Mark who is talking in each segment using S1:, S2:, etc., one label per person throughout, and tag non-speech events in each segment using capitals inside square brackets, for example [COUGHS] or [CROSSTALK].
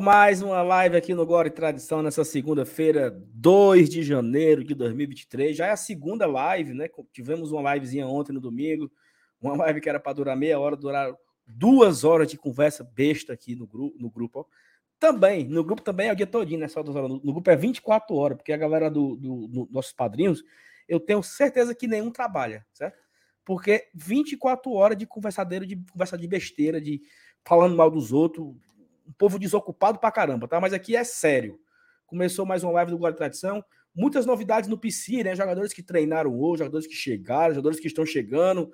S1: mais uma live aqui no Glória e Tradição nessa segunda-feira, 2 de janeiro de 2023. Já é a segunda live, né? Tivemos uma livezinha ontem no domingo, uma live que era para durar meia hora, durar duas horas de conversa besta aqui no, grupo. No grupo Também, no grupo também é o dia todinho, né? Só duas horas. No grupo é 24 horas, porque a galera dos do, do, nossos padrinhos, eu tenho certeza que nenhum trabalha, certo? Porque 24 horas de conversadeiro, de conversa de besteira, de falando mal dos outros, um povo desocupado pra caramba, tá? Mas aqui é sério. Começou mais uma live do Guarda Tradição. Muitas novidades no PC, né? Jogadores que treinaram hoje, jogadores que chegaram, jogadores que estão chegando,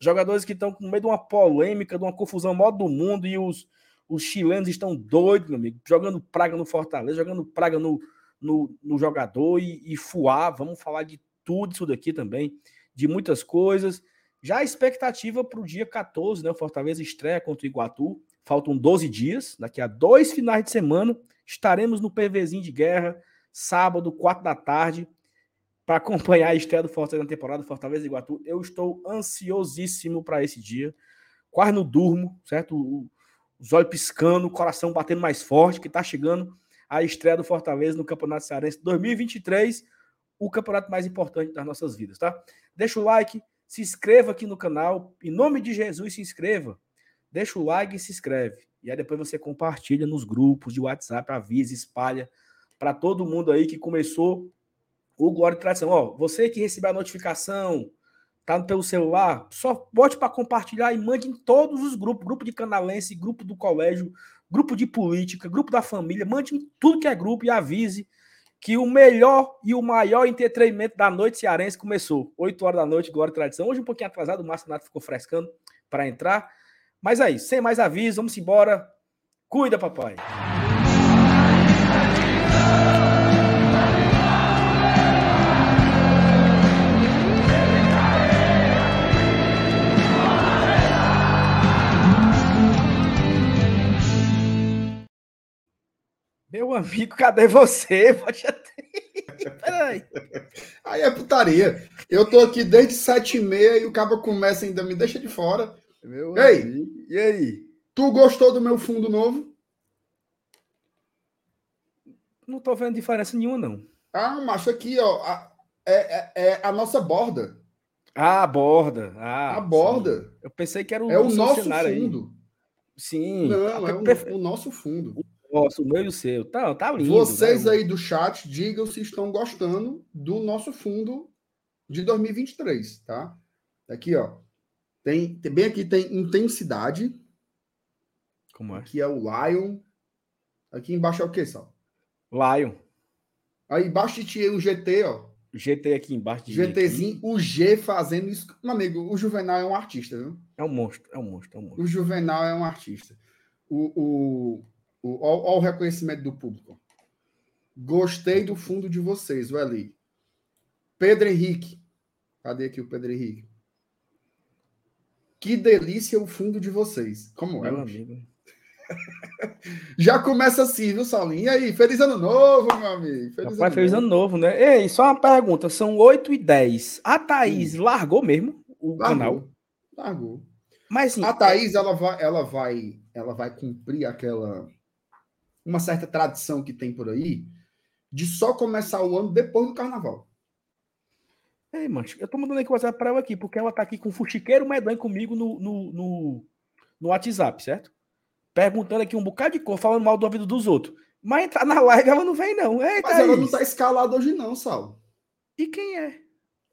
S1: jogadores que estão com meio de uma polêmica, de uma confusão maior do mundo, e os, os chilenos estão doidos, meu amigo, jogando praga no Fortaleza, jogando praga no, no, no jogador e, e fuar. Vamos falar de tudo isso daqui também, de muitas coisas. Já a expectativa para o dia 14, né? O Fortaleza estreia contra o Iguatu. Faltam 12 dias. Daqui a dois finais de semana estaremos no PVzinho de guerra, sábado, 4 da tarde, para acompanhar a estreia do Fortaleza na temporada Fortaleza e Iguatu. Eu estou ansiosíssimo para esse dia. Quase não durmo, certo? Os olhos piscando, o coração batendo mais forte, que está chegando a estreia do Fortaleza no Campeonato Cearense 2023, o campeonato mais importante das nossas vidas, tá? Deixa o like, se inscreva aqui no canal. Em nome de Jesus, se inscreva. Deixa o like e se inscreve. E aí depois você compartilha nos grupos de WhatsApp, avisa, espalha para todo mundo aí que começou o Glória e Tradição. Ó, você que recebeu a notificação, tá pelo celular, só bote para compartilhar e mande em todos os grupos, grupo de canalense, grupo do colégio, grupo de política, grupo da família, mande em tudo que é grupo e avise que o melhor e o maior entretenimento da noite cearense começou. 8 horas da noite, Glória e Tradição. Hoje um pouquinho atrasado, o Márcio Nato ficou frescando para entrar. Mas aí, sem mais aviso, vamos embora. Cuida, papai. Meu amigo, cadê você? [LAUGHS] Pode
S2: Peraí. Aí é putaria. Eu tô aqui desde sete e meia e o cabo começa ainda, me deixa de fora. Meu Ei, amigo. e aí? Tu gostou do meu fundo novo?
S1: Não tô vendo diferença nenhuma, não.
S2: Ah, macho, aqui, ó. A, é, é, é, a nossa borda.
S1: Ah, a borda. Ah,
S2: a borda.
S1: Sim. Eu pensei que era o,
S2: é o nosso fundo. Aí.
S1: Sim.
S2: Não, é o, o nosso fundo.
S1: Nossa, o meu e o seu. Tá, tá lindo.
S2: Vocês né? aí do chat, digam se estão gostando do nosso fundo de 2023, tá? Aqui, ó. Tem, tem bem aqui tem intensidade.
S1: Como é?
S2: Aqui é o Lion. Aqui embaixo é o que, Sal?
S1: Lion.
S2: Aí embaixo de ti o GT, ó.
S1: GT aqui embaixo
S2: de GTzinho, o G fazendo isso. Meu amigo, o Juvenal é um artista, viu?
S1: É um monstro, é um monstro, é um monstro.
S2: O Juvenal é um artista. O, o, Olha o reconhecimento do público. Gostei do fundo de vocês, o Eli. Pedro Henrique. Cadê aqui o Pedro Henrique? Que delícia o fundo de vocês. Como é, meu amigo? [LAUGHS] Já começa assim, viu, Saulinho? E aí, feliz ano novo, meu amigo.
S1: Feliz, Rapaz, ano, feliz novo. ano novo, né? Ei, só uma pergunta: são 8 e 10. A Thaís hum. largou mesmo o largou, canal?
S2: Largou. Mas sim. A Thaís, é... ela, vai, ela, vai, ela vai cumprir aquela uma certa tradição que tem por aí de só começar o ano depois do carnaval.
S1: Ei, mancho, eu tô mandando aqui o WhatsApp pra ela aqui, porque ela tá aqui com o fuxiqueiro medonho comigo no, no, no, no, WhatsApp, certo? Perguntando aqui um bocado de cor, falando mal do ouvido dos outros. Mas entrar na live ela não vem, não. Eita,
S2: Mas ela não tá escalada hoje, não, Sal.
S1: E quem é?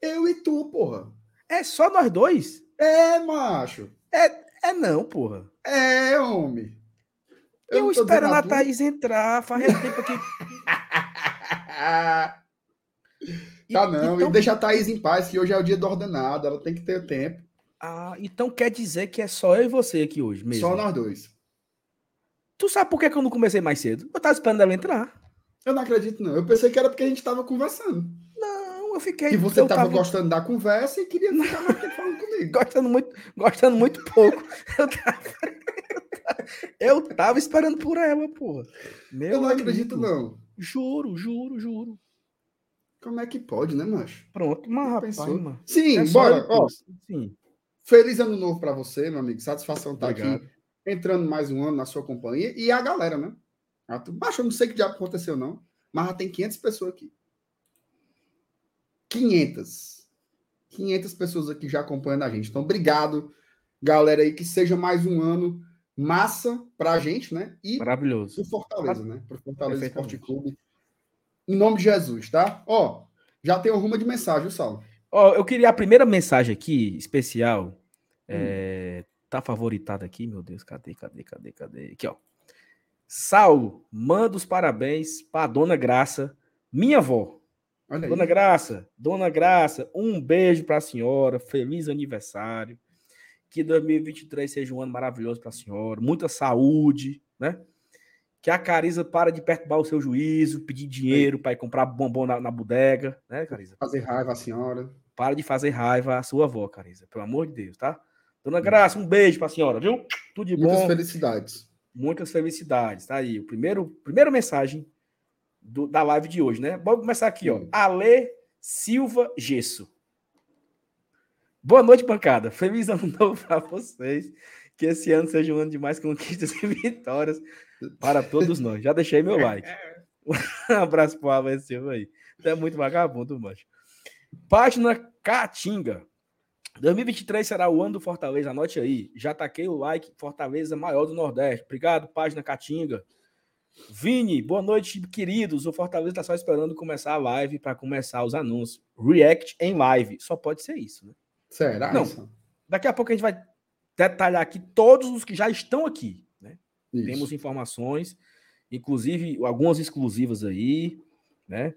S2: Eu e tu, porra.
S1: É só nós dois?
S2: É, macho.
S1: É, é não, porra.
S2: É, homem.
S1: Eu, eu esperando a Thaís entrar, faz tempo que. [LAUGHS]
S2: tá não, então... deixa a Thaís em paz, que hoje é o dia do ordenado, ela tem que ter tempo.
S1: Ah, então quer dizer que é só eu e você aqui hoje mesmo?
S2: Só nós dois.
S1: Tu sabe por que, eu não comecei mais cedo? Eu tava esperando ela entrar.
S2: Eu não acredito, não. Eu pensei que era porque a gente tava conversando.
S1: Não, eu fiquei.
S2: E você tava, tava, gostando da conversa e queria ficar mais falando [LAUGHS] comigo.
S1: gostando muito, gostando muito pouco. Eu tava. Eu tava esperando por ela, porra.
S2: Meu eu não amigo. acredito, não.
S1: Juro, juro, juro.
S2: Como é que pode, né, macho?
S1: Pronto, mas rapaz, mano.
S2: Sim, é bora. Ó, Sim. Feliz ano novo para você, meu amigo. Satisfação estar tá aqui entrando mais um ano na sua companhia e a galera, né? Baixa, eu não sei o que já aconteceu, não, mas já tem 500 pessoas aqui. 500. 500 pessoas aqui já acompanhando a gente. Então, obrigado, galera aí, que seja mais um ano massa para a gente, né?
S1: E Maravilhoso.
S2: Pro Fortaleza, né? Pro Fortaleza Esporte Clube. Em nome de Jesus, tá? Ó, já tem uma de mensagem, Saulo.
S1: Ó, eu queria a primeira mensagem aqui, especial. Hum. É, tá favoritada aqui, meu Deus. Cadê, cadê, cadê, cadê? Aqui, ó. Saulo, manda os parabéns para Dona Graça, minha avó. Dona Graça, Dona Graça, um beijo para a senhora, feliz aniversário. Que 2023 seja um ano maravilhoso para a senhora, muita saúde, né? Que a Cariza para de perturbar o seu juízo, pedir dinheiro para ir comprar bombom na, na bodega, né, Cariza?
S2: Fazer raiva à senhora.
S1: Para de fazer raiva à sua avó, Cariza, pelo amor de Deus, tá? Dona Graça, um beijo para a senhora, viu?
S2: Tudo de Muitas bom. Muitas felicidades.
S1: Muitas felicidades, tá aí. O primeiro, primeira mensagem do, da live de hoje, né? Vamos começar aqui, ó. Ale Silva Gesso. Boa noite, bancada. Feliz ano [LAUGHS] novo para vocês. Que esse ano seja um ano de mais conquistas [LAUGHS] e vitórias para todos nós. Já deixei meu like. Um abraço pro Ale Silva aí. É muito vagabundo, macho. Página Caatinga. 2023 será o ano do Fortaleza. Anote aí. Já taquei o like. Fortaleza maior do Nordeste. Obrigado, página Caatinga. Vini, boa noite, queridos. O Fortaleza está só esperando começar a live para começar os anúncios. React em live. Só pode ser isso, né?
S2: Será?
S1: Não. Daqui a pouco a gente vai detalhar aqui todos os que já estão aqui. Né? Temos informações, inclusive algumas exclusivas aí, né?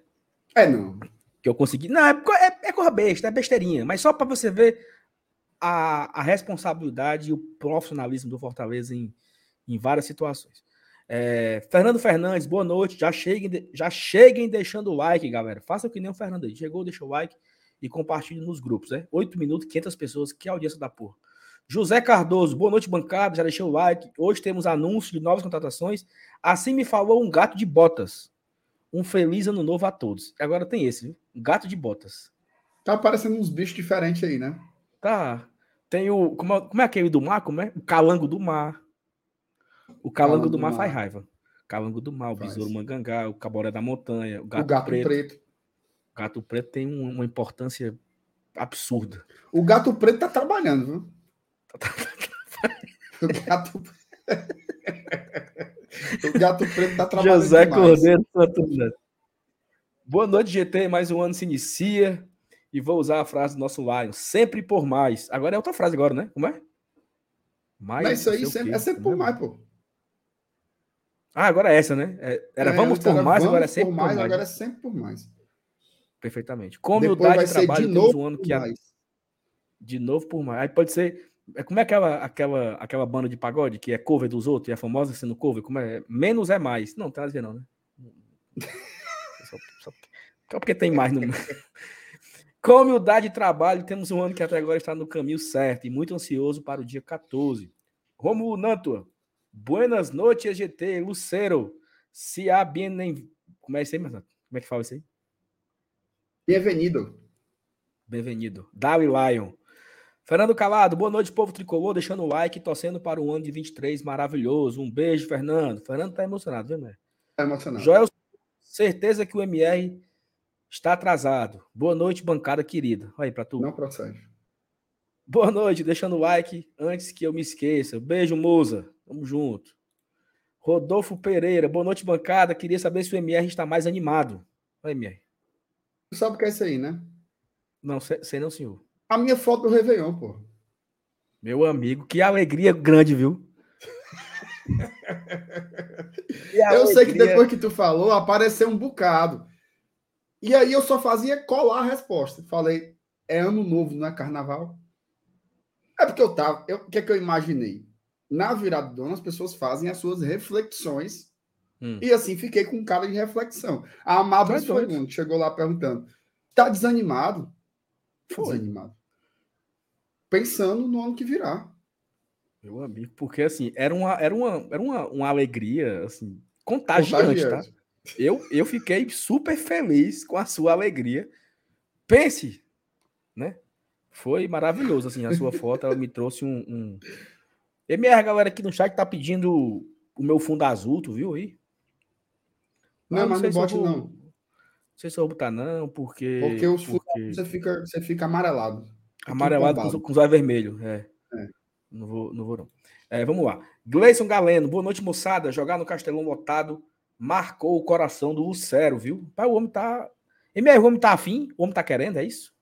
S2: É, não.
S1: Que eu consegui. Não, é, é, é besta, é besteirinha, mas só para você ver a, a responsabilidade e o profissionalismo do Fortaleza em, em várias situações. É, Fernando Fernandes, boa noite. Já cheguem, já cheguem deixando o like, galera. Faça que nem o Fernando aí. Chegou, deixa o like e compartilhe nos grupos, né? 8 minutos, 500 pessoas. Que audiência da porra. José Cardoso, boa noite, bancada. Já deixei o like. Hoje temos anúncio de novas contratações. Assim me falou um gato de botas. Um feliz ano novo a todos. Agora tem esse, viu? Um gato de botas.
S2: Tá aparecendo uns bichos diferentes aí, né?
S1: Tá. Tem o. Como, é, como é aquele do mar? Como é? O calango do mar. O calango, do, do, mar, mar faz raiva. Calango do mar, o faz. besouro mangangá, o caboré da montanha, o gato, o gato preto. preto. O gato preto tem uma importância absurda.
S2: O gato preto tá trabalhando, viu? [LAUGHS] o gato [LAUGHS] O gato preto tá trabalhando.
S1: José demais. Cordeiro Santo Boa noite, GT. Mais um ano se inicia. E vou usar a frase do nosso Lion. Sempre por mais. Agora é outra frase agora, né? Como é?
S2: Mais, Mas isso aí sempre, é sempre por mais, pô.
S1: Ah, agora é essa, né? É, era é, vamos por mais, agora é sempre por mais.
S2: Agora é sempre por mais.
S1: Perfeitamente. Com humildade de trabalho, de temos um ano que. A... De novo por mais. Aí pode ser. É, como é aquela, aquela, aquela banda de pagode que é cover dos outros e é famosa sendo cover? Como é? Menos é mais. Não, tem nada a ver, não, né? [LAUGHS] só, só, só porque tem mais no. Com humildade de trabalho, temos um ano que até agora está no caminho certo e muito ansioso para o dia 14. Romulo Nantua, Buenas noches, GT. Lucero. Se há bem. Como é isso aí, Como é que fala isso aí?
S2: Bem-vindo.
S1: Bem-vindo. Dali Lion. Fernando Calado, boa noite, povo tricolor. Deixando o like e torcendo para o ano de 23 maravilhoso. Um beijo, Fernando. Fernando tá emocionado, viu, né?
S2: Tá emocionado.
S1: Joel, certeza que o MR está atrasado. Boa noite, bancada querida. Olha aí para tu.
S2: Não procede.
S1: Boa noite, deixando o like antes que eu me esqueça. Beijo, Musa. Tamo junto. Rodolfo Pereira, boa noite, bancada. Queria saber se o MR está mais animado. Oi, MR.
S2: Tu sabe o que é isso aí, né?
S1: Não, sei, sei não, senhor.
S2: A minha foto do Réveillon, pô.
S1: Meu amigo, que alegria grande, viu?
S2: eu sei que depois que tu falou, apareceu um bocado. E aí eu só fazia colar a resposta. Falei, é ano novo, não é carnaval? É porque eu tava. O que é que eu imaginei? na virada do ano, as pessoas fazem as suas reflexões. Hum. E assim, fiquei com cara de reflexão. A Amado foi um, chegou lá perguntando: tá desanimado? Foi. Desanimado. Pensando no ano que virá.
S1: Meu amigo, porque assim, era uma, era uma, era uma, uma alegria assim, contagiante, tá? Eu, eu fiquei super feliz com a sua alegria. Pense, né? Foi maravilhoso, assim, a sua foto, ela me trouxe um, um MR, galera aqui no chat tá pedindo o meu fundo azul, tu viu aí?
S2: Não, mas não bote,
S1: vou,
S2: não.
S1: Não sei se eu vou botar, não, porque.
S2: Porque os porque... você fica, você fica amarelado.
S1: Amarelado com, com os olhos vermelhos, é. é. Não vou, não vou, não. É, vamos lá. Gleison Galeno, boa noite, moçada. Jogar no Castelão lotado marcou o coração do Lucero, viu? Pai, o homem tá. MR, o homem tá afim? O homem tá querendo, é isso?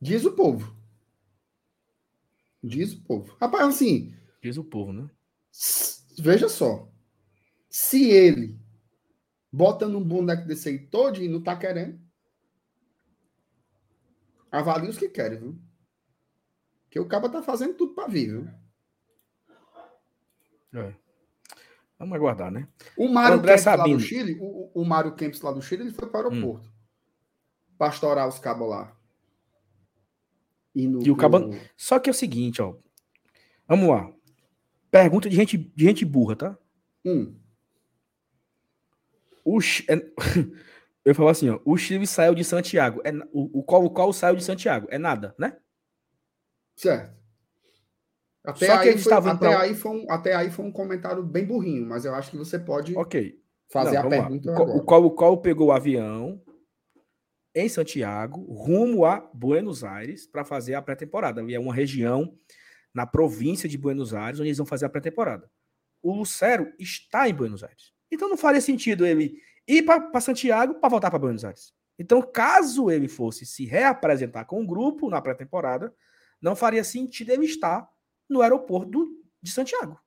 S2: Diz o povo. Diz o povo. Rapaz, assim.
S1: Diz o povo, né?
S2: Veja só. Se ele bota num boneco desse aí todo e não tá querendo, avalie os que querem, viu? Que o cabo tá fazendo tudo para vir, viu?
S1: É. Vamos aguardar, né?
S2: O Mário André Kempis Sabino. lá do Chile, o, o Mário Kempis lá do Chile, ele foi para o aeroporto. Hum. Pastorar os cabos lá.
S1: E, no, e o cabo... No... Só que é o seguinte, ó. Vamos lá. Pergunta de gente, de gente burra, tá?
S2: Hum.
S1: O, é, [LAUGHS] eu falo assim, ó, o Chile saiu de Santiago. É, o, o, qual, o qual saiu de Santiago? É nada, né?
S2: Certo. Até, Só aí, foi, até, pra... aí foi um, até aí foi um comentário bem burrinho, mas eu acho que você pode
S1: okay.
S2: fazer Não, a pergunta.
S1: O, o, qual, o qual pegou o avião em Santiago, rumo a Buenos Aires, para fazer a pré-temporada. Ali é uma região na província de Buenos Aires, onde eles vão fazer a pré-temporada. O Lucero está em Buenos Aires. Então não faria sentido ele ir para Santiago para voltar para Buenos Aires. Então, caso ele fosse se reapresentar com o grupo na pré-temporada, não faria sentido ele estar no aeroporto de Santiago.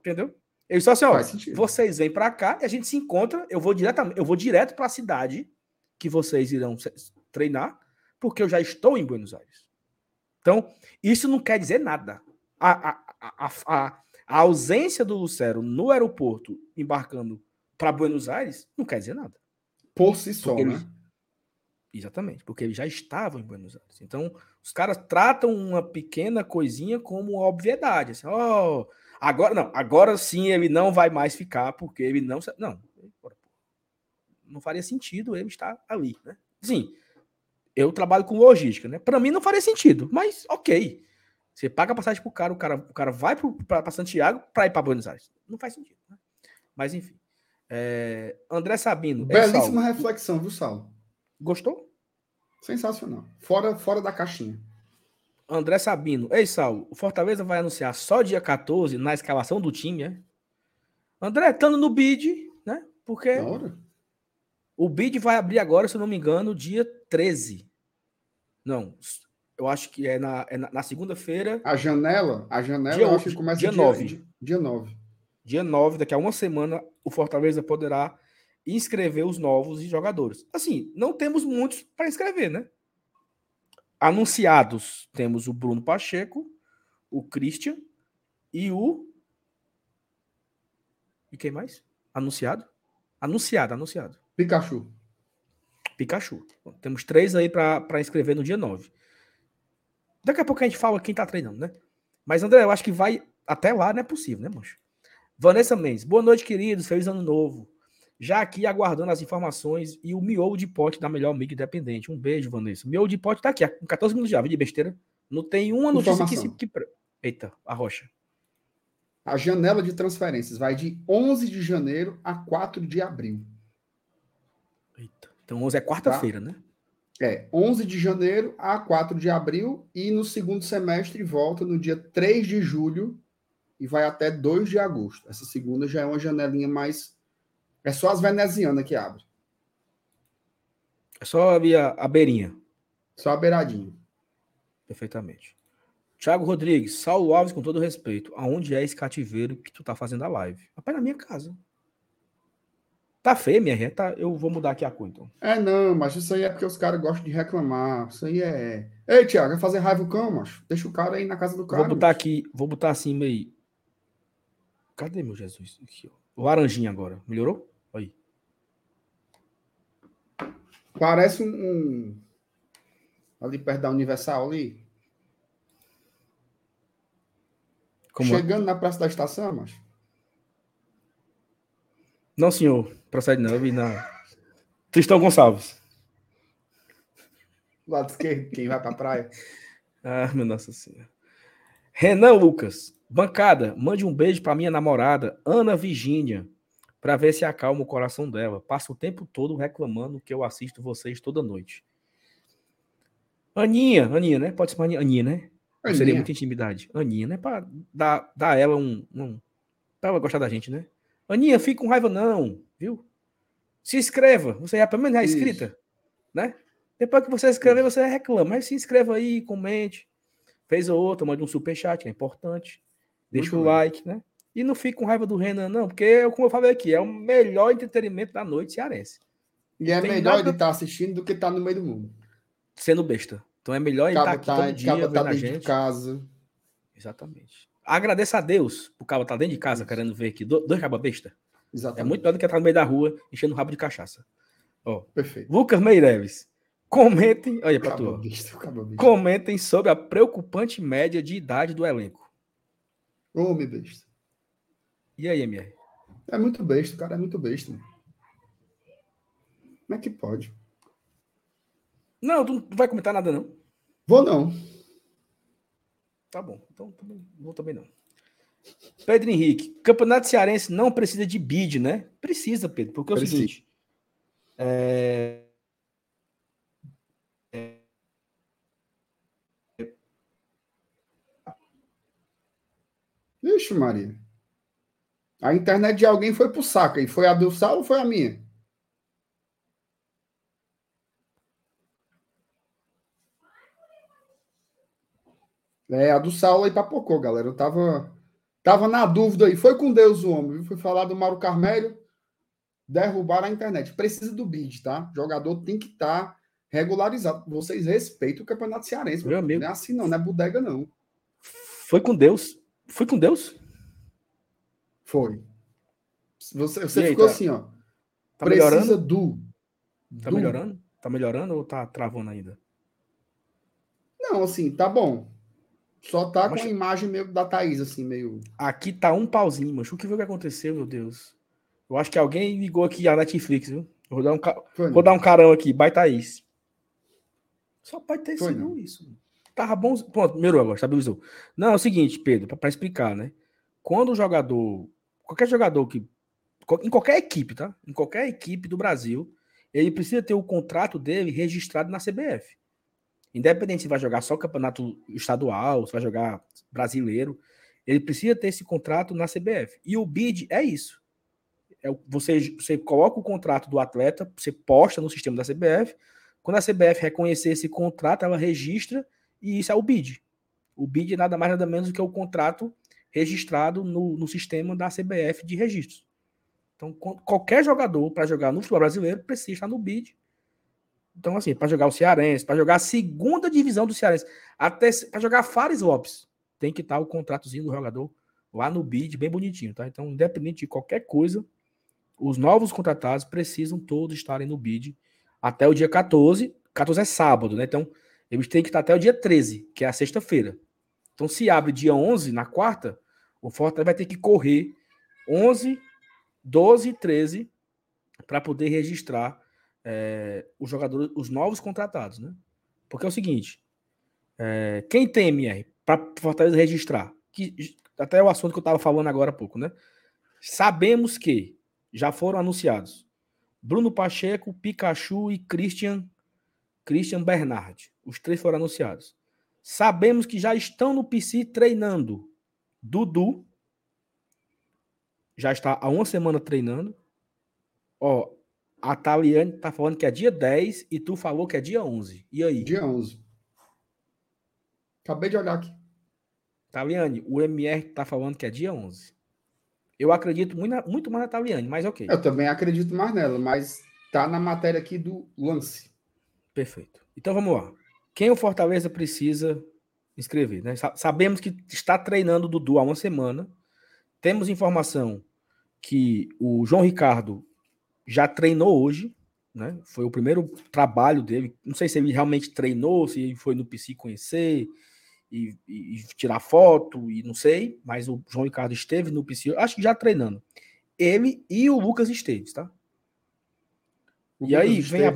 S1: Entendeu? Ele só assim, ó, vocês vêm para cá e a gente se encontra, eu vou diretamente, eu vou direto para a cidade que vocês irão treinar, porque eu já estou em Buenos Aires. Então, isso não quer dizer nada. A, a, a, a, ausência do Lucero no aeroporto embarcando para Buenos Aires não quer dizer nada.
S2: Por si só,
S1: porque
S2: né?
S1: Ele... Exatamente, porque eles já estavam em Buenos Aires. Então, os caras tratam uma pequena coisinha como obviedade. Assim, oh, agora não, agora sim ele não vai mais ficar, porque ele não. Não, não faria sentido ele estar ali, né? Sim, eu trabalho com logística, né? Para mim não faria sentido, mas ok. Você paga a passagem pro cara, o cara, o cara vai para Santiago para ir para Buenos Aires. Não faz sentido. Né? Mas enfim. É... André Sabino.
S2: Belíssima reflexão, viu, Saulo?
S1: Gostou?
S2: Sensacional. Fora, fora da caixinha.
S1: André Sabino. Ei, Saulo, o Fortaleza vai anunciar só dia 14 na escalação do time, é? André, estando no bid, né? Porque o bid vai abrir agora, se eu não me engano, dia 13. Não, eu acho que é na, é na, na segunda-feira.
S2: A janela, a janela dia, eu acho que começa
S1: dia, dia 9.
S2: Dia, dia 9.
S1: Dia 9, daqui a uma semana, o Fortaleza poderá inscrever os novos jogadores. Assim, não temos muitos para inscrever, né? Anunciados, temos o Bruno Pacheco, o Christian e o. E quem mais? Anunciado? Anunciado, anunciado.
S2: Pikachu.
S1: Pikachu. Bom, temos três aí para inscrever no dia 9. Daqui a pouco a gente fala quem tá treinando, né? Mas, André, eu acho que vai até lá, não é possível, né, mancho? Vanessa Mendes, boa noite, queridos. Feliz ano novo. Já aqui aguardando as informações e o miolo de pote da melhor mídia independente. Um beijo, Vanessa. Miolo de pote tá aqui, com 14 minutos já, de besteira. Não tem uma notícia que, se, que. Eita, a rocha.
S2: A janela de transferências vai de 11 de janeiro a 4 de abril.
S1: Eita. Então 11 é quarta-feira, tá? né?
S2: É, 11 de janeiro a 4 de abril e no segundo semestre volta no dia 3 de julho e vai até 2 de agosto. Essa segunda já é uma janelinha mais é só as venezianas que abrem.
S1: É só a, a beirinha.
S2: Só a beiradinha.
S1: Perfeitamente. Tiago Rodrigues, Saulo Alves, com todo respeito, aonde é esse cativeiro que tu tá fazendo a live? Rapaz, na minha casa. Tá feia minha reta, eu vou mudar aqui a cor, então.
S2: É, não, mas isso aí é porque os caras gostam de reclamar. Isso aí é. Ei, Tiago, vai fazer raiva o cão, macho. Deixa o cara aí na casa do cara.
S1: Vou botar macho. aqui, vou botar assim meio. Cadê meu Jesus? Aqui, ó. Laranjinha agora. Melhorou? Aí.
S2: Parece um, um, Ali perto da Universal ali. Como é? Chegando na Praça da Estação, mas.
S1: Não, senhor. Procede não. Eu vi na. Tristão Gonçalves.
S2: Lado esquerdo, quem vai pra praia.
S1: ah, meu Nossa Senhora. Renan Lucas, bancada, mande um beijo para minha namorada, Ana Virgínia, para ver se acalma o coração dela. Passa o tempo todo reclamando que eu assisto vocês toda noite. Aninha, Aninha, né? Pode ser Aninha, né? Aninha. Seria muita intimidade. Aninha, né? Para dar, dar ela um, um. Pra ela gostar da gente, né? Aninha, fique com raiva, não, viu? Se inscreva. Você já pelo menos é inscrita, né? Depois que você escrever, você reclama. Mas se inscreva aí, comente. Fez ou outra, mande um superchat, que é importante. Deixa Muito o bem. like, né? E não fique com raiva do Renan, não, porque, como eu falei aqui, é o melhor entretenimento da noite cearense.
S2: E é melhor nada... ele estar tá assistindo do que estar tá no meio do mundo.
S1: Sendo besta. Então é melhor ele estar tá aqui tá, todo dia
S2: tá dentro gente. de casa.
S1: Exatamente. Agradeça a Deus o cabo tá dentro de casa querendo ver aqui dois cabas besta. Exatamente. É muito melhor do que estar no meio da rua enchendo o rabo de cachaça. Ó, Perfeito. Lucas Meireles. Comentem, olha para tu. Comentem sobre a preocupante média de idade do elenco.
S2: Ô, oh, meu besta.
S1: E aí, MR?
S2: É muito besta, cara, é muito besta. Como é que pode?
S1: Não, tu não vai comentar nada, não.
S2: Vou não.
S1: Tá bom, então também, vou também não. Pedro Henrique, Campeonato Cearense não precisa de bid, né? Precisa, Pedro, porque é o precisa. seguinte. É...
S2: Vixe, Maria. A internet de alguém foi pro saco. E foi a do Saulo ou foi a minha? É, a do Saulo aí papocou, galera. Eu tava, tava na dúvida aí. Foi com Deus o homem. Foi falar do Mauro Carmelho. Derrubar a internet. Precisa do bid, tá? O jogador tem que estar tá regularizado. Vocês respeitam o Campeonato Cearense. Meu amigo. Não é assim, não. Não é bodega, não.
S1: Foi com Deus. Foi com Deus?
S2: Foi. Você, você aí, ficou tá, assim, ó.
S1: Tá precisa melhorando? do. Tá do. melhorando? Tá melhorando ou tá travando ainda?
S2: Não, assim, tá bom. Só tá mas... com a imagem meio da Thaís, assim, meio.
S1: Aqui tá um pauzinho, mas o que foi que aconteceu, meu Deus? Eu acho que alguém ligou aqui a Netflix, viu? Vou dar um, ca... Vou dar um carão aqui, by Thaís. Só pode ter sido não. isso. Tava bom. Pronto, melhorou agora, estabilizou. Não, é o seguinte, Pedro, para explicar, né? Quando o jogador, qualquer jogador que. Em qualquer equipe, tá? Em qualquer equipe do Brasil, ele precisa ter o contrato dele registrado na CBF. Independente se vai jogar só campeonato estadual, se vai jogar brasileiro, ele precisa ter esse contrato na CBF. E o BID é isso. É, você, você coloca o contrato do atleta, você posta no sistema da CBF. Quando a CBF reconhecer esse contrato, ela registra e isso é o BID. O BID é nada mais nada menos do que o contrato registrado no, no sistema da CBF de registros. Então, qualquer jogador para jogar no futebol brasileiro precisa estar no BID. Então, assim, para jogar o Cearense, para jogar a segunda divisão do Cearense, até para jogar Fares Lopes, tem que estar o contratozinho do jogador lá no BID, bem bonitinho, tá? Então, independente de qualquer coisa, os novos contratados precisam todos estarem no BID até o dia 14. 14 é sábado, né? Então, eles têm que estar até o dia 13, que é a sexta-feira. Então, se abre dia 11, na quarta, o Fortaleza vai ter que correr 11, 12 e 13 para poder registrar é, os jogadores, os novos contratados, né? Porque é o seguinte: é, quem tem MR para Fortaleza registrar, que até o assunto que eu estava falando agora há pouco, né? Sabemos que já foram anunciados Bruno Pacheco, Pikachu e Christian Christian Bernard. Os três foram anunciados. Sabemos que já estão no PC treinando. Dudu já está há uma semana treinando. Ó, a Taliane tá falando que é dia 10 e tu falou que é dia 11. E aí?
S2: Dia 11. Acabei de olhar aqui.
S1: Taliane, o MR tá falando que é dia 11. Eu acredito muito, muito mais na Taliane, mas ok.
S2: Eu também acredito mais nela, mas tá na matéria aqui do lance.
S1: Perfeito. Então vamos lá. Quem o Fortaleza precisa inscrever? Né? Sabemos que está treinando o Dudu há uma semana. Temos informação que o João Ricardo já treinou hoje, né? Foi o primeiro trabalho dele. Não sei se ele realmente treinou, se ele foi no PC conhecer e, e, e tirar foto, e não sei, mas o João Ricardo esteve no PC, acho que já treinando. Ele e o Lucas Esteves, tá?
S2: O e Lucas aí vem a...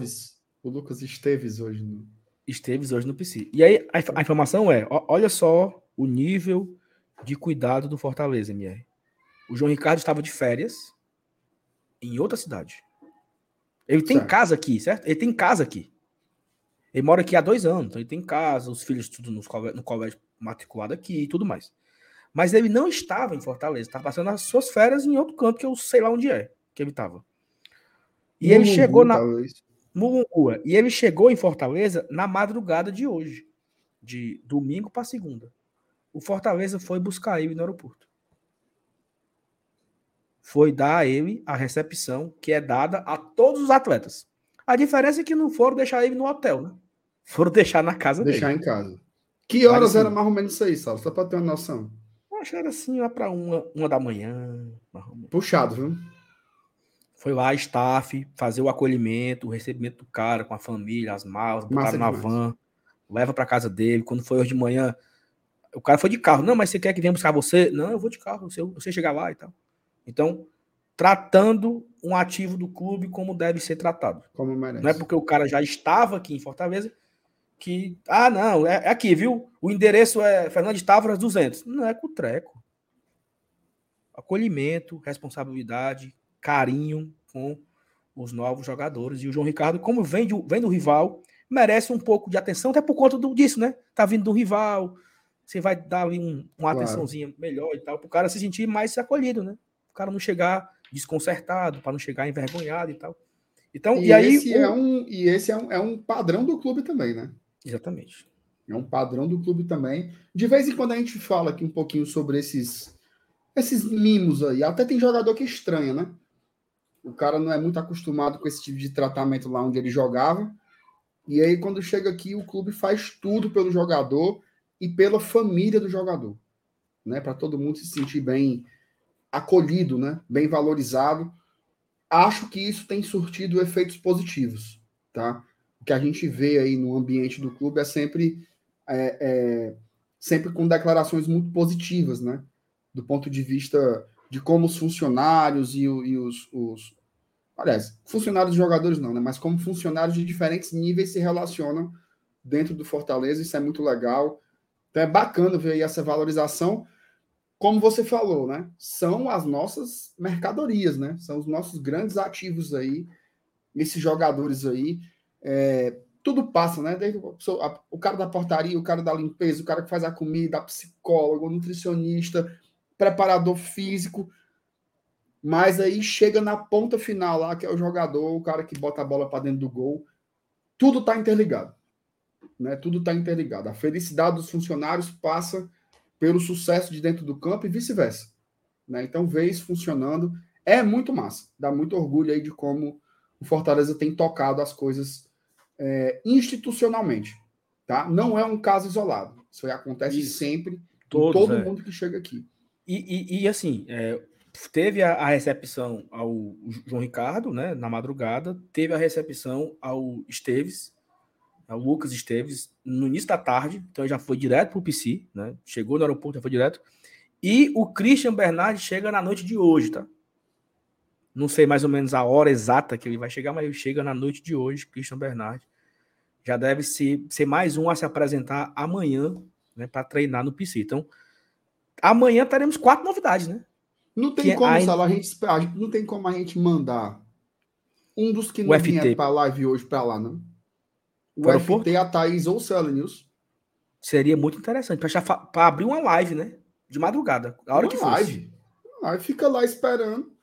S2: O Lucas Esteves hoje no.
S1: Esteves hoje no PC. E aí a, informação é: olha só o nível de cuidado do Fortaleza, MR. O João Ricardo estava de férias em outra cidade. Ele tem certo. casa aqui, certo? Ele tem casa aqui. Ele mora aqui há dois anos, então ele tem casa, os filhos tudo no colégio matriculado aqui e tudo mais. Mas ele não estava em Fortaleza, estava passando as suas férias em outro canto que eu sei lá onde é que ele estava. E Mulungu, ele chegou na Mulungua, e ele chegou em Fortaleza na madrugada de hoje, de domingo para segunda. O Fortaleza foi buscar ele no aeroporto. Foi dar a ele a recepção que é dada a todos os atletas. A diferença é que não foram deixar ele no hotel, né? Foram deixar na casa
S2: deixar
S1: dele.
S2: Deixar em casa. Que horas assim, era mais ou menos isso aí, Saulo? Só para ter uma noção.
S1: Acho que era assim, lá para uma, uma da manhã.
S2: Puxado, viu?
S1: Foi lá, staff, fazer o acolhimento, o recebimento do cara com a família, as malas, botaram na van, leva para casa dele. Quando foi hoje de manhã, o cara foi de carro. Não, mas você quer que venha buscar você? Não, eu vou de carro, você, você chegar lá e tal. Então, tratando um ativo do clube como deve ser tratado.
S2: Como merece.
S1: Não é porque o cara já estava aqui em Fortaleza que, ah, não, é, é aqui, viu? O endereço é Fernandes Tavares 200. Não é com treco. Acolhimento, responsabilidade, carinho com os novos jogadores. E o João Ricardo, como vem, de, vem do rival, merece um pouco de atenção, até por conta do, disso, né? Tá vindo do rival, você vai dar ali um, uma claro. atençãozinha melhor e tal, para o cara se sentir mais acolhido, né? O cara não chegar desconcertado, para não chegar envergonhado e tal. Então,
S2: e, e aí. Esse o... é um, e esse é um, é um padrão do clube também, né?
S1: Exatamente.
S2: É um padrão do clube também. De vez em quando a gente fala aqui um pouquinho sobre esses, esses mimos aí. Até tem jogador que estranha, né? O cara não é muito acostumado com esse tipo de tratamento lá onde ele jogava. E aí, quando chega aqui, o clube faz tudo pelo jogador e pela família do jogador, né? Para todo mundo se sentir bem acolhido, né? Bem valorizado. Acho que isso tem surtido efeitos positivos, tá? O que a gente vê aí no ambiente do clube é sempre é, é, sempre com declarações muito positivas, né? Do ponto de vista de como os funcionários e, e os, os, Aliás, funcionários de jogadores não, né? Mas como funcionários de diferentes níveis se relacionam dentro do Fortaleza, isso é muito legal. Então é bacana ver aí essa valorização. Como você falou, né? São as nossas mercadorias, né? São os nossos grandes ativos aí, esses jogadores aí. É, tudo passa, né? Desde o cara da portaria, o cara da limpeza, o cara que faz a comida, a psicólogo, nutricionista, preparador físico mas aí chega na ponta final lá, que é o jogador, o cara que bota a bola para dentro do gol. Tudo está interligado. Né? Tudo está interligado. A felicidade dos funcionários passa pelo sucesso de dentro do campo e vice-versa. Né? Então, ver isso funcionando é muito massa. Dá muito orgulho aí de como o Fortaleza tem tocado as coisas é, institucionalmente. Tá? Não é um caso isolado. Isso aí acontece isso. sempre Todos, todo é. mundo que chega aqui.
S1: E, e, e assim, é, teve a, a, recepção ao João Ricardo, né, na madrugada, teve a recepção ao Esteves, ao Lucas Esteves, no início da tarde, então já foi direto para o PC, né, chegou no aeroporto, já foi direto, e o Christian Bernardi chega na noite de hoje, tá? Não sei mais ou menos a hora exata que ele vai chegar, mas ele chega na noite de hoje, Christian Bernardi. Já deve ser, ser mais um a se apresentar amanhã, né, para treinar no PC. Então, amanhã teremos quatro novidades, né?
S2: Não tem como, a... Sala, a gente, não tem como a gente mandar um dos que não vinha para live hoje para lá, não. O para FT, a Thaís ou o Cela News.
S1: Seria muito interessante para abrir uma live, né? De madrugada, a hora uma que
S2: live. Aí fica lá esperando.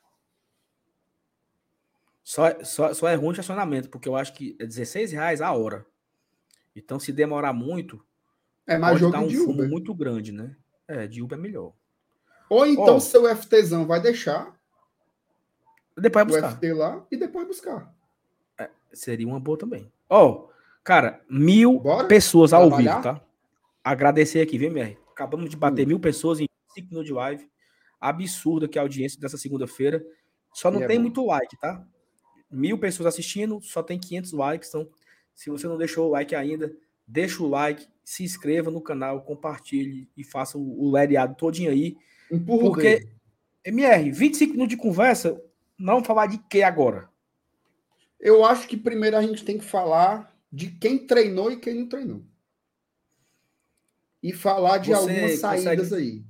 S1: Só, só, só é ruim o estacionamento, porque eu acho que é 16 reais a hora. Então, se demorar muito,
S2: é mais jogo
S1: dar um
S2: de
S1: fumo
S2: Uber.
S1: muito grande, né? É, de Uber é melhor.
S2: Ou então oh, seu FTzão vai deixar
S1: depois buscar.
S2: o FT lá e depois buscar.
S1: É, seria uma boa também. Ó, oh, cara, mil Bora? pessoas ao Trabalhar? vivo, tá? Agradecer aqui, vem, MR. Acabamos de bater hum. mil pessoas em 5 minutos de live. Absurda que a audiência dessa segunda-feira. Só não é tem é muito like, tá? Mil pessoas assistindo, só tem 500 likes. Então, se você não deixou o like ainda, deixa o like, se inscreva no canal, compartilhe e faça o, o lereado todinho aí.
S2: Empurra
S1: Porque, MR, 25 minutos de conversa, não falar de que agora?
S2: Eu acho que primeiro a gente tem que falar de quem treinou e quem não treinou. e falar de Você algumas saídas consegue... aí.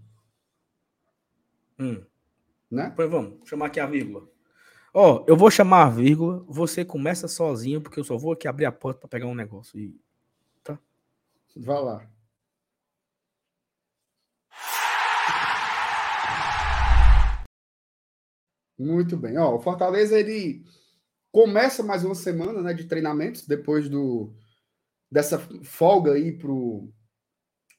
S1: Hum. Né? Pois vamos, chamar aqui a vírgula. Ó, oh, eu vou chamar a vírgula, você começa sozinho, porque eu só vou aqui abrir a porta para pegar um negócio. E...
S2: Vá lá. Muito bem. Ó, o Fortaleza ele começa mais uma semana né, de treinamentos depois do dessa folga aí pro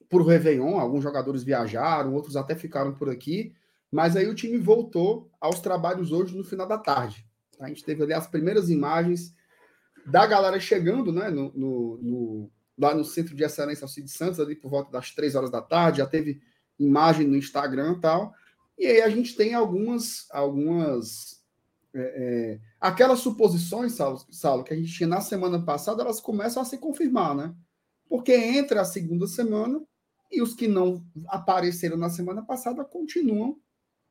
S2: pro Réveillon. Alguns jogadores viajaram, outros até ficaram por aqui. Mas aí o time voltou aos trabalhos hoje no final da tarde. A gente teve ali as primeiras imagens da galera chegando né, no, no, no lá no Centro de Excelência Alcide Santos, ali por volta das três horas da tarde. Já teve imagem no Instagram e tal. E aí a gente tem algumas, algumas é, é, aquelas suposições, Saulo, Saulo, que a gente tinha na semana passada, elas começam a se confirmar, né? Porque entra a segunda semana e os que não apareceram na semana passada continuam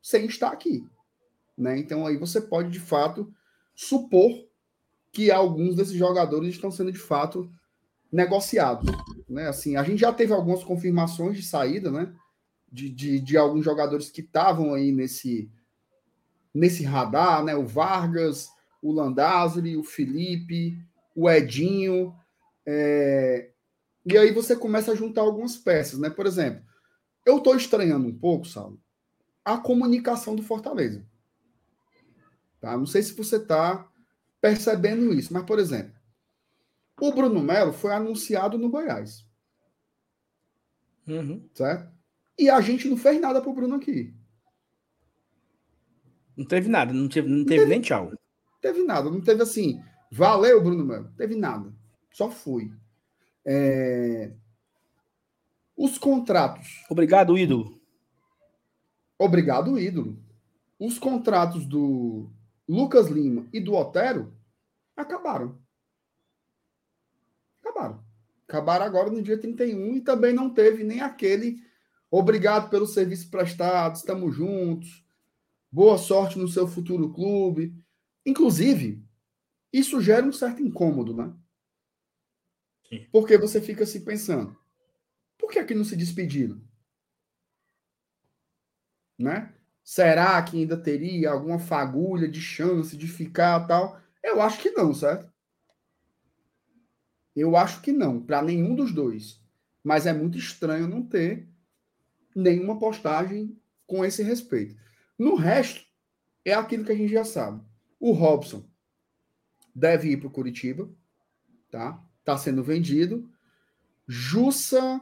S2: sem estar aqui. Né? Então aí você pode, de fato, supor que alguns desses jogadores estão sendo, de fato, negociados. Né? Assim, a gente já teve algumas confirmações de saída, né? de, de, de alguns jogadores que estavam aí nesse, nesse radar, né? O Vargas, o Landázuri, o Felipe, o Edinho. É... E aí você começa a juntar algumas peças, né? Por exemplo, eu estou estranhando um pouco, Saulo, a comunicação do Fortaleza. Tá? Não sei se você está percebendo isso, mas, por exemplo, o Bruno Melo foi anunciado no Goiás. Uhum. Certo? E a gente não fez nada pro Bruno aqui.
S1: Não teve nada, não teve, não, não teve, teve, nem tchau.
S2: Teve nada, não teve assim, valeu, Bruno Melo. Teve nada. Só fui. É... Os contratos.
S1: Obrigado, ídolo.
S2: Obrigado, ídolo. Os contratos do Lucas Lima e do Otero acabaram. Acabaram. Acabaram agora no dia 31 e também não teve nem aquele Obrigado pelo serviço prestado, estamos juntos. Boa sorte no seu futuro clube. Inclusive, isso gera um certo incômodo, né? Sim. Porque você fica se pensando, por que aqui não se despediram? Né? Será que ainda teria alguma fagulha de chance de ficar tal? Eu acho que não, certo? Eu acho que não, para nenhum dos dois. Mas é muito estranho não ter nenhuma postagem com esse respeito. No resto, é aquilo que a gente já sabe. O Robson deve ir para o Curitiba, tá? Está sendo vendido. Jussa.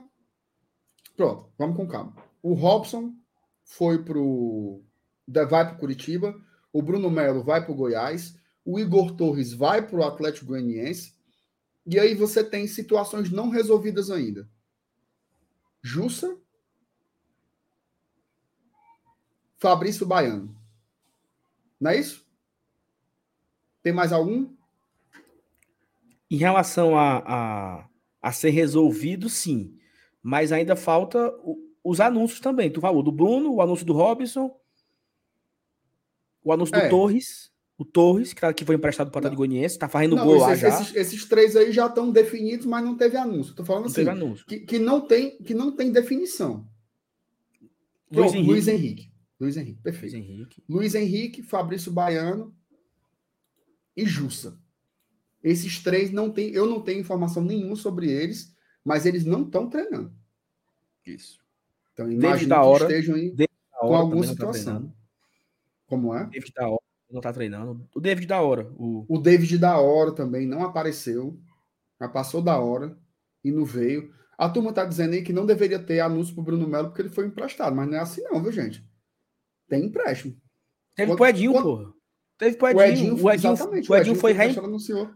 S2: Pronto, vamos com calma. O Robson foi para o. vai para Curitiba. O Bruno Melo vai para o Goiás. O Igor Torres vai para o Atlético Goianiense. E aí você tem situações não resolvidas ainda. Jussa Fabrício Baiano. Não é isso? Tem mais algum?
S1: Em relação a, a, a ser resolvido, sim. Mas ainda falta o, os anúncios também. Tu falou do Bruno, o anúncio do Robson, o anúncio é. do Torres. O Torres, que, tá, que foi emprestado para o Atlético Goianiense, tá fazendo não, gol esses, lá já.
S2: Esses, esses, três aí já estão definidos, mas não teve anúncio. Tô falando não assim, anúncio. Que, que, não tem, que não tem definição. Luiz, Henrique. Luiz Henrique. Luiz Henrique, perfeito. Luiz Henrique. Luiz Henrique, Fabrício Baiano e Jussa. Esses três não tem, eu não tenho informação nenhuma sobre eles, mas eles não estão treinando.
S1: Isso.
S2: Então imagina da hora, que estejam aí com alguma tá situação. Tá Como é?
S1: David da hora não está treinando. O David da hora.
S2: O... o David da hora também não apareceu. Já passou da hora e não veio. A turma está dizendo aí que não deveria ter anúncio para o Bruno Melo porque ele foi emprestado, mas não é assim não, viu, gente? Tem empréstimo.
S1: Teve pro Edinho, quando... porra. Teve pro Edinho. O Edinho, o Edinho, exatamente, o Edinho, foi, foi
S2: anunciou.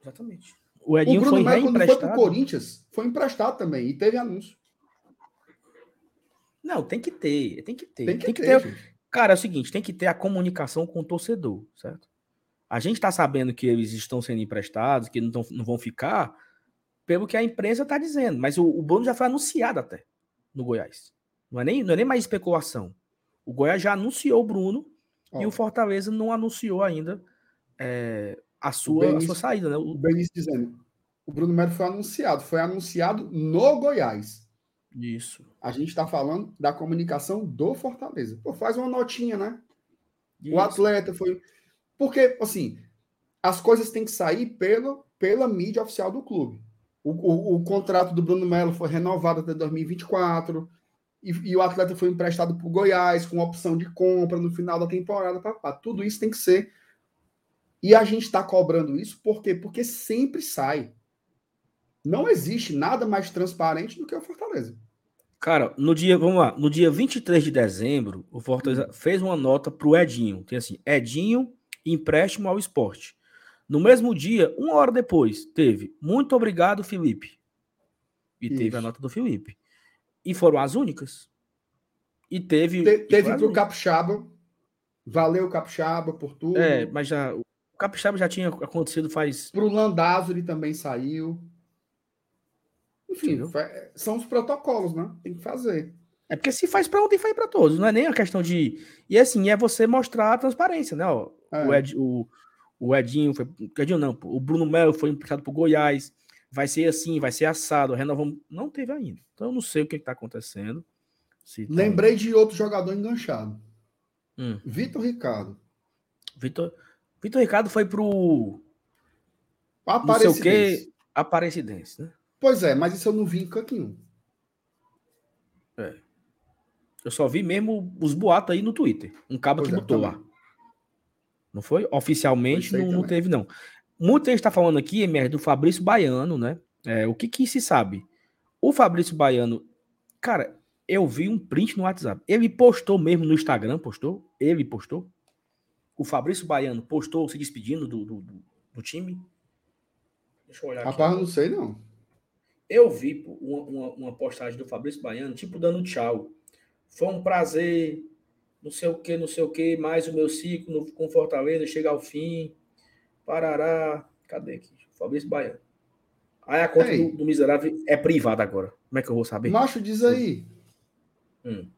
S1: Exatamente. O Edinho o Bruno foi Melo,
S2: quando foi pro Corinthians, foi emprestado também e teve anúncio.
S1: Não, tem que ter, tem que ter. Tem que, tem que ter. ter Cara, é o seguinte, tem que ter a comunicação com o torcedor, certo? A gente está sabendo que eles estão sendo emprestados, que não, tão, não vão ficar, pelo que a imprensa está dizendo. Mas o, o Bruno já foi anunciado até no Goiás. Não é nem, não é nem mais especulação. O Goiás já anunciou o Bruno e o Fortaleza não anunciou ainda é, a, sua, Benício, a sua saída. Né? O
S2: Benício dizendo, o Bruno Melo foi anunciado, foi anunciado no Goiás.
S1: Isso.
S2: A gente está falando da comunicação do Fortaleza. Pô, faz uma notinha, né?
S1: Isso.
S2: O atleta foi. Porque, assim, as coisas têm que sair pela, pela mídia oficial do clube. O, o, o contrato do Bruno Melo foi renovado até 2024. E, e o atleta foi emprestado para o Goiás com opção de compra no final da temporada. Papá. Tudo isso tem que ser. E a gente está cobrando isso por quê? Porque sempre sai. Não existe nada mais transparente do que o Fortaleza.
S1: Cara, no dia, vamos lá, no dia 23 de dezembro, o Fortaleza fez uma nota pro Edinho. Tem assim, Edinho, empréstimo ao esporte. No mesmo dia, uma hora depois, teve muito obrigado, Felipe. E
S2: Isso.
S1: teve a nota do Felipe. E foram as únicas. E teve.
S2: Te-
S1: e
S2: teve
S1: foram as
S2: para o
S1: únicas.
S2: Capixaba. Valeu, Capixaba, por tudo.
S1: É, mas já. O Capixaba já tinha acontecido faz.
S2: Para o Landázuri também saiu. Enfim, são os protocolos, né? Tem que fazer.
S1: É porque se faz para tem que fazer para todos. Não é nem a questão de. E assim, é você mostrar a transparência, né?
S2: É.
S1: o, Ed, o, o Edinho foi. O Edinho não, o Bruno Melo foi emprestado pro Goiás. Vai ser assim, vai ser assado. Renovamos. Não teve ainda. Então eu não sei o que, está acontecendo. Se tá-
S2: Lembrei de outro jogador enganchado.
S1: Hum.
S2: Vitor Ricardo.
S1: Vitor, Vitor Ricardo foi pro. Não sei o
S2: Aparecidense.
S1: que. Aparecidense, né?
S2: Pois é, mas isso eu não vi em canto nenhum.
S1: Eu só vi mesmo os boatos aí no Twitter. Um cabo
S2: Pois
S1: que
S2: é,
S1: botou
S2: também.
S1: lá. Não foi? Oficialmente
S2: Foi aí
S1: não, não teve, não. Muita gente está falando aqui, MR, do Fabrício Baiano, né? É, o que que se sabe? O Fabrício Baiano, cara, eu vi um print no WhatsApp. Ele postou mesmo no Instagram, postou? Ele postou? O Fabrício Baiano postou se despedindo do, do, do- time? Deixa eu olhar aqui.
S2: Rapaz, eu não sei, não.
S1: Eu vi pô, uma, uma, postagem do Fabrício Baiano, tipo, dando tchau. Foi um prazer, não sei o que, não sei o que, mais o meu ciclo no- com Fortaleza chega ao fim. Parará. Cadê aqui? Fabrício Baiano. Aí a conta do, do miserável é privada agora. Como é que eu vou saber?
S2: Macho, diz aí
S1: Hum.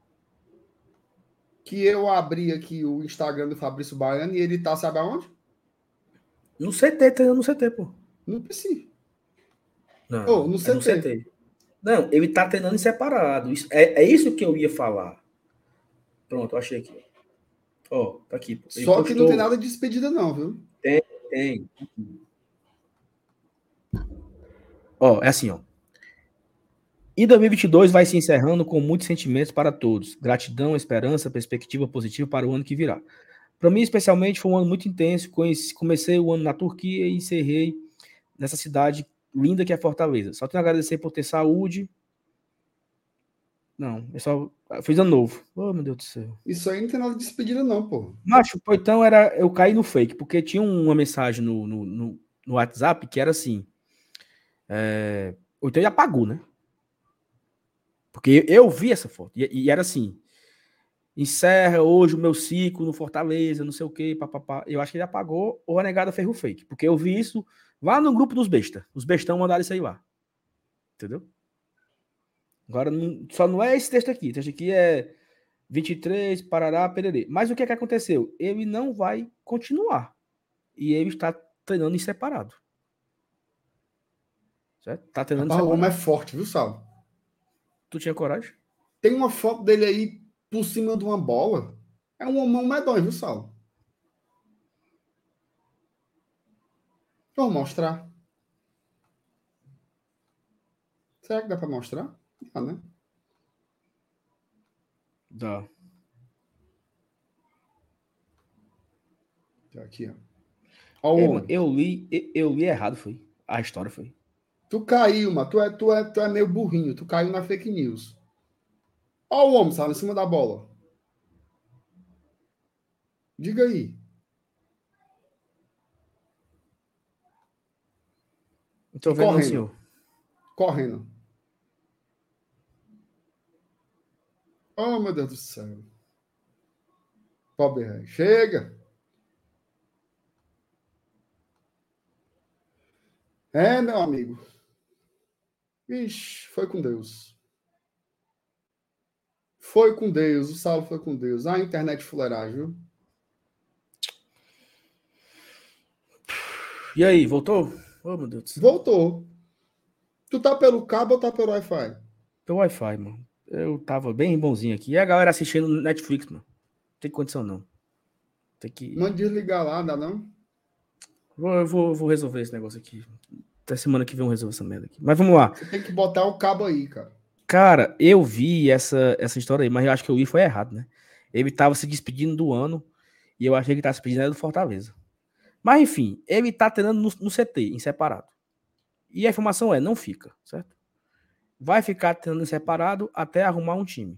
S2: que eu abri aqui o Instagram do Fabrício Baiano e ele tá, sabe aonde?
S1: No CT, tá no CT, pô.
S2: No PC.
S1: Não,
S2: Ô, no
S1: é no
S2: CT.
S1: CT. Não, ele tá treinando em separado. Isso, é, é isso que eu ia falar. Pronto, eu achei aqui. Ó, tá aqui. Ele
S2: Só que não
S1: postou-
S2: tem nada de despedida, não, viu?
S1: Tem. Ó, é assim, ó. E 2022 vai se encerrando com muitos sentimentos para todos. Gratidão, esperança, perspectiva positiva para o ano que virá. Para mim, especialmente, foi um ano muito intenso. Comecei o ano na Turquia e encerrei nessa cidade linda que é Fortaleza. Só tenho a agradecer por ter saúde. Não, é só. Fiz ano novo. Oh, meu Deus do céu.
S2: Isso aí não tem nada de despedida, não, pô.
S1: Macho, pô, então era. Eu caí no fake, porque tinha uma mensagem no, no, no, no WhatsApp que era assim. É, ou então ele apagou, né? Porque eu vi essa foto. E, e era assim. Encerra hoje o meu ciclo no Fortaleza, não sei o quê, papapá. Eu acho que ele apagou ou a negada fez o fake. Porque eu vi isso lá no grupo dos besta. Os bestão mandaram isso aí lá. Entendeu? Agora, só não é esse texto aqui. O texto aqui é 23, Parará, Pererê. Mas o que é que aconteceu? Ele não vai continuar. E ele está treinando em separado. Certo? Tá treinando em
S2: Rapaz, o
S1: separado.
S2: homem é forte, viu, Sal?
S1: Tu tinha coragem?
S2: Tem uma foto dele aí por cima de uma bola. É um homão medonho, viu, Sal? Vou mostrar. Será que dá pra mostrar? Dá, né?
S1: Dá.
S2: Tá Aqui, ó. Ó
S1: mano, eu li, eu- eu li errado, foi. A história foi.
S2: Tu caiu, mano. Tu é, tu, é, tu é meio burrinho. Tu caiu na fake news. Ó o homem, sabe, em cima da bola. Diga aí.
S1: Tô vendo, não,
S2: correndo.
S1: senhor.
S2: Correndo. Oh, meu Deus do céu. Pobre rei. Chega. É, meu amigo. Ixi, foi com Deus. Foi com Deus. O Saulo foi com Deus. A internet fuleiragem, viu?
S1: E aí, voltou? Oh, meu Deus do céu.
S2: Voltou. Tu tá pelo cabo ou tá pelo Wi-Fi?
S1: Teu Wi-Fi, mano. Eu tava bem bonzinho aqui. E a galera assistindo Netflix, mano. Não tem condição, não. Tem que.
S2: Manda desligar lá, dá não?
S1: Vou, eu vou, vou resolver esse negócio aqui. Até semana que vem eu resolvo essa merda aqui. Mas vamos lá.
S2: Você tem que botar o cabo aí, cara.
S1: Cara, eu vi essa, essa história aí, mas eu acho que eu vi foi errado, né? Ele tava se despedindo do ano e eu achei que ele tava se despedindo do Fortaleza. Mas enfim, ele tá treinando no, no CT, em separado. E a informação é, não fica, certo? Vai ficar treinando em separado até arrumar um time.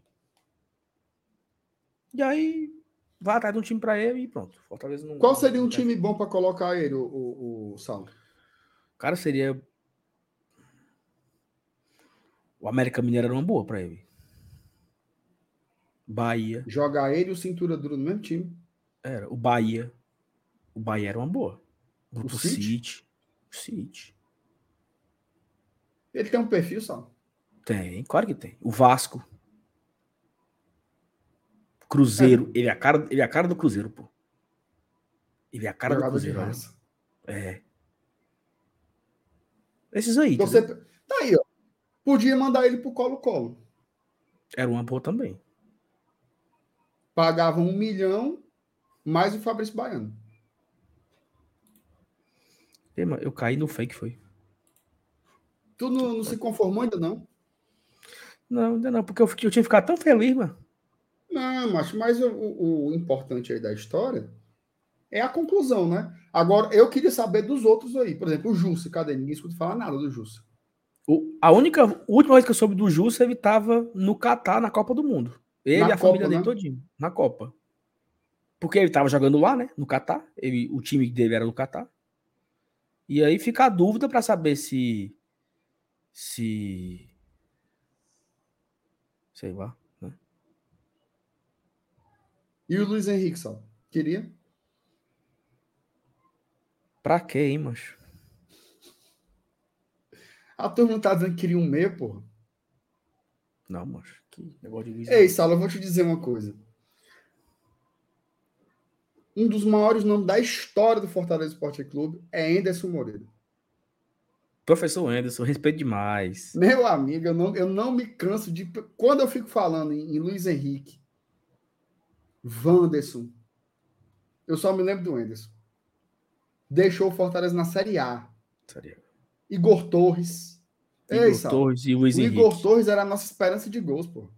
S1: E aí, vai atrás de um time para ele e pronto. Fortaleza não.
S2: Qual seria um time bom para colocar ele, o, o, o Saulo?
S1: Cara, seria. O América Mineiro era uma boa para ele. Bahia.
S2: Jogar ele e o Cintura Duro no mesmo time.
S1: Era. O Bahia. O Bahia era uma boa. O,
S2: O
S1: City.
S2: City?
S1: O City.
S2: Ele tem um perfil, Saulo.
S1: Tem, claro que tem. O Vasco. Cruzeiro. Ele, é a cara, ele é a cara do Cruzeiro, pô. Ele é a cara
S2: Jogador
S1: do Cruzeiro.
S2: raça.
S1: É. Esses aí.
S2: Então você... Tá aí, ó. Podia mandar ele pro Colo-Colo.
S1: Era uma boa também.
S2: Pagava um milhão mais o Fabrício Baiano.
S1: Eu caí no fake, foi.
S2: Tu não, não se conformou ainda, não?
S1: Não, ainda não, porque eu, eu tinha ficado tão feliz, mano.
S2: Não, mas, mas o, o- importante aí da história é a conclusão, né? Agora, eu queria saber dos outros aí. Por exemplo, o Jussi, cadê? Ninguém escuta falar nada do Jussi.
S1: A única, a última vez que eu soube do Justo, ele tava no Catar, na Copa do Mundo. Ele
S2: Na
S1: e a família
S2: Copa,
S1: dele
S2: né?
S1: todinho, na Copa. Porque ele tava jogando lá, né? No Catar. Ele, o time dele era no Catar. E aí fica a dúvida para saber se. Se. Sei lá. Né?
S2: E o Luiz Henrique, só? Queria?
S1: Pra quê, hein, macho?
S2: A turma não tá dizendo que queria um meia, porra.
S1: Não, macho. Que negócio de Luiz
S2: Ei. Saulo, eu vou te dizer uma coisa. Um dos maiores nomes da história do Fortaleza Esporte Clube é Anderson Moreira.
S1: Professor Anderson, respeito demais.
S2: Meu amigo, eu não, eu não me canso de. Quando eu fico falando em, em Luiz Henrique, Wanderson, eu só me lembro do Anderson. Deixou o Fortaleza na Série A.
S1: Seria.
S2: Igor Torres. Ei,
S1: Igor
S2: Saulo,
S1: Torres e Luiz
S2: o
S1: Henrique.
S2: Igor Torres era a nossa esperança de gols, pô.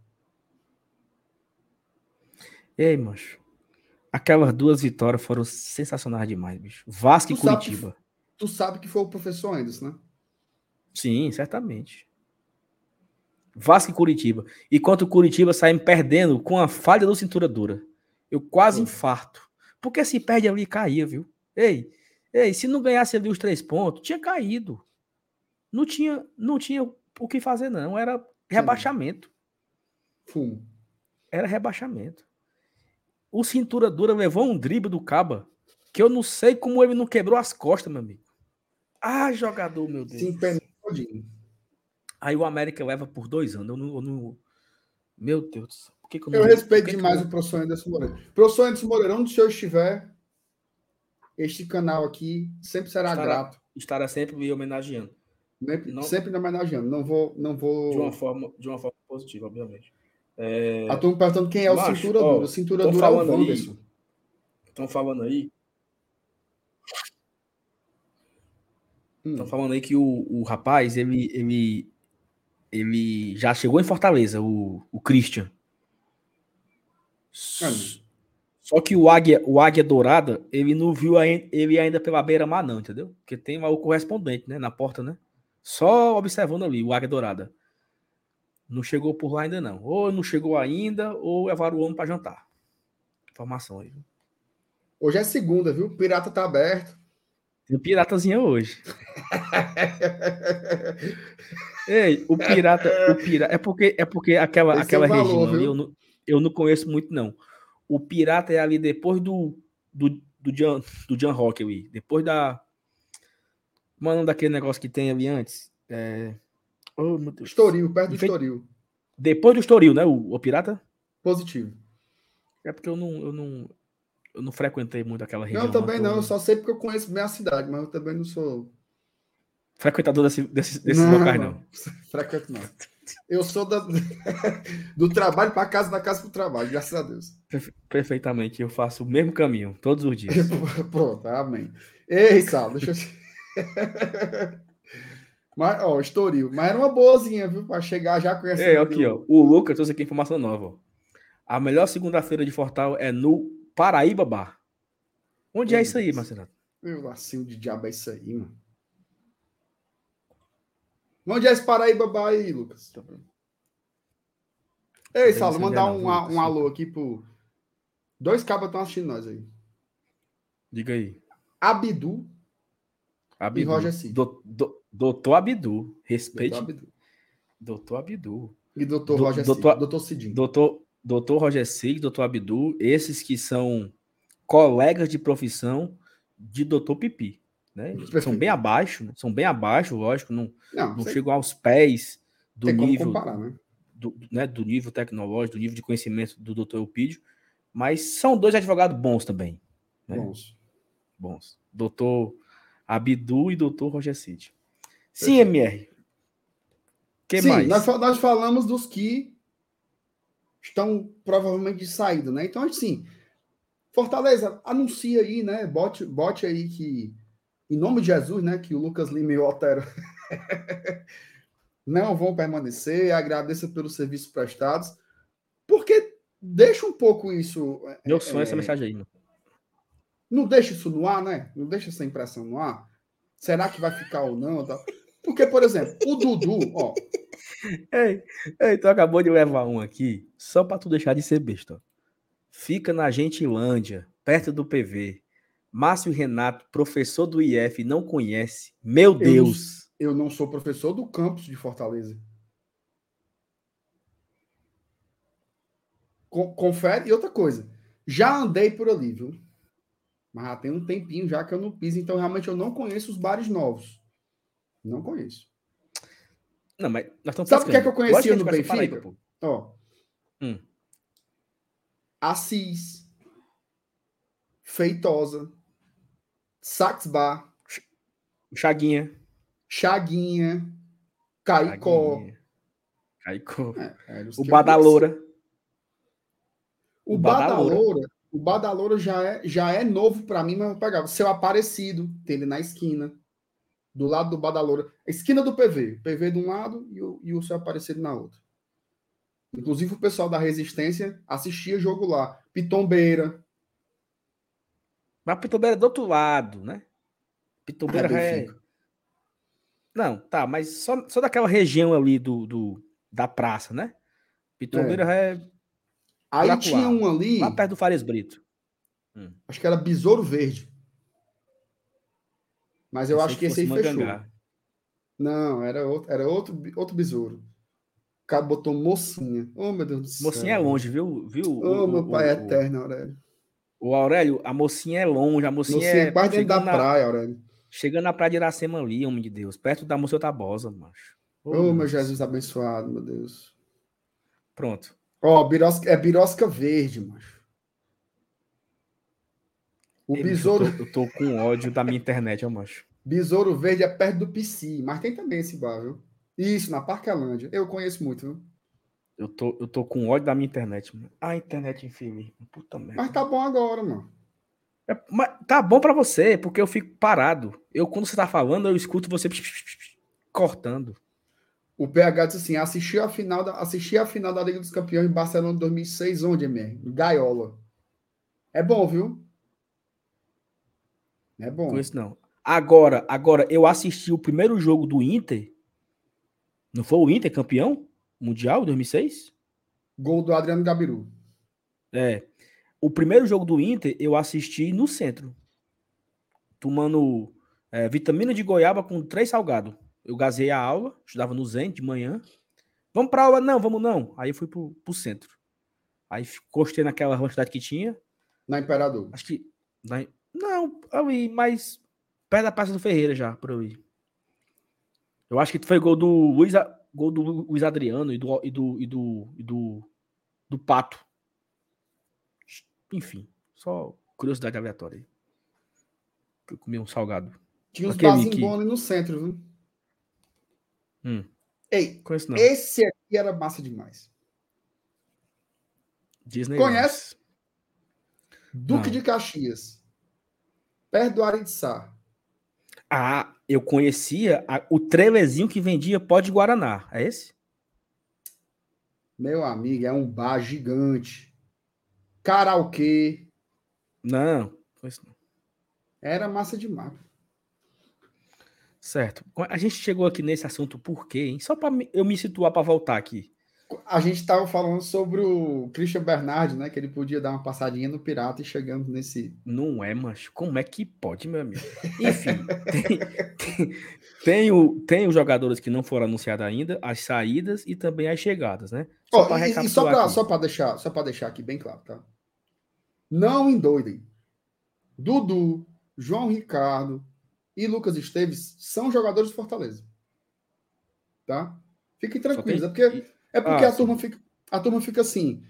S1: Ei, macho. Aquelas duas vitórias foram sensacionais demais, bicho. Vasco e
S2: Tu sabe
S1: Curitiba.
S2: Tu sabe que foi o professor Anderson, né?
S1: Sim, certamente. Vasco e Curitiba. E Curitiba saímos perdendo com a falha do cintura dura. Eu quase infarto. Porque se perde ali, caía, viu? Ei, ei, se não ganhasse ali os três pontos, tinha caído. Não tinha, não tinha o que fazer, não. Era rebaixamento.
S2: Fumo.
S1: Era rebaixamento. O cintura dura levou um drible do Caba que eu não sei como ele não quebrou as costas, meu amigo. Ah, jogador, meu Deus.
S2: Todinho.
S1: Aí o América leva por dois anos. Eu não, eu não- Meu Deus do céu. Por que que eu, não-
S2: Eu respeito
S1: que
S2: demais
S1: eu-
S2: o professor Anderson Moreira. Professor Anderson Moreira, onde o senhor estiver, este canal aqui sempre será
S1: Estará-
S2: grato.
S1: Estará sempre me homenageando.
S2: Sempre,
S1: Não-
S2: sempre me homenageando. Não vou. Não vou...
S1: De uma forma, de uma forma positiva, obviamente. É,
S2: A turma perguntando quem é o
S1: Macho,
S2: cintura
S1: ó,
S2: dura. O cintura dura é o. Wanderson.
S1: Estão falando aí.
S2: Hum.
S1: Estão falando aí que o, o rapaz, ele, ele, ele já chegou em Fortaleza, o, o Christian. Só que o Águia, o Águia Dourada, ele não viu ai- ele ainda pela beira-mar, não, entendeu? Porque tem lá o correspondente, né? Na porta, né? Só observando ali, o Águia Dourada. Não chegou por lá ainda, não. Ou não chegou ainda, ou levaram o homem para jantar. Informação aí.
S2: Hoje é segunda, viu? O Pirata tá aberto.
S1: Tem piratazinha hoje. [LAUGHS] Ei, o pirata, o pirata, é porque é porque aquela
S2: Esse
S1: aquela
S2: é valor,
S1: região ali eu não, eu não conheço muito não. O pirata é ali depois do do do Jan, do Jan Rock ali, depois da Mano, daquele negócio que tem ali antes. É... Oh, meu Deus.
S2: Estoril, perto do
S1: Enfeite-
S2: Estoril.
S1: Depois do Estoril, né? O, o pirata?
S2: Positivo.
S1: É porque eu não, eu não, eu não frequentei muito aquela região.
S2: Não, também não. Eu só sei porque eu conheço bem a cidade, mas eu também não sou.
S1: Frequentador desse, desses, desses
S2: Não,
S1: locais,
S2: não.
S1: não. [LAUGHS]
S2: Frequento não. Eu sou da, [LAUGHS] do trabalho para casa, da casa para o trabalho, graças a Deus.
S1: Perfeitamente, eu faço o mesmo caminho, todos os dias. [LAUGHS]
S2: Pronto, amém. Ei, Sal, deixa eu. Mas, ó, Estoril. Mas era uma boazinha, viu? Para chegar já conhecendo.
S1: É, aqui, ó. O Lucas trouxe aqui informação nova. Ó. A melhor segunda-feira de Fortal é no Paraíba Bar. Onde Meu é isso aí, Marcelo?
S2: Meu lacinho de diabo é isso aí, mano. Onde é esse Paraíba Bar aí, Lucas? Tá Ei, Saulo, mandar um, um alô aqui pro. Dois cabos estão assistindo nós aí.
S1: Diga aí.
S2: Abidu,
S1: Abidu. e Roger Cid. Do, do, doutor Abidu. Respeite. Doutor Abidu. Doutor Abidu.
S2: E doutor do, Roger doutor, Cid. Doutor Cidinho.
S1: Doutor, doutor Roger Cid, doutor Abidu. Esses que são colegas de profissão de doutor Pipi. Né? São bem abaixo, né? são bem abaixo, lógico, não, não, não chegam aos pés do nível comparar, né? Do, né, do nível tecnológico, do nível de conhecimento do doutor Eupídio, mas são dois advogados bons também. Né?
S2: Bons.
S1: Bons. Doutor Abdu e doutor Roger Cid. Sim, Perfeito. MR.
S2: que Sim, mais? Nós, nós falamos dos que estão provavelmente de saída, né? Então, assim, Fortaleza, anuncia aí, né? Bote, bote aí que, em nome de Jesus, né? Que o Lucas Lima e o Otero [LAUGHS] não vão permanecer. Agradeça pelos serviços prestados, porque deixa um pouco isso.
S1: Meu sonho é, essa mensagem aí, mano.
S2: Não deixa isso no ar, né? Não deixa essa impressão no ar. Será que vai ficar ou não? Porque, por exemplo, o Dudu, ó.
S1: Ei, ei, tu acabou de levar um aqui, só para tu deixar de ser besta. Fica na Gentilândia, perto do PV. Márcio Renato, professor do IF, não conhece. Meu Deus!
S2: Eu, eu não sou professor do campus de Fortaleza. Confere. E outra coisa, já andei por ali, viu? Mas já tem um tempinho já que eu não piso, então realmente eu não conheço os bares novos. Não conheço.
S1: Não, mas nós estamos
S2: Sabe o que é que eu conhecia no Benfica? Ó. Hum. Assis. Feitosa. Sax Bar.
S1: Chaguinha.
S2: Chaguinha. Caicó.
S1: Caicó. É, o Badaloura.
S2: O Badaloura. O Badalouro já é, já é novo para mim, mas eu pegava. Seu Aparecido, tem ele na esquina, do lado do Badalouro. Esquina do PV. PV de um lado e o, e o Seu Aparecido na outra. Inclusive o pessoal da Resistência assistia jogo lá. Pitombeira.
S1: Mas Pitombeira é do outro lado, né? Pitombeira ah, é. Não, tá, mas só, só daquela região ali do, do da praça, né? Pitombeira é, é
S2: Aí tinha um ali.
S1: Lá perto do Farias Brito.
S2: Hum. Acho que era Besouro Verde. Mas eu, eu acho que, que esse aí fechou. Não, era outro, era outro, outro besouro. O cara botou mocinha. Oh, meu Deus do
S1: céu. Mocinha é longe, viu? viu
S2: oh, o, meu pai o, é eterno, Aurélio.
S1: O Aurélio, a mocinha é longe, a mocinha, mocinha é.
S2: quase dentro da na, praia, Aurélio.
S1: Chegando na praia de Iracema ali, homem de Deus. Perto da moça Tabosa, macho.
S2: Oh, oh meu Jesus abençoado, meu Deus.
S1: Pronto.
S2: Ó, oh, birosca, é birosca verde, macho.
S1: O Ei, besouro. Eu tô, eu tô, com ódio da minha internet, ó, macho.
S2: Besouro verde é perto do PC, mas tem também esse bar, viu? Isso, na Parquelândia. Eu conheço muito, viu?
S1: Eu tô, eu tô com ódio da minha internet, mano. A internet infeliz. Puta merda.
S2: Mas tá bom agora, mano.
S1: É, mas tá bom para você, porque eu fico parado. Eu, quando você tá falando, eu escuto você cortando.
S2: O PH disse assim: assisti a final da, assisti a final da Liga dos Campeões em Barcelona 2006, onde? Em Gaiola. É bom, viu? É bom.
S1: Com isso não. Agora, agora, eu assisti o primeiro jogo do Inter. Não foi o Inter campeão mundial em 2006?
S2: Gol do Adriano Gabiru.
S1: É. O primeiro jogo do Inter eu assisti no centro. Tomando é, vitamina de goiaba com três salgados eu gazei a aula, estudava no Zen de manhã. Vamos para aula? Não, vamos não. Aí fui pro, pro centro. Aí encostei naquela quantidade que tinha.
S2: Na Imperador.
S1: Acho que. Na, não, ali, mas perto da Praça do Ferreira já, por ali. Eu acho que foi gol do Luiz, gol do Luiz Adriano e do, e do, e do, e do, do Pato. Enfim, só curiosidade aleatória. Eu comi um salgado.
S2: Tinha uns barzinhos bons ali no centro, viu?
S1: Hum.
S2: Ei, esse e era massa demais.
S1: Disney.
S2: Conhece? Duque Não. de Caxias. Perto do Aritsá.
S1: Ah, eu conhecia a, o trelezinho que vendia pó de Guaraná. É esse?
S2: Meu amigo, é um bar gigante. Karaokê.
S1: Não,
S2: não. Era massa demais.
S1: Certo. A gente chegou aqui nesse assunto por quê, hein? Só para eu me situar para voltar aqui.
S2: A gente estava falando sobre o Christian Bernard, né? Que ele podia dar uma passadinha no Pirata e chegamos nesse.
S1: Não é, mas como é que pode, meu amigo? Enfim, [LAUGHS] tem, tem, tem, o, tem os jogadores que não foram anunciados ainda, as saídas e também as chegadas, né?
S2: Só oh, e, e só para deixar, só para deixar aqui bem claro, tá? Não endoidem. Dudu, João Ricardo e Lucas Esteves são jogadores de Fortaleza. Tá? Fiquem tranquilos. É porque é porque ah, a, turma fica, a turma fica assim.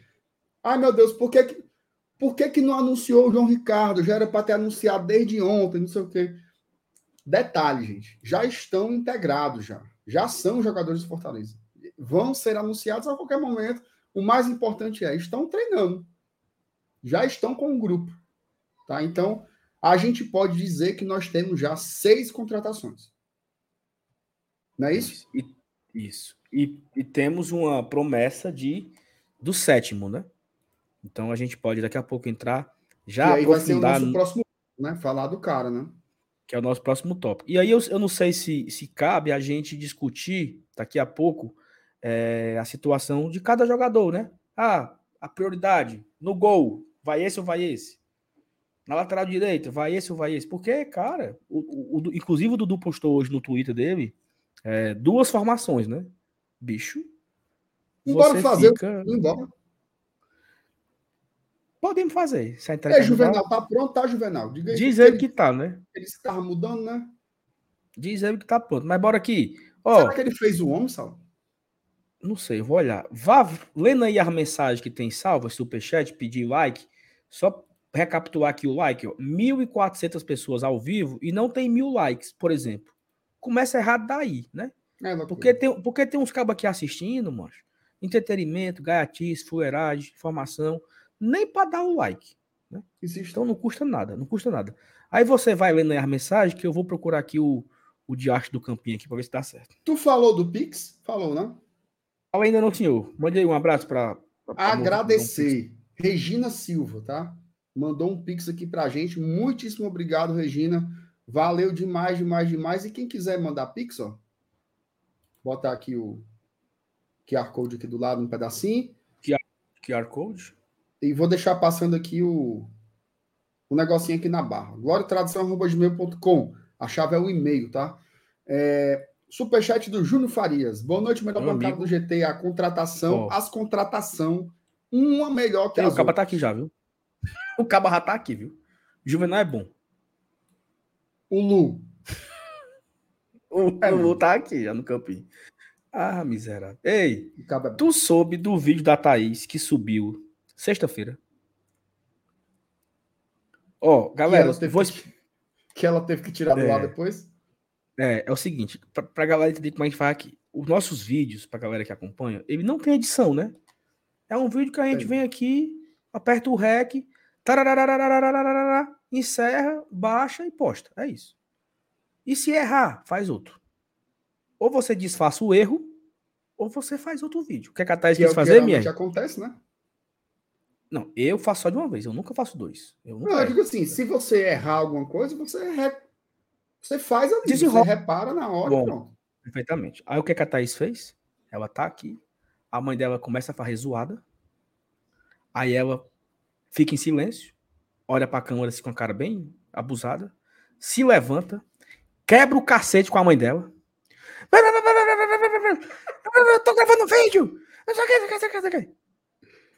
S2: Ai, meu Deus, por que, que, por que, que não anunciou o João Ricardo? Já era para ter anunciado desde ontem, não sei o quê. Detalhe, gente. Já estão integrados, já. Já são jogadores de Fortaleza. Vão ser anunciados a qualquer momento. O mais importante é, estão treinando. Já estão com o grupo. Tá? Então, a gente pode dizer que nós temos já seis contratações. Não é isso?
S1: E, isso. E, e, temos uma promessa de do sétimo, né? Então a gente pode daqui a pouco entrar já
S2: e aí vai ser o nosso próximo, né? Falar do cara, né?
S1: Que é o nosso próximo tópico. E aí eu, eu não sei se, se cabe a gente discutir daqui a pouco é, a situação de cada jogador, né? Ah, a prioridade no gol, vai esse ou vai esse? Na lateral direita, vai esse ou vai esse? Porque, cara, o, o, o inclusive o Dudu postou hoje no Twitter dele é, duas formações, né? Bicho.
S2: Embora fazer. Fica... Embora.
S1: Podemos fazer. Se
S2: é, Juvenal, tá pronto, tá, Juvenal?
S1: Diga Diz ele que tá, né?
S2: Ele estava mudando, né?
S1: Diz ele que tá pronto. Mas bora aqui.
S2: Ó, Será que ele fez o homem, Sal?
S1: Não sei, vou olhar. Vá lendo aí a mensagem que tem salva, superchat, pedir like. Só recapitular aqui o like, ó, 1.400 pessoas ao vivo e não tem mil likes, por exemplo. Começa errado daí, né? É porque, tem, porque tem uns cabos aqui assistindo, mano. Entretenimento, gaiatice, fuleiragem, informação. Nem para dar o like. Né? Então não custa nada, não custa nada. Aí você vai lendo aí a mensagem que eu vou procurar aqui o, o diacho do campinho aqui para ver se dá certo.
S2: Tu falou do Pix? Falou, não?
S1: Fala ainda não, senhor. Mande aí um abraço para.
S2: Agradecer. Regina Silva, tá? Mandou um pix aqui para a gente. Muitíssimo obrigado, Regina. Valeu demais, demais, demais. E quem quiser mandar pix, ó, botar aqui o QR Code aqui do lado, um pedacinho.
S1: QR Code?
S2: E vou deixar passando aqui o, o negocinho aqui na barra. gloriatradução.com. A chave é o e-mail, tá? É, superchat do Júnior Farias. Boa noite, melhor bancada do GT. A contratação, oh. as contratação, uma melhor que
S1: a outra. O tá aqui já, viu? O Cabo já tá aqui, viu? Juvenal é bom.
S2: O Lu. [LAUGHS]
S1: o, é, o Lu tá aqui, já no campinho. Ah, miserável. Ei, é tu soube do vídeo da Thaís que subiu sexta-feira? Ó, oh, galera,
S2: que vou... que, que ela teve que tirar do é, ar depois?
S1: É, é o seguinte, pra, pra galera entender como a gente faz aqui. Os nossos vídeos, pra galera que acompanha, ele não tem edição, né? É um vídeo que a gente é. vem aqui, aperta o REC, encerra, baixa e posta. É isso. E se errar, faz outro. Ou você desfaça o erro, ou você faz outro vídeo. O que, a Thais quis é fazer, minha?
S2: Acontece, né?
S1: Não, eu faço só de uma vez, eu nunca faço dois.
S2: Eu não, eu digo assim, se você errar alguma coisa, você, re... você faz ali, Desenrola. você repara na hora Bom, pronto.
S1: Perfeitamente. Aí o que, que a Thaís fez? Ela tá aqui, a mãe dela começa a fazer zoada, aí ela fica em silêncio, olha para a câmera assim, com a cara bem abusada, se levanta, quebra o cacete com a mãe dela. Tô gravando vídeo!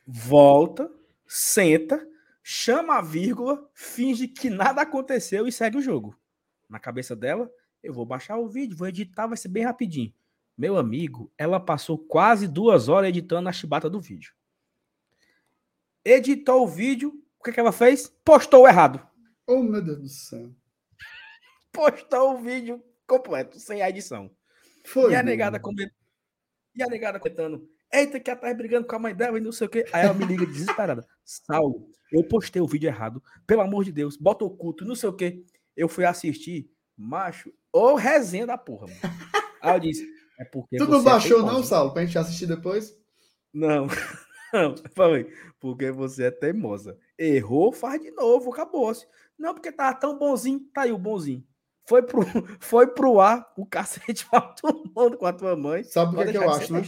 S1: Volta, senta, chama a vírgula, finge que nada aconteceu e segue o jogo. Na cabeça dela, eu vou baixar o vídeo, vou editar, vai ser bem rapidinho. Meu amigo, ela passou quase duas horas editando a chibata do vídeo editou o vídeo, o que, que ela fez? Postou errado.
S2: Oh, meu Deus do céu.
S1: Postou o vídeo completo, sem a edição. Foi. E a negada comentou. E a negada contando, eita, que ela tá brigando com a mãe dela e não sei o quê. Aí ela me liga desesperada. Saulo, eu postei o vídeo errado. Pelo amor de Deus, bota o culto, não sei o quê. Eu fui assistir, macho, ou resenha da porra, mano. Aí eu disse, é porque.
S2: Tu não baixou, é não, Saulo, pra gente assistir depois?
S1: Não. Não, [LAUGHS] falei, porque você é teimosa. Errou, faz de novo, acabou-se. Não, porque tava tão bonzinho, tá aí o bonzinho. Foi pro, [LAUGHS] foi pro ar o cacete [LAUGHS] pra todo mundo com a tua mãe.
S2: Sabe o que, é que eu acho, né?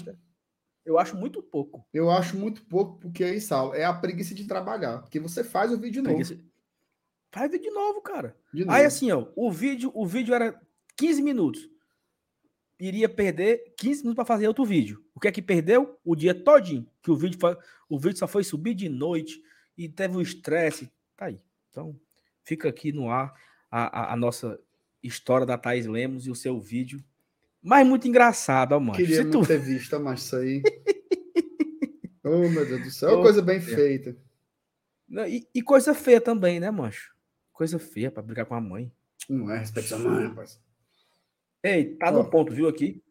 S1: Eu acho muito pouco.
S2: Eu acho muito pouco, porque aí, Saulo, é a preguiça de trabalhar. Porque você faz o vídeo de novo. Preguiça...
S1: Faz vídeo de novo, cara. De novo. Aí assim, ó, o vídeo, o vídeo era 15 minutos iria perder 15 minutos para fazer outro vídeo. O que é que perdeu? O dia todinho, que o vídeo, foi, o vídeo só foi subir de noite e teve um estresse. Tá aí. Então, fica aqui no ar a, a, a, nossa história da Thais Lemos e o seu vídeo. Mas muito engraçado, mano.
S2: Queria Se tu... ter visto, mas isso aí. [LAUGHS] oh, meu Deus do céu. Oh, coisa bem é. feita.
S1: E, e, coisa feia também, né, mancho? Coisa feia para brigar com a mãe.
S2: Não é respeito a mãe, rapaz.
S1: Ei, tá ó. no ponto, viu aqui?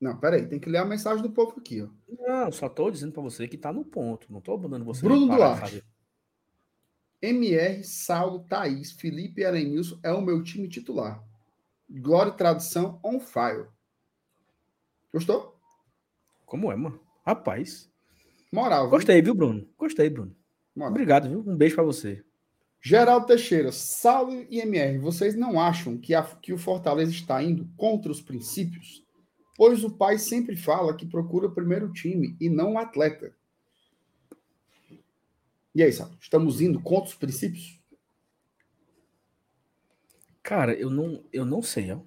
S2: Não, peraí, tem que ler a mensagem do povo aqui, ó.
S1: Não, só tô dizendo para você que tá no ponto. Não tô abandonando você.
S2: Bruno Duarte. MR, Saulo, Thaís, Felipe e Arenilson é o meu time titular. Glória e tradição on fire. Gostou?
S1: Como é, mano? Rapaz.
S2: Moral. Viu?
S1: Gostei, viu, Bruno? Gostei, Bruno. Moral. Obrigado, viu? Um beijo para você.
S2: Geraldo Teixeira, Saulo e MR, vocês não acham que, a, que o Fortaleza está indo contra os princípios? Pois o pai sempre fala que procura primeiro time e não o atleta. E aí, Saulo, estamos indo contra os princípios?
S1: Cara, eu não, eu não sei, ó.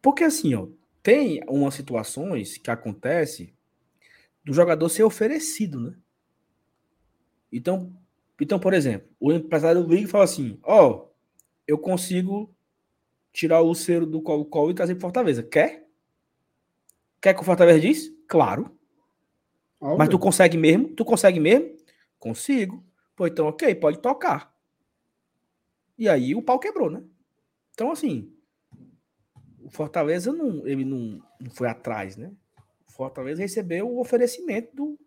S1: Porque assim, ó, tem umas situações que acontece do jogador ser oferecido, né? Então, então por exemplo, o empresário liga e fala assim: Ó, oh, eu consigo tirar o Ciro do Colo-Colo e trazer para Fortaleza. Quer? Quer que o Fortaleza diz? Claro. Mas tu consegue mesmo? Tu consegue mesmo? Consigo. Pô, então, ok, pode tocar. E aí o pau quebrou, né? Então, assim, o Fortaleza não, ele não, não foi atrás, né? O Fortaleza recebeu o oferecimento do,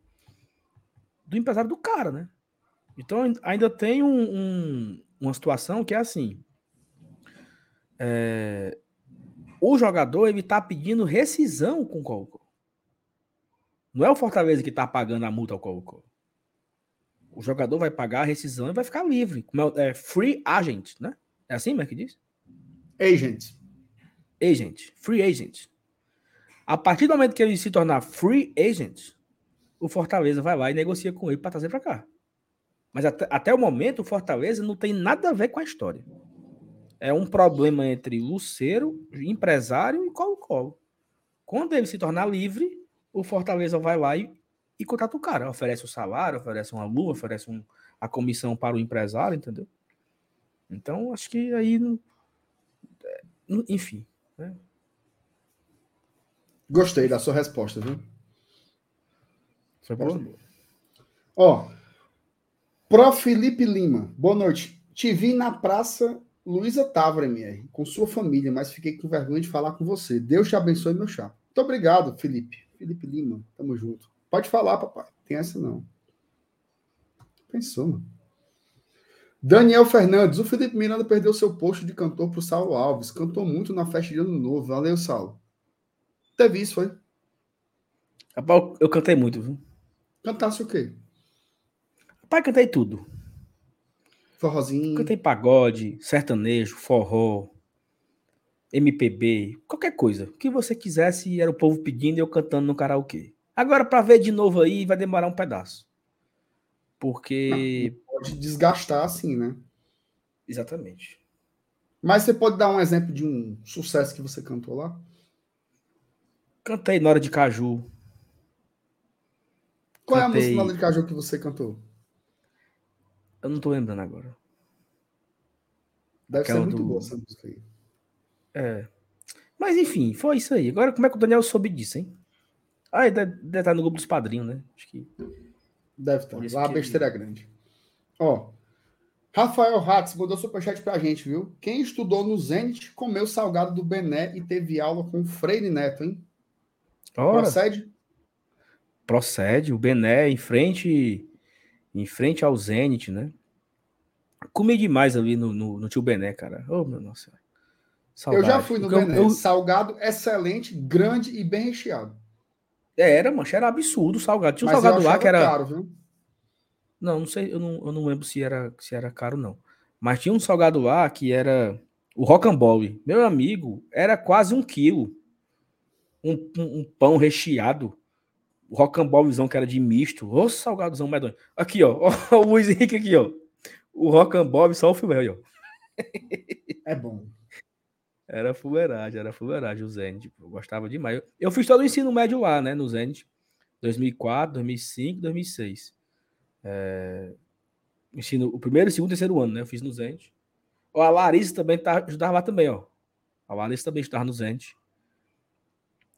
S1: do empresário do cara, né? Então ainda tem um, um, uma situação que é assim. É, o jogador ele tá pedindo rescisão com o Colo Não é o Fortaleza que está pagando a multa ao Colo O jogador vai pagar a rescisão e vai ficar livre. É, é, free agent, né? É assim mesmo que diz?
S2: Agent.
S1: Agent. Free agent. A partir do momento que ele se tornar free agent, o Fortaleza vai lá e negocia com ele para trazer para cá. Mas até, até, o momento, o Fortaleza não tem nada a ver com a história. É um problema entre Luceiro, empresário e Colo-Colo. Quando ele se tornar livre, o Fortaleza vai lá e, e contrata o cara. Oferece o salário, oferece uma luva, oferece um, a comissão para o empresário, entendeu? Então, acho que aí. Não, é, enfim. Né?
S2: Gostei da sua resposta, viu? Foi boa? Ó, Pro Felipe Lima, boa noite. Te vi na praça Luísa Távora, MR, com sua família, mas fiquei com vergonha de falar com você. Deus te abençoe, meu chá. Muito obrigado, Felipe. Felipe Lima, tamo junto. Pode falar, papai. Tem essa não. Pensou, mano. Daniel Fernandes, o Felipe Miranda perdeu seu posto de cantor pro Saulo Alves. Cantou muito na festa de ano novo. Valeu, Saulo. Teve isso, foi?
S1: Eu cantei muito, viu?
S2: Cantasse o quê?
S1: Pai, cantei tudo.
S2: Forrozinho.
S1: Cantei pagode, sertanejo, forró, MPB, qualquer coisa. O que você quisesse, era o povo pedindo e eu cantando no karaokê. Agora, para ver de novo aí, vai demorar um pedaço. Porque.
S2: Não, pode desgastar assim, né?
S1: Exatamente.
S2: Mas você pode dar um exemplo de um sucesso que você cantou lá?
S1: Cantei Nora de Caju.
S2: Qual é a música Nora de Caju que você cantou?
S1: Eu não tô lembrando agora.
S2: Deve Aquela ser muito do... boa essa música aí.
S1: É. Mas enfim, foi isso aí. Agora, como é que o Daniel soube disso, hein? Ah, ele deve, deve estar no grupo dos padrinhos, né? Acho que.
S2: Deve estar. Lá a besteira ele... é grande. Ó. Rafael Hatz mandou superchat pra gente, viu? Quem estudou no Zenit comeu salgado do Bené e teve aula com o Freire Neto, hein?
S1: Ora, procede? Procede. O Bené em frente em frente ao Zenit, né? Comi demais ali no, no, no tio Bené, cara. Oh, meu nossa.
S2: Saudade. Eu já fui no Porque Bené. Eu, eu... Salgado, excelente, grande e bem recheado.
S1: É, era, mancha, era absurdo o salgado. Tinha um Mas salgado lá que era. Caro, viu? Não, não sei, eu não, eu não lembro se era, se era caro, não. Mas tinha um salgado lá que era o rocambole. Meu amigo, era quase um quilo. Um, um, um pão recheado. O rocambolezão que era de misto. Ô, salgadozão medonho. Aqui, ó. [LAUGHS] ó. O Luiz Henrique aqui, ó. O rocambole só o filé, ó. [LAUGHS]
S2: É bom.
S1: Era fuleiragem, era fuleiragem o Zenit. Eu gostava demais. Eu, eu fiz todo o ensino médio lá, né? No Zenit. 2004, 2005, 2006. É, ensino o primeiro, segundo e terceiro ano, né? Eu fiz no Zenit. Ó, a Larissa também tá, ajudava lá também, ó. A Larissa também estudava no Zenit.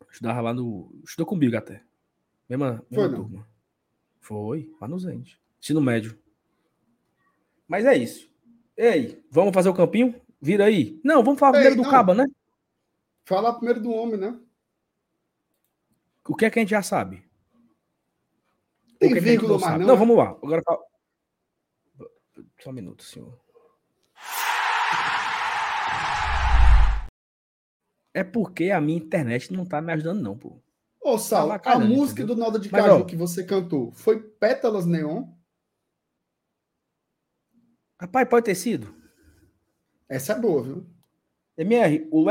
S1: Estudava lá no. Estudou comigo até. Mesma, mesma Foi, turma. Não. Foi, lá no Zenit. Ensino médio. Mas é isso. Ei, vamos fazer o campinho? Vira aí. Não, vamos falar Ei, primeiro do não. Caba, né?
S2: Falar primeiro do homem, né?
S1: O que é que a gente já sabe?
S2: Tem que vírgula, mas
S1: não. Não, é? vamos lá. Agora Só um minuto, senhor. É porque a minha internet não tá me ajudando, não, pô.
S2: Ô, Sal, tá a música entendeu? do Nalda de Caju ó, que você cantou foi Pétalas Neon?
S1: Rapaz, pode ter sido.
S2: Essa é boa, viu?
S1: MR, o,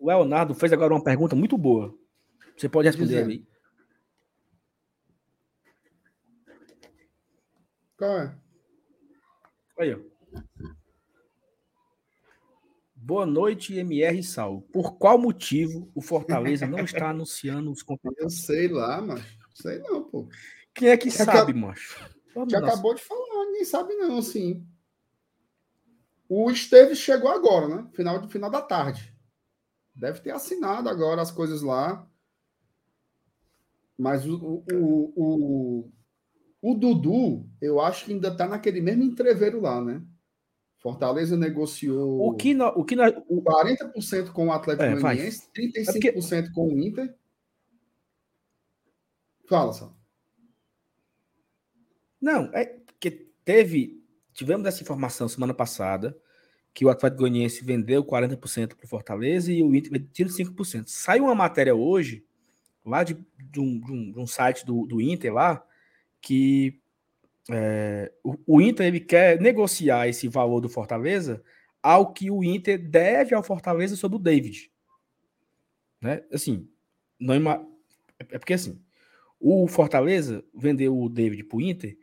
S1: Leonardo fez agora uma pergunta muito boa. Você pode responder Dizendo. ali.
S2: Qual é?
S1: Aí, ó. Boa noite, MR Sal. Por qual motivo o Fortaleza não está anunciando os
S2: contratos? Eu sei lá, mas sei não, pô.
S1: Quem é que sabe, macho?
S2: Já acabou de falar, ninguém sabe não, sim. O Esteves chegou agora, né? Final, final da tarde. Deve ter assinado agora as coisas lá. Mas o, o, o, o Dudu, eu acho que ainda está naquele mesmo entreveiro lá, né? Fortaleza negociou
S1: o que no, o que
S2: no, o... 40% com o Atlético é, Goianiense, 35% é porque... com o Inter. Fala, só.
S1: Não, é que teve tivemos essa informação semana passada que o Atlético Goianiense vendeu 40% para o Fortaleza e o Inter vendeu 35%. Saiu uma matéria hoje, lá de, de, um, de, um, de um, site do, do, Inter lá, que é, o, o, Inter ele quer negociar esse valor do Fortaleza ao que o Inter deve ao Fortaleza sobre o David. Né? Assim, não é porque assim, o Fortaleza vendeu o David para o Inter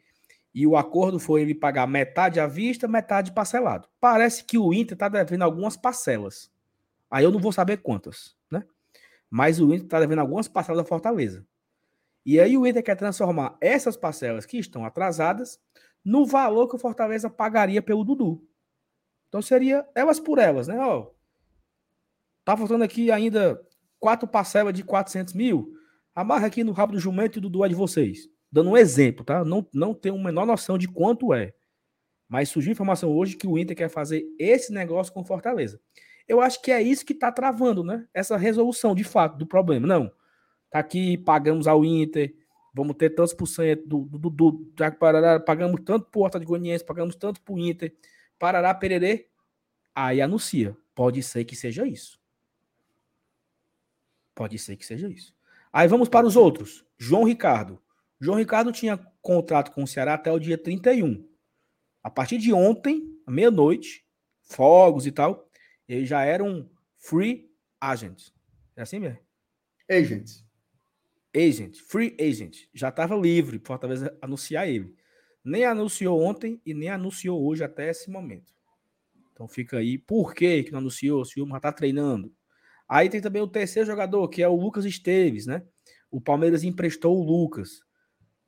S1: e o acordo foi ele pagar metade à vista, metade parcelado. Parece que o Inter está devendo algumas parcelas. Aí eu não vou saber quantas, né? Mas o Inter está devendo algumas parcelas da Fortaleza. E aí o Inter quer transformar essas parcelas que estão atrasadas no valor que o Fortaleza pagaria pelo Dudu. Então seria elas por elas, né? Ó, tá faltando aqui ainda quatro parcelas de 400 mil. Amarra aqui no rabo do jumento e o Dudu é de vocês dando um exemplo, tá? Não, não tenho a menor noção de quanto é. Mas surgiu informação hoje que o Inter quer fazer esse negócio com Fortaleza. Eu acho que é isso que está travando, né? Essa resolução, de fato, do problema. Não. Tá aqui, pagamos ao Inter, vamos ter tantos por cento do, do, do, do Parará, pagamos tanto Horta de Goianiense, pagamos tanto por Inter, Parará, Pererê. Aí anuncia. Pode ser que seja isso. Pode ser que seja isso. Aí vamos para os outros. João Ricardo. João Ricardo tinha contrato com o Ceará até o dia 31. A partir de ontem, meia-noite, fogos e tal, ele já era um free agent. É assim mesmo?
S2: Agent.
S1: Agent, free agent. Já estava livre para talvez anunciar ele. Nem anunciou ontem e nem anunciou hoje até esse momento. Então fica aí. Por que, que não anunciou? Se o já está treinando. Aí tem também o terceiro jogador, que é o Lucas Esteves, né? O Palmeiras emprestou o Lucas.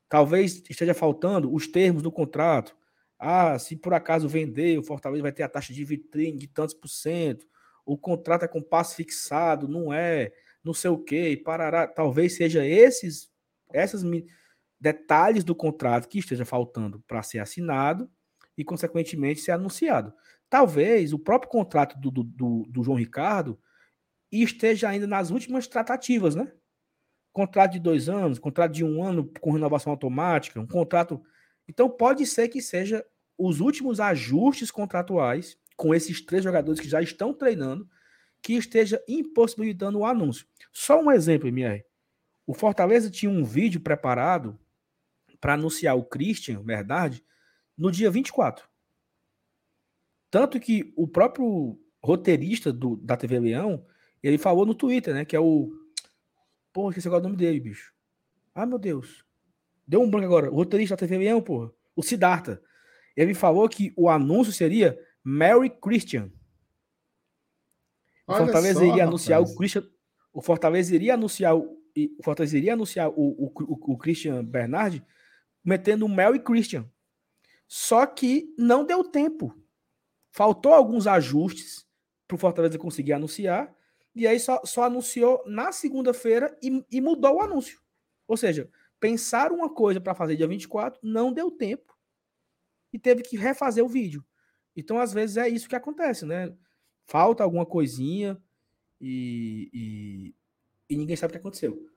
S1: Talvez esteja faltando os termos do contrato. Ah, se por acaso vender, o Fortaleza vai ter a taxa de vitrine de tantos por cento. O contrato é com passo fixado, não é, não sei o quê, parará. Talvez seja esses, esses detalhes do contrato que esteja faltando para ser assinado. e, consequentemente, ser anunciado. Talvez o próprio contrato do, do, do João Ricardo esteja ainda nas últimas tratativas, né? Contrato de dois anos, contrato de um ano com renovação automática, um contrato. Então, pode ser que seja os últimos ajustes contratuais com esses três jogadores que já estão treinando que esteja impossibilitando o anúncio. Só um exemplo, MR. O Fortaleza tinha um vídeo preparado para anunciar o Christian, verdade, no dia 24. Tanto que o próprio roteirista do, da TV Leão, ele falou no Twitter, né, que é o... Pô, esqueci agora o nome dele, bicho. Ah, meu Deus. Deu um branco agora. O roteirista da TV Leão, porra. O Siddhartha. Ele falou que o anúncio seria Mary Christian. O Fortaleza só, iria anunciar rapaz. o Christian. O Fortaleza iria anunciar o, o Fortaleza iria anunciar o, o, o, o Christian Bernard metendo o Mel e Christian. Só que não deu tempo. Faltou alguns ajustes para o Fortaleza conseguir anunciar. E aí só, só anunciou na segunda-feira e, e mudou o anúncio. Ou seja, pensar uma coisa para fazer dia 24, não deu tempo. E teve que refazer o vídeo. Então, às vezes, é isso que acontece, né? Falta alguma coisinha e, e, e, ninguém sabe o que aconteceu.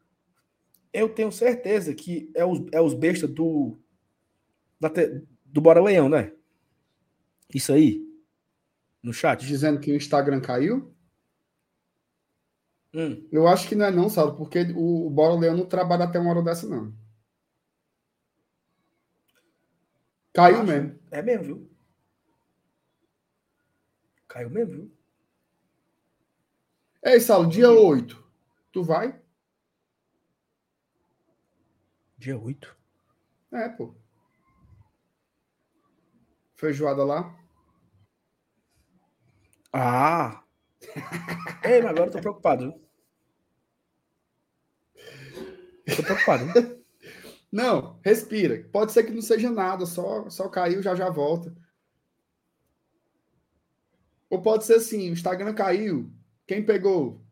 S1: Eu tenho certeza que é os, é os bestas do, da, do Bora Leão, né? Isso aí. No chat.
S2: Dizendo que o Instagram caiu? Hum. Eu acho que não é não, sabe? Porque o, o Bora Leão não trabalha até uma hora dessa, não. Caiu mesmo.
S1: É mesmo, viu? Caiu mesmo, viu?
S2: Ei, Saulo, dia 8. Tu vai?
S1: Dia 8?
S2: É, pô. Feijoada lá?
S1: Ah! [LAUGHS] Ei, mas agora eu tô preocupado. Tô preocupado.
S2: Não, respira. Pode ser que não seja nada, só, só caiu, já já volta. Ou pode ser assim, o Instagram caiu, quem pegou?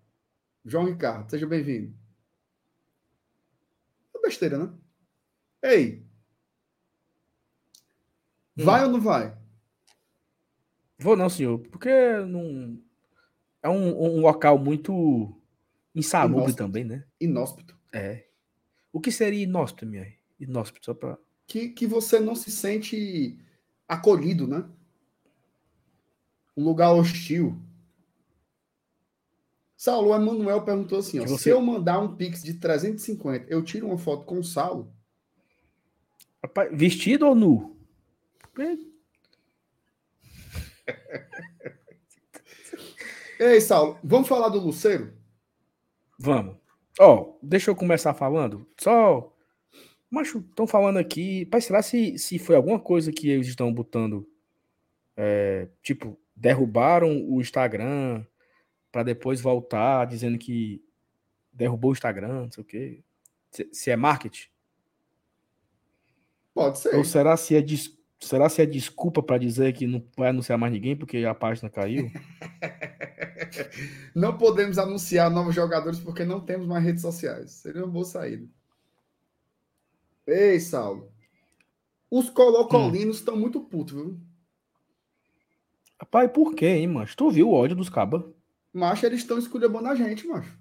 S2: João Ricardo, seja bem-vindo. É besteira, né? Ei. Vai hum. ou não vai?
S1: Vou não, senhor, porque não é um, um local muito insalubre inóspito. também, né?
S2: Inóspito.
S1: É. O que seria inóspito, minha? Inóspito, só para
S2: que, que você não se sente acolhido, né? Um lugar hostil. Saulo Emanuel perguntou assim: ó, você... se eu mandar um Pix de 350, eu tiro uma foto com o Saulo?
S1: Rapaz, vestido ou nu?
S2: Ei, Saulo, vamos falar do Luceiro?
S1: Vamos. Ó, oh, deixa eu começar falando. Só. Macho, estão falando aqui. Pai, será se, se foi alguma coisa que eles estão botando? É, tipo, derrubaram o Instagram para depois voltar dizendo que derrubou o Instagram, não sei o quê. Se, se é marketing?
S2: Pode ser.
S1: Ou será se é, des, será se é desculpa para dizer que não vai anunciar mais ninguém porque a página caiu? [LAUGHS]
S2: não podemos anunciar novos jogadores porque não temos mais redes sociais. Seria uma boa saída. Ei, Saulo. Os colocolinos estão hum. muito putos, viu?
S1: Rapaz, por quê, hein, macho? Tu viu o ódio dos cabas?
S2: Macho, eles estão esculhambando a gente, macho.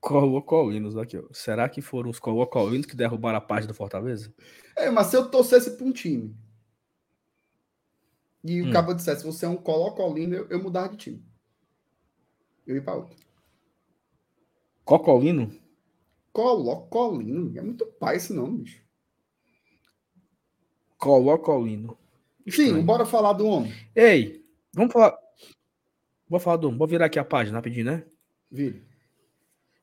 S1: Colocolinos aqui, ó. Será que foram os colocolinos que derrubaram a página do Fortaleza?
S2: É, mas se eu torcesse para um time e hum. o cabo dissesse, você é um colocolino, eu, eu mudar de time. Eu ia para outro.
S1: Cocolino?
S2: Colocolino. É muito pai esse nome, bicho.
S1: Colocolino.
S2: Sim, bora falar do homem.
S1: Ei, Vamos falar. Vou falar do. Vou virar aqui a página rapidinho, né?
S2: Vire.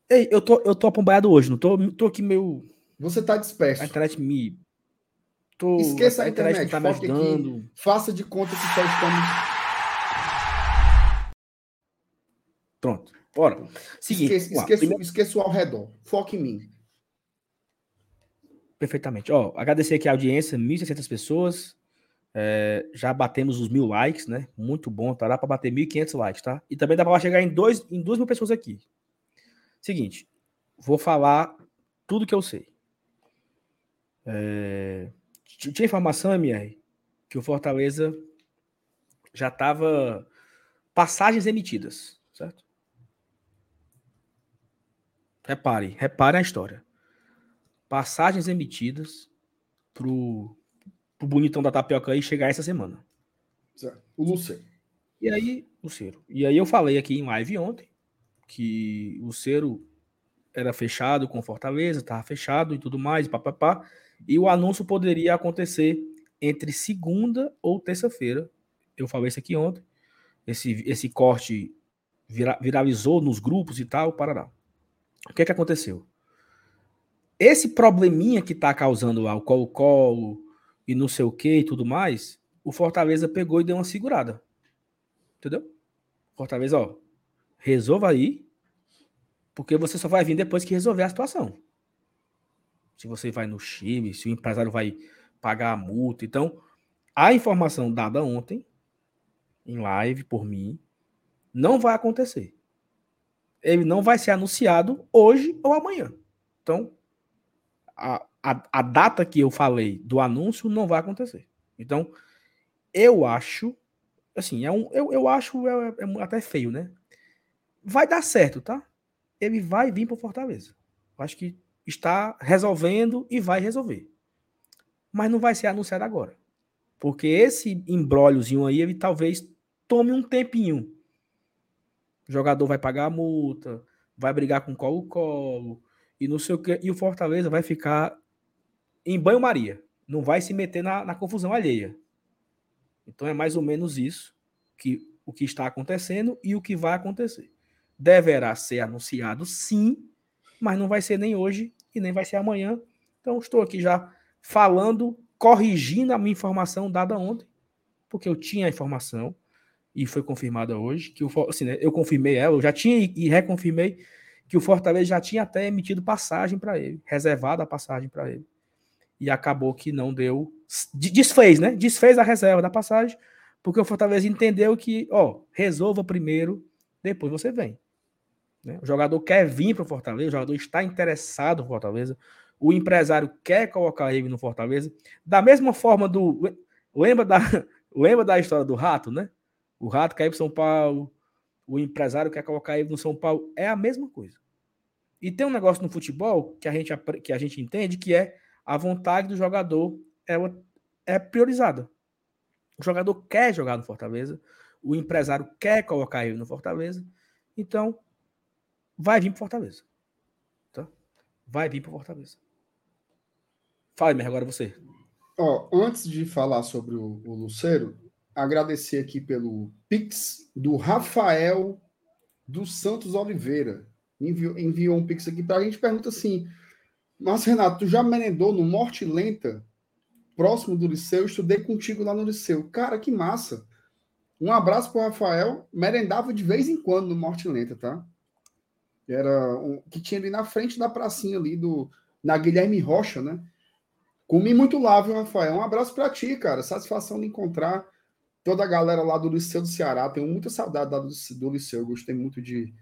S1: Ei, eu tô, eu tô apombaiado hoje, não tô, tô aqui meio.
S2: Você tá disperso.
S1: A internet me. Tô...
S2: Esqueça a, a internet, internet tá me ajudando. Aqui, faça de conta que só estamos.
S1: Pronto, bora.
S2: Seguinte, esqueça, esqueça, primeiro... esqueça o ao redor. Foque em mim.
S1: Perfeitamente. Ó, agradecer aqui a audiência, 1.600 pessoas. É, já batemos os mil likes, né? Muito bom, tá? Dá para bater 1.500 likes, tá? E também dá para chegar em, dois, em duas mil pessoas aqui. Seguinte, vou falar tudo que eu sei. É, tinha informação, MR, que o Fortaleza já estava passagens emitidas, certo? Repare, repare a história. Passagens emitidas pro, pro bonitão da tapioca aí chegar essa semana.
S2: Certo. O Luceiro.
S1: E aí, Luceiro. E aí eu falei aqui em live ontem que o Luceiro era fechado com Fortaleza, estava fechado e tudo mais, papapá. E o anúncio poderia acontecer entre segunda ou terça-feira. Eu falei isso aqui ontem. Esse, esse corte vira, viralizou nos grupos e tal, parará. O que é que aconteceu? Esse probleminha que está causando lá o colo-colo e não sei o que e tudo mais, o Fortaleza pegou e deu uma segurada. Entendeu? Fortaleza, ó, resolva aí, porque você só vai vir depois que resolver a situação. Se você vai no Chile, se o empresário vai pagar a multa. Então, a informação dada ontem, em live por mim, não vai acontecer ele não vai ser anunciado hoje ou amanhã. Então, a, a, a data que eu falei do anúncio não vai acontecer. Então, eu acho, assim, é um, eu, eu acho é, é até feio, né? Vai dar certo, tá? Ele vai vir para Fortaleza. Eu acho que está resolvendo e vai resolver. Mas não vai ser anunciado agora. Porque esse embróliozinho aí, ele talvez tome um tempinho o jogador vai pagar a multa, vai brigar com colo-colo, e não sei o que. E o Fortaleza vai ficar em banho-maria. Não vai se meter na, na confusão alheia. Então é mais ou menos isso que o que está acontecendo e o que vai acontecer. Deverá ser anunciado sim, mas não vai ser nem hoje e nem vai ser amanhã. Então estou aqui já falando, corrigindo a minha informação dada ontem, porque eu tinha a informação, e foi confirmada hoje, que o assim, né, eu confirmei ela, eu já tinha e reconfirmei que o Fortaleza já tinha até emitido passagem para ele, reservada a passagem para ele. E acabou que não deu, desfez, né? Desfez a reserva da passagem, porque o Fortaleza entendeu que, ó, resolva primeiro, depois você vem. Né? O jogador quer vir para o Fortaleza, o jogador está interessado no Fortaleza, o empresário quer colocar ele no Fortaleza. Da mesma forma do. Lembra da, [LAUGHS] lembra da história do rato, né? O Rato ir para São Paulo, o empresário quer colocar ele no São Paulo. É a mesma coisa. E tem um negócio no futebol que a gente, que a gente entende que é a vontade do jogador ela é priorizada. O jogador quer jogar no Fortaleza, o empresário quer colocar ele no Fortaleza, então vai vir para Fortaleza. Tá? Vai vir para Fortaleza. Fale, mas agora você.
S2: Ó, antes de falar sobre o, o Luceiro, agradecer aqui pelo Pix do Rafael dos Santos Oliveira. Enviou, enviou um Pix aqui para a gente pergunta assim: Mas, Renato, tu já merendou no Morte Lenta, próximo do Liceu? Eu estudei contigo lá no Liceu. Cara, que massa! Um abraço para o Rafael. Merendava de vez em quando no Morte Lenta, tá? Era um, que tinha ali na frente da pracinha ali do na Guilherme Rocha, né? Comi muito lá, viu, Rafael? Um abraço para ti, cara. Satisfação de encontrar toda a galera lá do Liceu do Ceará. Tenho muita saudade do, do Liceu. Eu gostei muito de,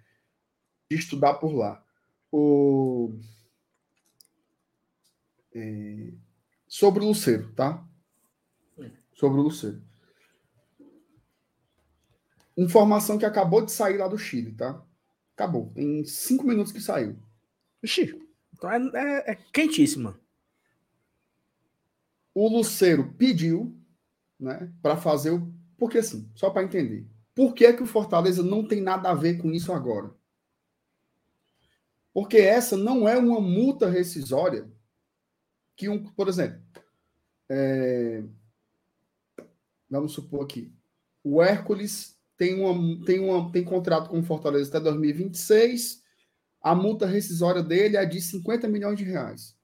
S2: de estudar por lá. O... É... Sobre o Luceiro, tá? Sobre o Luceiro. Informação que acabou de sair lá do Chile, tá? Acabou. Em cinco minutos que saiu.
S1: Ixi, então é, é, é quentíssima.
S2: O Luceiro pediu né, para fazer o. Porque assim, só para entender. Por que, é que o Fortaleza não tem nada a ver com isso agora? Porque essa não é uma multa rescisória que um, por exemplo, é, vamos supor aqui, o Hércules tem, uma, tem, uma, tem contrato com o Fortaleza até 2026, a multa rescisória dele é de 50 milhões de reais.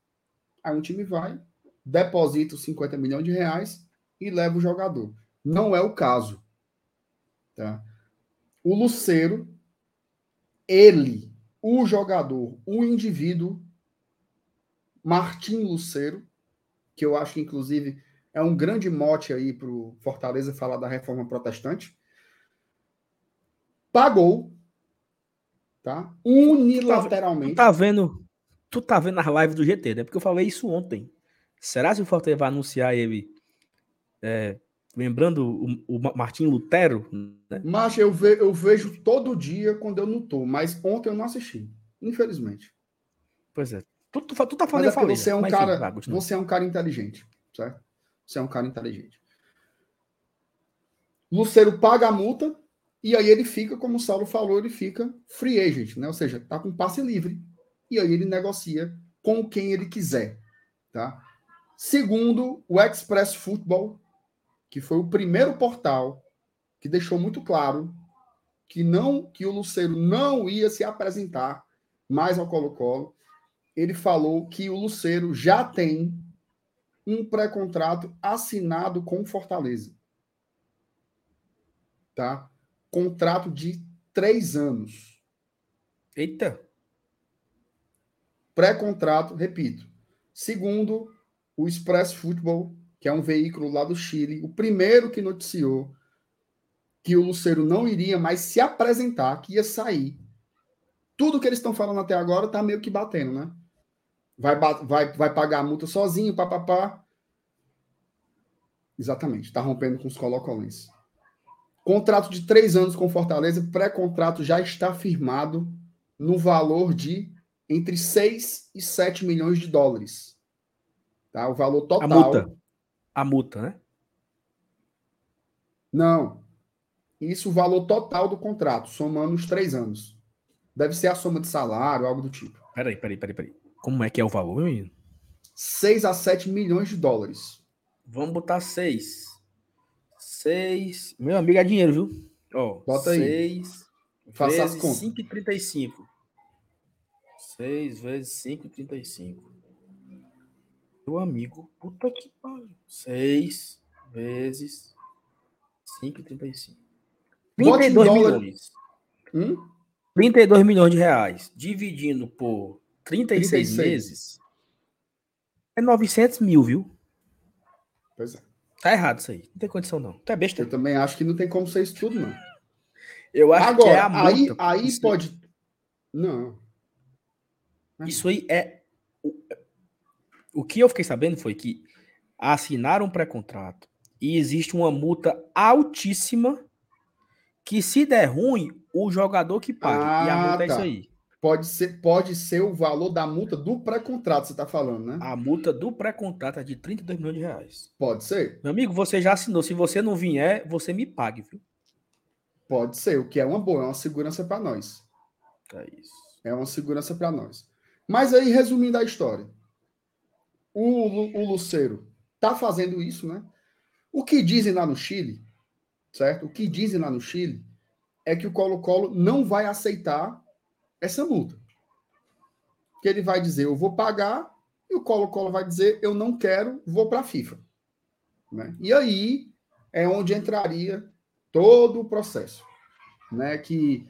S2: Aí um time vai, deposita os 50 milhões de reais e leva o jogador. Não é o caso. Tá? O Luceiro, ele, o jogador, o indivíduo, Martim Luceiro, que eu acho que inclusive é um grande mote aí para o Fortaleza falar da reforma protestante, pagou, tá? Unilateralmente.
S1: Tu tá, tu tá vendo, tu tá vendo as lives do GT, né? Porque eu falei isso ontem. Será que o Fortaleza vai anunciar ele é, lembrando o, o Martim Lutero?
S2: Né? Mas eu, ve, eu vejo todo dia quando eu não tô, mas ontem eu não assisti, infelizmente.
S1: Pois é. Tu, tu, tu tá falando
S2: mas é falei, você é um cara, enfim, você é um cara inteligente, certo? Você é um cara inteligente. Luceiro paga a multa e aí ele fica, como o Saulo falou, ele fica free agent, né? Ou seja, tá com passe livre e aí ele negocia com quem ele quiser, tá? Segundo o Express Football, que foi o primeiro portal que deixou muito claro que não que o Luceiro não ia se apresentar mais ao Colo-Colo, ele falou que o Luceiro já tem um pré-contrato assinado com Fortaleza. Tá? Contrato de três anos.
S1: Eita!
S2: Pré-contrato, repito. Segundo o Express Football, que é um veículo lá do Chile, o primeiro que noticiou que o Luceiro não iria mais se apresentar, que ia sair. Tudo que eles estão falando até agora está meio que batendo, né? Vai, vai, vai pagar a multa sozinho, papapá. Exatamente, está rompendo com os colocolenses. Contrato de três anos com Fortaleza, pré-contrato já está firmado no valor de entre 6 e 7 milhões de dólares. Tá? O valor total.
S1: A multa. A multa, né?
S2: Não. Isso o valor total do contrato, somando os três anos. Deve ser a soma de salário, algo do tipo.
S1: Peraí, peraí, peraí, peraí. Como é que é o valor, menino?
S2: 6 a 7 milhões de dólares.
S1: Vamos botar 6. 6. Meu amigo, é dinheiro, viu? Ó,
S2: Bota aí.
S1: 6 Faça as contas. 5,35. 6 vezes 5,35. Meu amigo, puta que pariu. 6 vezes 5,35. 32 milhões. Hum? 32 milhões de reais. Dividindo por 36, 36. meses. É 900 mil, viu?
S2: Pois é.
S1: Tá errado isso aí. Não tem condição, não. Tu é besta.
S2: Eu também acho que não tem como ser isso tudo, não.
S1: Eu acho Agora, que é a multa.
S2: Aí, aí pode. Não.
S1: Isso aí é. O, que eu fiquei sabendo foi que assinaram um pré-contrato e existe uma multa altíssima que, se der ruim, o jogador que paga. Ah, e a multa tá. é isso tá. aí.
S2: Pode ser, pode ser o valor da multa do pré-contrato, você está falando, né?
S1: A multa do pré-contrato é de 32 milhões de reais.
S2: Pode ser.
S1: Meu amigo, você já assinou. Se você não vier, você me pague, viu?
S2: Pode ser, o que é uma boa, é uma segurança para nós.
S1: É isso.
S2: É uma segurança para nós. Mas aí, resumindo a história, o, o Luceiro tá fazendo isso, né? O que dizem lá no Chile, certo? O que dizem lá no Chile é que o Colo-Colo não vai aceitar essa multa. Que ele vai dizer, eu vou pagar, e o Colo-Colo vai dizer, eu não quero, vou para a FIFA. Né? E aí é onde entraria todo o processo. Né? Que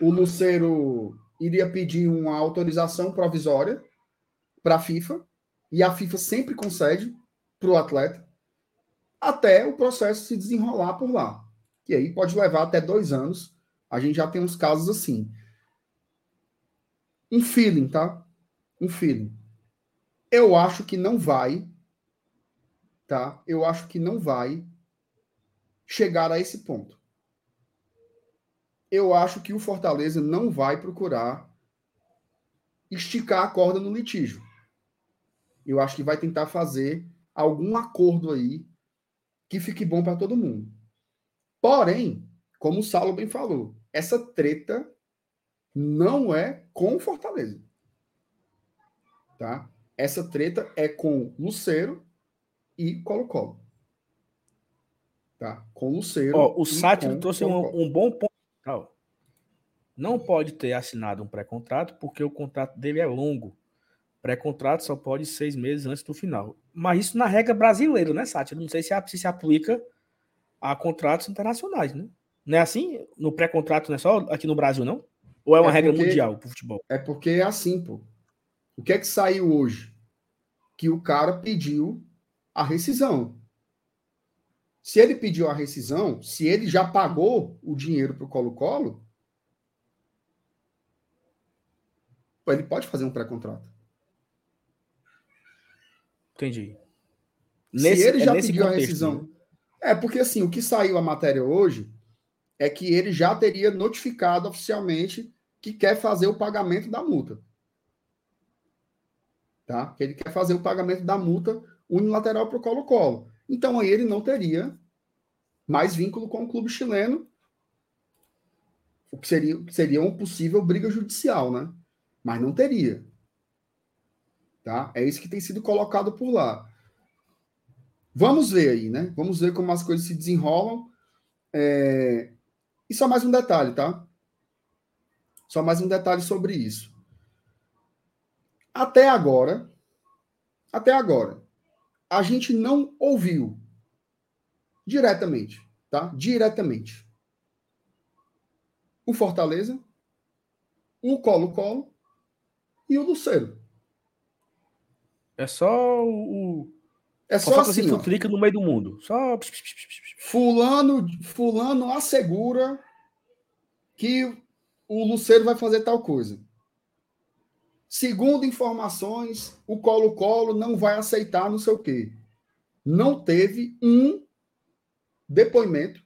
S2: o Luceiro iria pedir uma autorização provisória para a FIFA, e a FIFA sempre concede para o atleta, até o processo se desenrolar por lá. E aí pode levar até dois anos. A gente já tem uns casos assim. Um feeling, tá? Um feeling. Eu acho que não vai, tá? Eu acho que não vai chegar a esse ponto. Eu acho que o Fortaleza não vai procurar esticar a corda no litígio. Eu acho que vai tentar fazer algum acordo aí que fique bom para todo mundo. Porém, como o Saulo bem falou, essa treta não é com Fortaleza. Tá? Essa treta é com Luceiro e Colo-Colo. Tá? Com Luceiro.
S1: Ó, o Sátiro trouxe um, um, bom ponto. Não pode ter assinado um pré-contrato porque o contrato dele é longo. Pré-contrato só pode seis meses antes do final. Mas isso na regra brasileira, né, Sátiro? Não sei se, se aplica a contratos internacionais, né? Não é assim? No pré-contrato não é só aqui no Brasil, não? Ou é uma é regra porque, mundial pro futebol?
S2: É porque é assim, pô. O que é que saiu hoje? Que o cara pediu a rescisão. Se ele pediu a rescisão, se ele já pagou o dinheiro para o Colo-Colo, ele pode fazer um pré-contrato.
S1: Entendi.
S2: Nesse, Se ele é já pediu contexto, a rescisão. Né? É, porque assim, o que saiu a matéria hoje é que ele já teria notificado oficialmente que quer fazer o pagamento da multa. Tá? Que ele quer fazer o pagamento da multa unilateral para o Colo-Colo. Então aí ele não teria mais vínculo com o clube chileno, o que seria, seria uma possível briga judicial, né? Mas não teria. Tá? É isso que tem sido colocado por lá. Vamos ver aí, né? Vamos ver como as coisas se desenrolam. É... E só mais um detalhe, tá? Só mais um detalhe sobre isso. Até agora, até agora, a gente não ouviu diretamente, tá? Diretamente. O Fortaleza, o Colo-Colo e o Luceiro.
S1: É só o.
S2: É só, só assim.
S1: clica no meio do mundo. Só.
S2: Fulano, fulano assegura que o Luceiro vai fazer tal coisa. Segundo informações, o Colo-Colo não vai aceitar não sei o quê. Não teve um depoimento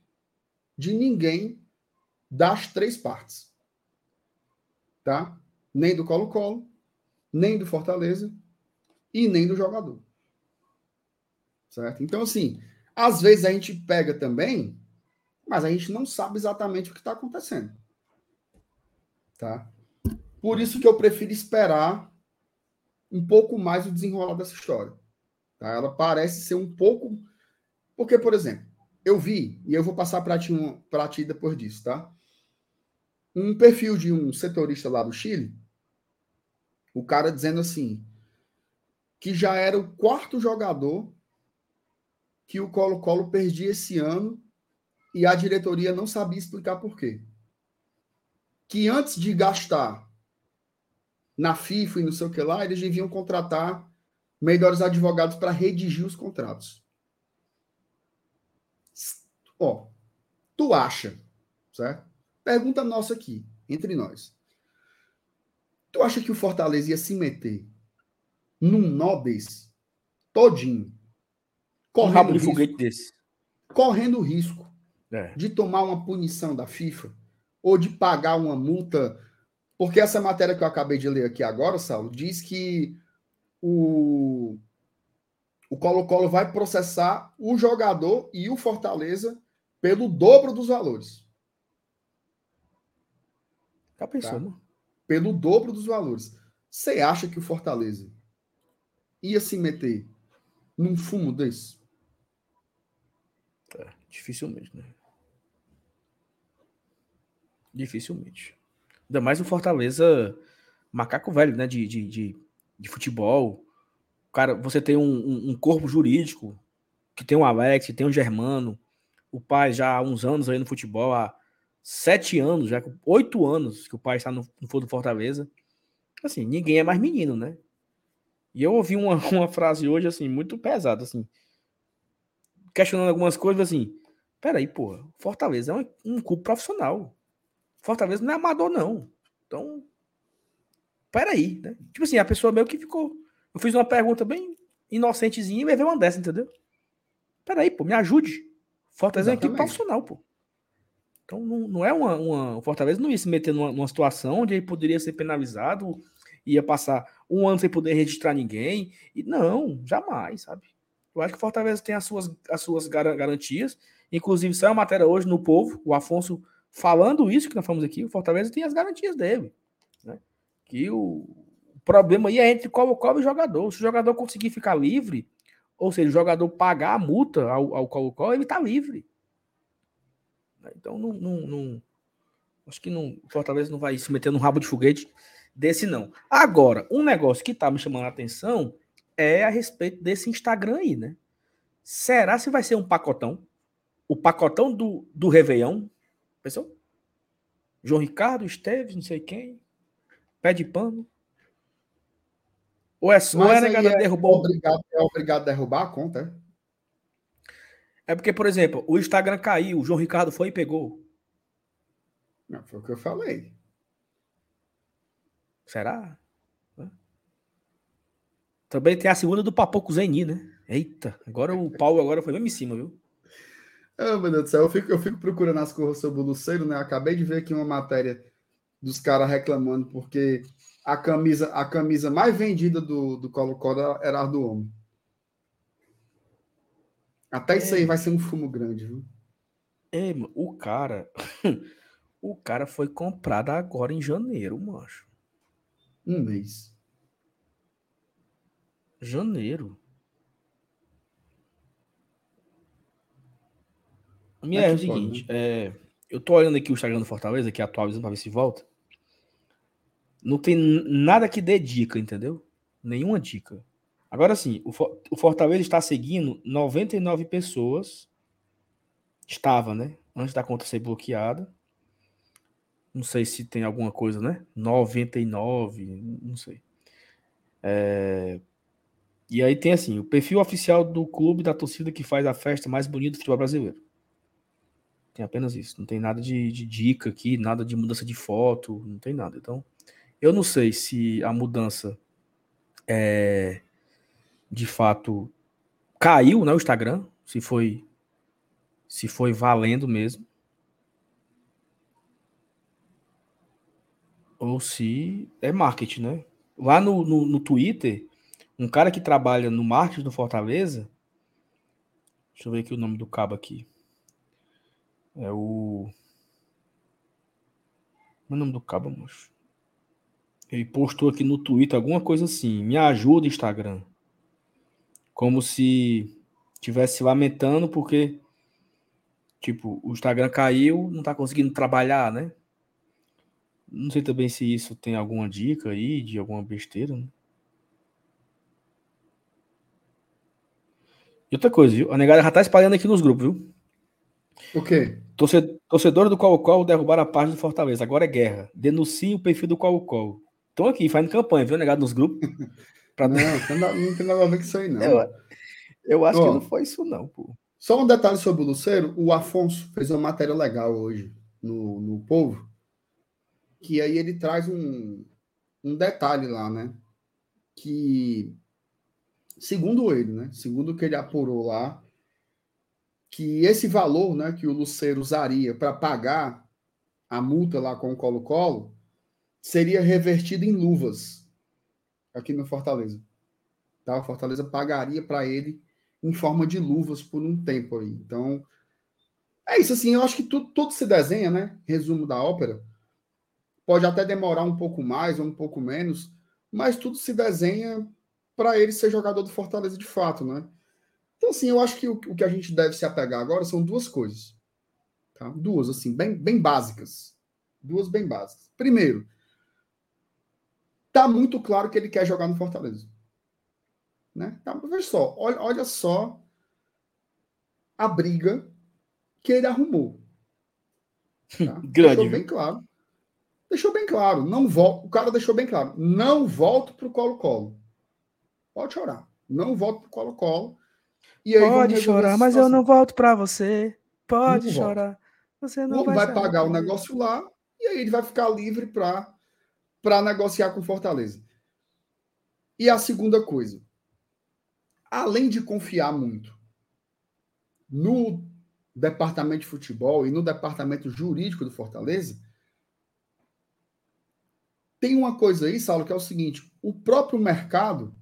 S2: de ninguém das três partes. Tá? Nem do Colo-Colo, nem do Fortaleza e nem do jogador. Certo? Então, assim, às vezes a gente pega também, mas a gente não sabe exatamente o que está acontecendo. Tá? Por isso que eu prefiro esperar um pouco mais o desenrolar dessa história. Tá? Ela parece ser um pouco. Porque, por exemplo, eu vi, e eu vou passar para ti, ti depois disso, tá? Um perfil de um setorista lá do Chile, o cara dizendo assim, que já era o quarto jogador que o Colo-Colo perdia esse ano e a diretoria não sabia explicar por quê. Que antes de gastar na FIFA e não sei o que lá, eles deviam contratar melhores advogados para redigir os contratos. Ó, tu acha, certo? Pergunta nossa aqui, entre nós. Tu acha que o Fortaleza ia se meter num nó desse, todinho,
S1: correndo um rabo de risco, foguete desse,
S2: correndo o risco é. de tomar uma punição da FIFA ou de pagar uma multa, porque essa matéria que eu acabei de ler aqui agora, Saulo, diz que o o Colo-Colo vai processar o jogador e o Fortaleza pelo dobro dos valores.
S1: Já pensou, tá? mano?
S2: Pelo dobro dos valores. Você acha que o Fortaleza ia se meter num fumo desse?
S1: É, dificilmente, né? Dificilmente. Ainda mais o Fortaleza, macaco velho, né? De, de, de, de futebol. Cara, você tem um, um, um, corpo jurídico que tem o Alex, tem o Germano, o pai já há uns anos aí no futebol, há sete anos, já oito anos que o pai está no, no Foro do Fortaleza. Assim, ninguém é mais menino, né? E eu ouvi uma, [LAUGHS] uma frase hoje, assim, muito pesada, assim, questionando algumas coisas, assim, peraí, pô, Fortaleza é um, um clube profissional. Fortaleza não é amador, não. Então, peraí, né? Tipo assim, a pessoa meio que ficou. Eu fiz uma pergunta bem inocentezinha e me veio uma dessa, entendeu? Peraí, pô, me ajude. Fortaleza Exatamente. é uma equipe profissional, pô. Então não, não é uma, uma. O Fortaleza não ia se meter numa, numa situação onde ele poderia ser penalizado, ia passar um ano sem poder registrar ninguém. E não, jamais, sabe? Eu acho que o Fortaleza tem as suas, as suas garantias. Inclusive, saiu uma matéria hoje no Povo, o Afonso falando isso que nós falamos aqui, o Fortaleza tem as garantias dele. Né? Que o, problema aí é entre qual e jogador. Se o jogador conseguir ficar livre, ou seja, o jogador pagar a multa ao, ao Colo-Colo, ele está livre. Então, não, não, não, acho que não, o Fortaleza não vai se meter no rabo de foguete desse não. Agora, um negócio que tá me chamando a atenção é a respeito desse Instagram aí, né? Será se vai ser um pacotão? O pacotão do, do Réveillon? Pensou? João Ricardo, Esteves, não sei quem. Pé de pano.
S2: Ou é, só ou é negado é derrubar obrigado, é obrigado a derrubar a conta,
S1: é? É porque, por exemplo, o Instagram caiu, o João Ricardo foi e pegou.
S2: Não, foi o que eu falei.
S1: Será? Também tem a segunda do Papoco Zeni, né? Eita, agora o Paulo agora foi mesmo em cima, viu?
S2: Ah, meu Deus do céu, eu fico, eu fico procurando as coisas sobre o Luceiro, né? Acabei de ver aqui uma matéria dos caras reclamando porque a camisa, a camisa mais vendida do, do Colo-Colo era a do homem. Até isso aí é. vai ser um fumo grande, viu?
S1: É, o cara. [LAUGHS] o cara foi comprado agora em janeiro, macho.
S2: Um mês.
S1: Janeiro. Minha é, é o seguinte, pode, né? é, eu tô olhando aqui o Instagram do Fortaleza, que é atualizando para ver se volta. Não tem nada que dê dica, entendeu? Nenhuma dica. Agora sim, o Fortaleza está seguindo 99 pessoas. Estava, né? Antes da conta ser bloqueada. Não sei se tem alguma coisa, né? 99, não sei. É... E aí tem assim, o perfil oficial do clube da torcida que faz a festa mais bonita do futebol brasileiro. Tem apenas isso. Não tem nada de, de dica aqui, nada de mudança de foto, não tem nada. Então, eu não sei se a mudança é, de fato caiu né, o Instagram, se foi se foi valendo mesmo. Ou se é marketing, né? Lá no, no, no Twitter, um cara que trabalha no marketing do Fortaleza. Deixa eu ver aqui o nome do cabo aqui. É o. Como é o nome do cabo, moço? Ele postou aqui no Twitter alguma coisa assim. Me ajuda, Instagram. Como se tivesse lamentando porque, tipo, o Instagram caiu, não tá conseguindo trabalhar, né? Não sei também se isso tem alguma dica aí de alguma besteira, né? E outra coisa, viu? A negada já tá espalhando aqui nos grupos, viu?
S2: O quê?
S1: Torcedor do Colo-Colo derrubaram a página do Fortaleza. Agora é guerra. Denuncie o perfil do Colo-Colo. Estão aqui, fazendo campanha, viu? Negado nos grupos. [LAUGHS]
S2: Pra... Não, não tem nada a ver com isso aí, não.
S1: Eu, eu acho Ó, que não foi isso, não, pô.
S2: Só um detalhe sobre o Luceiro. O Afonso fez uma matéria legal hoje no, no Povo. Que aí ele traz um, um detalhe lá, né? Que, segundo ele, né? Segundo o que ele apurou lá, que esse valor né, que o Luceiro usaria para pagar a multa lá com o Colo-Colo seria revertido em luvas aqui no Fortaleza. Tá? O Fortaleza pagaria para ele em forma de luvas por um tempo aí. Então, é isso assim, eu acho que tudo, tudo se desenha, né? Resumo da ópera. Pode até demorar um pouco mais ou um pouco menos, mas tudo se desenha para ele ser jogador do Fortaleza de fato, né? Então, assim, eu acho que o, o que a gente deve se apegar agora são duas coisas. Tá? Duas, assim, bem, bem básicas. Duas bem básicas. Primeiro, tá muito claro que ele quer jogar no Fortaleza. Né? Tá, veja só, olha, olha só a briga que ele arrumou. Tá? [LAUGHS]
S1: Grande.
S2: Deixou bem claro. Deixou bem claro. Não. O cara deixou bem claro. Não volto pro Colo-Colo. Pode chorar. Não volto pro Colo-Colo.
S1: Pode chorar, mas eu não volto para você. Pode não chorar. Volta. Você não
S2: vai, vai pagar o negócio lá e aí ele vai ficar livre para para negociar com Fortaleza. E a segunda coisa, além de confiar muito no departamento de futebol e no departamento jurídico do Fortaleza, tem uma coisa aí, Saulo, que é o seguinte: o próprio mercado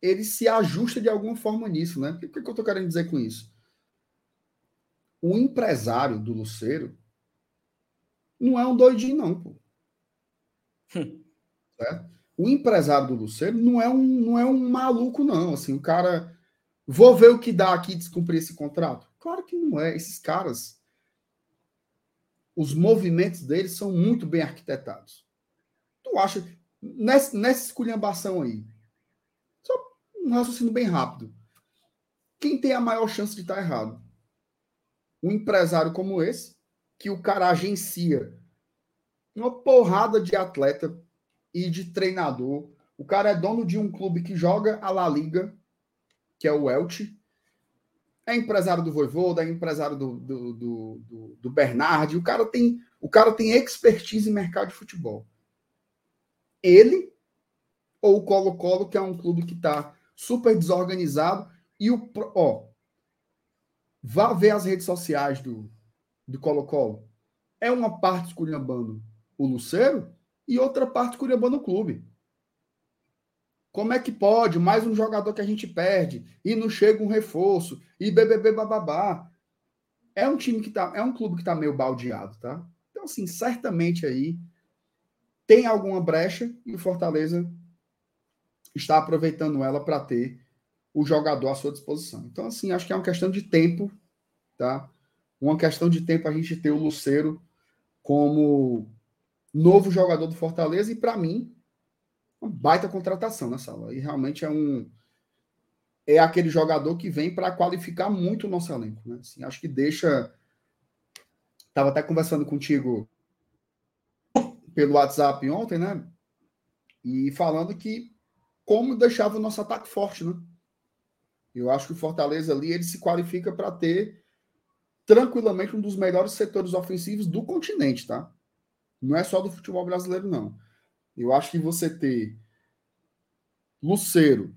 S2: ele se ajusta de alguma forma nisso, né? O que, que eu estou querendo dizer com isso? O empresário do Luceiro não é um doidinho, não, pô. [LAUGHS] Hum. O empresário do Luceiro não é um, não é um maluco, não. Assim, o cara. Vou ver o que dá aqui descumprir esse contrato. Claro que não é. Esses caras. Os movimentos deles são muito bem arquitetados. Tu acha. Nessa, nessa esculhambação aí, um raciocínio bem rápido. Quem tem a maior chance de estar errado? Um empresário como esse, que o cara agencia uma porrada de atleta e de treinador. O cara é dono de um clube que joga a La Liga, que é o Elche. É empresário do Voivoda, é empresário do, do, do, do, do Bernardi. O cara, tem, o cara tem expertise em mercado de futebol. Ele ou o Colo-Colo, que é um clube que está super desorganizado. E o. Ó, vá ver as redes sociais do, do Colo-Colo. É uma parte esculhambando o Luceiro e outra parte esculhambando o clube. Como é que pode? Mais um jogador que a gente perde e não chega um reforço e BBB bababá. É um time que tá, é um clube que tá meio baldeado, tá? Então assim, certamente aí tem alguma brecha e o Fortaleza está aproveitando ela para ter o jogador à sua disposição. Então assim, acho que é uma questão de tempo, tá? Uma questão de tempo a gente ter o Luceiro como novo jogador do Fortaleza e para mim uma baita contratação nessa sala. E realmente é um é aquele jogador que vem para qualificar muito o nosso elenco, né? Assim, acho que deixa Tava até conversando contigo pelo WhatsApp ontem, né? E falando que como deixava o nosso ataque forte, né? Eu acho que o Fortaleza ali ele se qualifica para ter tranquilamente um dos melhores setores ofensivos do continente, tá? Não é só do futebol brasileiro, não. Eu acho que você ter Luceiro,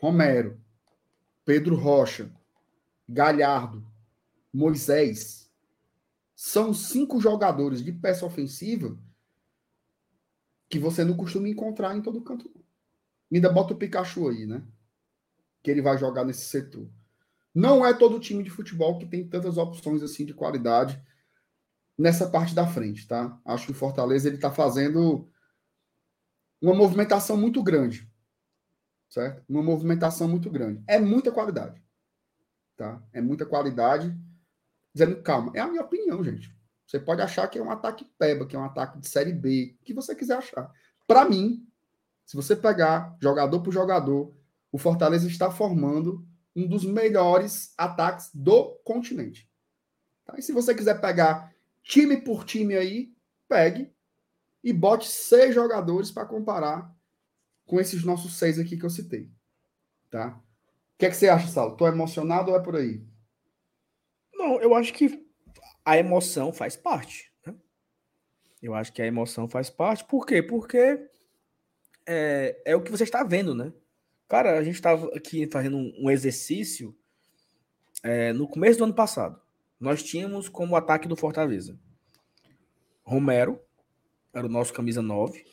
S2: Romero, Pedro Rocha, Galhardo, Moisés, são cinco jogadores de peça ofensiva que você não costuma encontrar em todo canto. Ainda bota o Pikachu aí, né? Que ele vai jogar nesse setor. Não é todo time de futebol que tem tantas opções assim de qualidade nessa parte da frente, tá? Acho que o Fortaleza ele tá fazendo uma movimentação muito grande. Certo? Uma movimentação muito grande. É muita qualidade. Tá? É muita qualidade. Dizendo, calma, é a minha opinião, gente. Você pode achar que é um ataque peba, que é um ataque de série B, que você quiser achar. Para mim, se você pegar jogador por jogador, o Fortaleza está formando um dos melhores ataques do continente. Tá? E se você quiser pegar time por time aí, pegue e bote seis jogadores para comparar com esses nossos seis aqui que eu citei. Tá? O que, é que você acha, Saulo? Tô emocionado ou é por aí?
S1: Não, eu acho que a emoção faz parte. Né? Eu acho que a emoção faz parte. Por quê? Porque é, é o que você está vendo, né? Cara, a gente estava aqui fazendo um, exercício é, no começo do ano passado. Nós tínhamos como ataque do Fortaleza Romero, era o nosso camisa 9.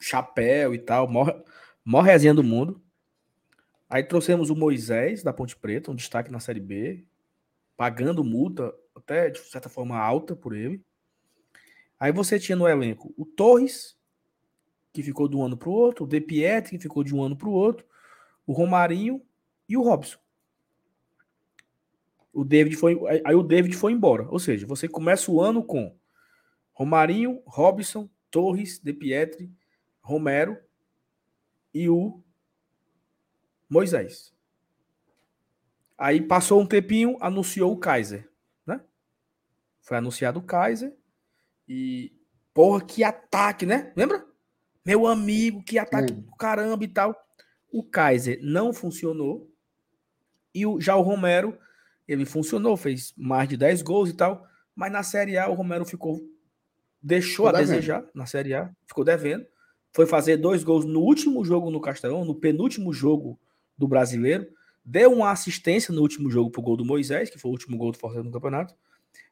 S1: Chapéu e tal, resenha do mundo. Aí trouxemos o Moisés da Ponte Preta, um destaque na Série B, pagando multa até de certa forma alta por ele. Aí você tinha no elenco o Torres, que ficou de um ano para o outro, o De Pietri, que ficou de um ano para o outro, o Romarinho e o Robson. O David foi, aí o David foi embora. Ou seja, você começa o ano com Romarinho, Robson, Torres, De Pietri, Romero e o Moisés. Aí passou um tempinho, anunciou o Kaiser, né? Foi anunciado o Kaiser e porra, que ataque, né? Lembra? Meu amigo, que ataque do caramba e tal. O Kaiser não funcionou. E o, já o Romero, ele funcionou, fez mais de 10 gols e tal. Mas na Série A o Romero ficou. Deixou ficou a devendo. desejar na Série A, ficou devendo. Foi fazer dois gols no último jogo no Castelão, no penúltimo jogo do brasileiro. Deu uma assistência no último jogo pro gol do Moisés, que foi o último gol do Fortaleza no campeonato.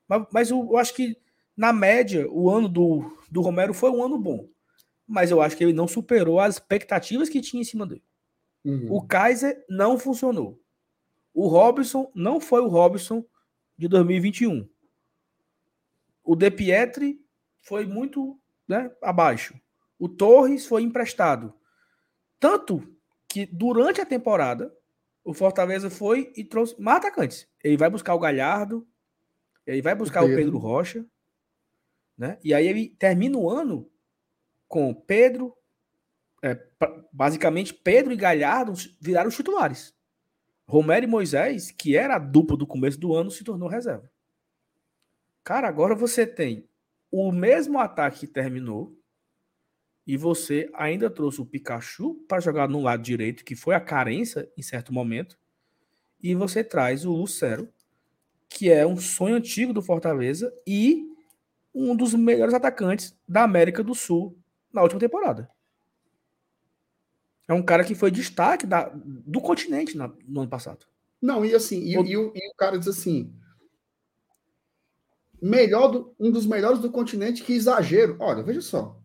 S1: Mas, mas eu, eu acho que, na média, o ano do, do Romero foi um ano bom mas eu acho que ele não superou as expectativas que tinha em cima dele. Uhum. O Kaiser não funcionou. O Robson não foi o Robson de 2021. O De Pietri foi muito né, abaixo. O Torres foi emprestado. Tanto que durante a temporada, o Fortaleza foi e trouxe mais atacantes. Ele vai buscar o Galhardo, ele vai buscar o Pedro, o Pedro Rocha, né? E aí ele termina o ano com Pedro, é, basicamente Pedro e Galhardo viraram os titulares. Romero e Moisés, que era a dupla do começo do ano, se tornou reserva. Cara, agora você tem o mesmo ataque que terminou e você ainda trouxe o Pikachu para jogar no lado direito, que foi a carência em certo momento, e você traz o Lucero, que é um sonho antigo do Fortaleza e um dos melhores atacantes da América do Sul na última temporada. É um cara que foi destaque da, do continente na, no ano passado.
S2: Não, e assim, e, o... E, o, e o cara diz assim: melhor do, um dos melhores do continente, que exagero. Olha, veja só.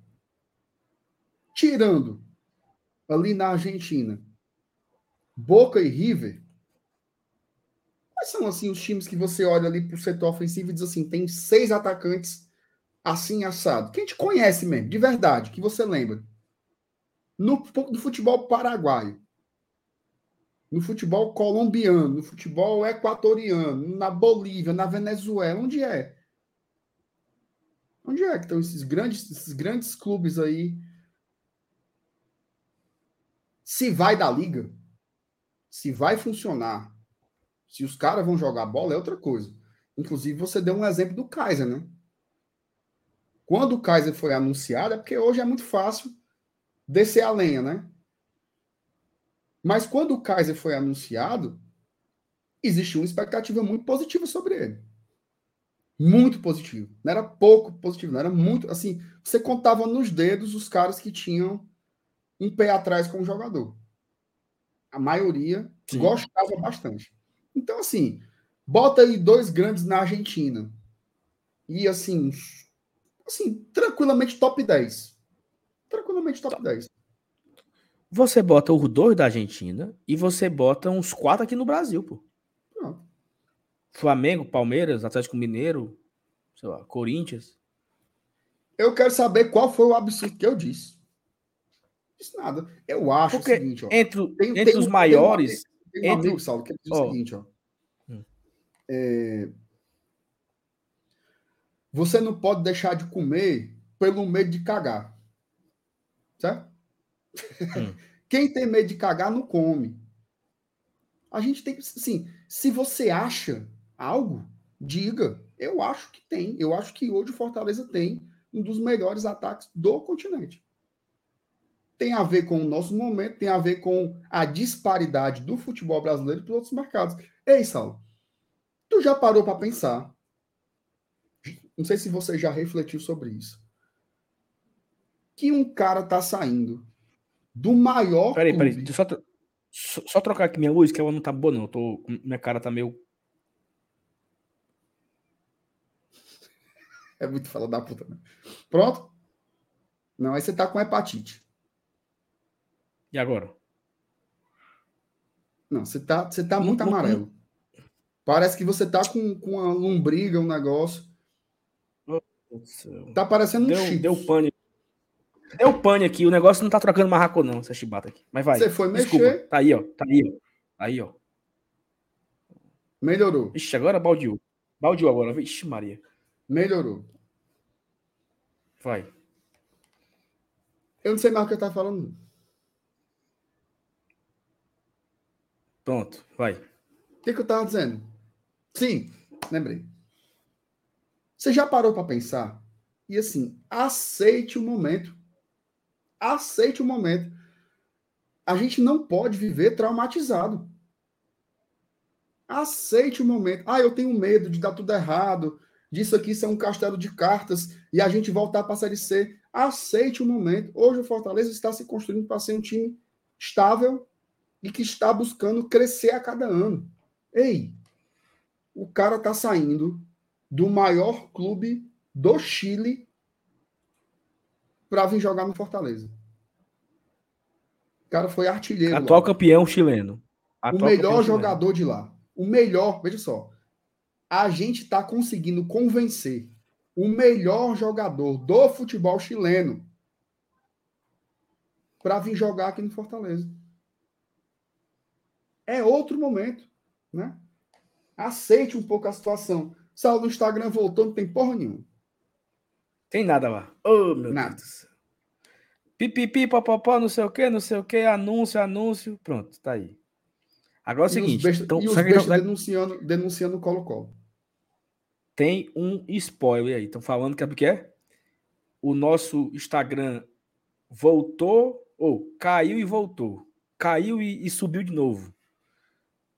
S2: Tirando ali na Argentina, Boca e River, quais são assim os times que você olha ali para o setor ofensivo e diz assim, tem seis atacantes assim assado? Quem te conhece mesmo, de verdade, que você lembra? No, no futebol paraguaio, no futebol colombiano, no futebol equatoriano, na Bolívia, na Venezuela, onde é? Onde é que estão esses grandes, esses grandes clubes aí? Se vai da liga, se vai funcionar, se os caras vão jogar bola, é outra coisa. Inclusive, você deu um exemplo do Kaiser, né? Quando o Kaiser foi anunciado, é porque hoje é muito fácil descer a lenha, né? Mas quando o Kaiser foi anunciado, existia uma expectativa muito positiva sobre ele. Muito positivo. Não era pouco positivo, não era muito. Assim, você contava nos dedos os caras que tinham um pé atrás com o jogador. A maioria Sim. gostava bastante. Então, assim, bota aí dois grandes na Argentina. E assim, assim, tranquilamente top 10. Tranquilamente top 10.
S1: Você bota os dois da Argentina e você bota uns quatro aqui no Brasil, pô. Flamengo, Palmeiras, Atlético Mineiro, sei lá, Corinthians.
S2: Eu quero saber qual foi o absurdo que eu disse. Disse nada. Eu acho
S1: Porque o seguinte, ó. Entre, tem, entre tem os um, maiores.
S2: Tem um, um entre... amigo, Saulo, que diz o seguinte, ó. Hum. É... Você não pode deixar de comer pelo medo de cagar. Certo? Hum. [LAUGHS] Quem tem medo de cagar não come. A gente tem que, assim, se você acha algo, diga. Eu acho que tem. Eu acho que hoje o Fortaleza tem um dos melhores ataques do continente. Tem a ver com o nosso momento, tem a ver com a disparidade do futebol brasileiro para outros mercados. Ei, Saulo, tu já parou para pensar? Não sei se você já refletiu sobre isso. Que um cara tá saindo do maior.
S1: Peraí, clube... peraí, só, só, só, trocar aqui minha luz, que ela não tá boa, não. tô, minha cara tá meio [LAUGHS]
S2: É muito fala da puta, né? Pronto? Não, aí você tá com hepatite.
S1: E agora?
S2: Não, você tá, você tá muito amarelo. Parece que você tá com, com uma lombriga, um negócio. Tá parecendo um
S1: deu, chip. Deu pane. Deu pane aqui. O negócio não tá trocando marraco, não, essa chibata aqui. Mas vai.
S2: Você foi Desculpa. mexer.
S1: Tá aí, ó. Tá aí, ó. Aí, ó.
S2: Melhorou.
S1: Ixi, agora baldeou. Baldeou agora. Vixe, Maria.
S2: Melhorou.
S1: Vai.
S2: Eu não sei mais o que eu estava falando.
S1: Pronto, vai.
S2: O que, que eu estava dizendo? Sim, lembrei. Você já parou para pensar? E assim, aceite o momento. Aceite o momento. A gente não pode viver traumatizado. Aceite o momento. Ah, eu tenho medo de dar tudo errado disso aqui ser um castelo de cartas e a gente voltar para a Série C. Aceite o momento. Hoje o Fortaleza está se construindo para ser um time estável e que está buscando crescer a cada ano. Ei, o cara está saindo do maior clube do Chile para vir jogar no Fortaleza. O cara foi artilheiro.
S1: Atual lá. campeão chileno.
S2: Atual o melhor jogador chileno. de lá. O melhor, veja só a gente está conseguindo convencer o melhor jogador do futebol chileno para vir jogar aqui no Fortaleza. É outro momento, né? Aceite um pouco a situação. Saulo do Instagram voltou, não tem porra nenhuma.
S1: Tem nada lá. Oh, meu nada. Deus Pipipi, papapá, não sei o que, não sei o que, anúncio, anúncio. Pronto, tá aí. Agora é o seguinte.
S2: Besta, então, e os bestas denunciando, denunciando o Colo-Colo.
S1: Tem um spoiler aí. Estão falando que é porque é? O nosso Instagram voltou, ou caiu e voltou. Caiu e, e, subiu de novo.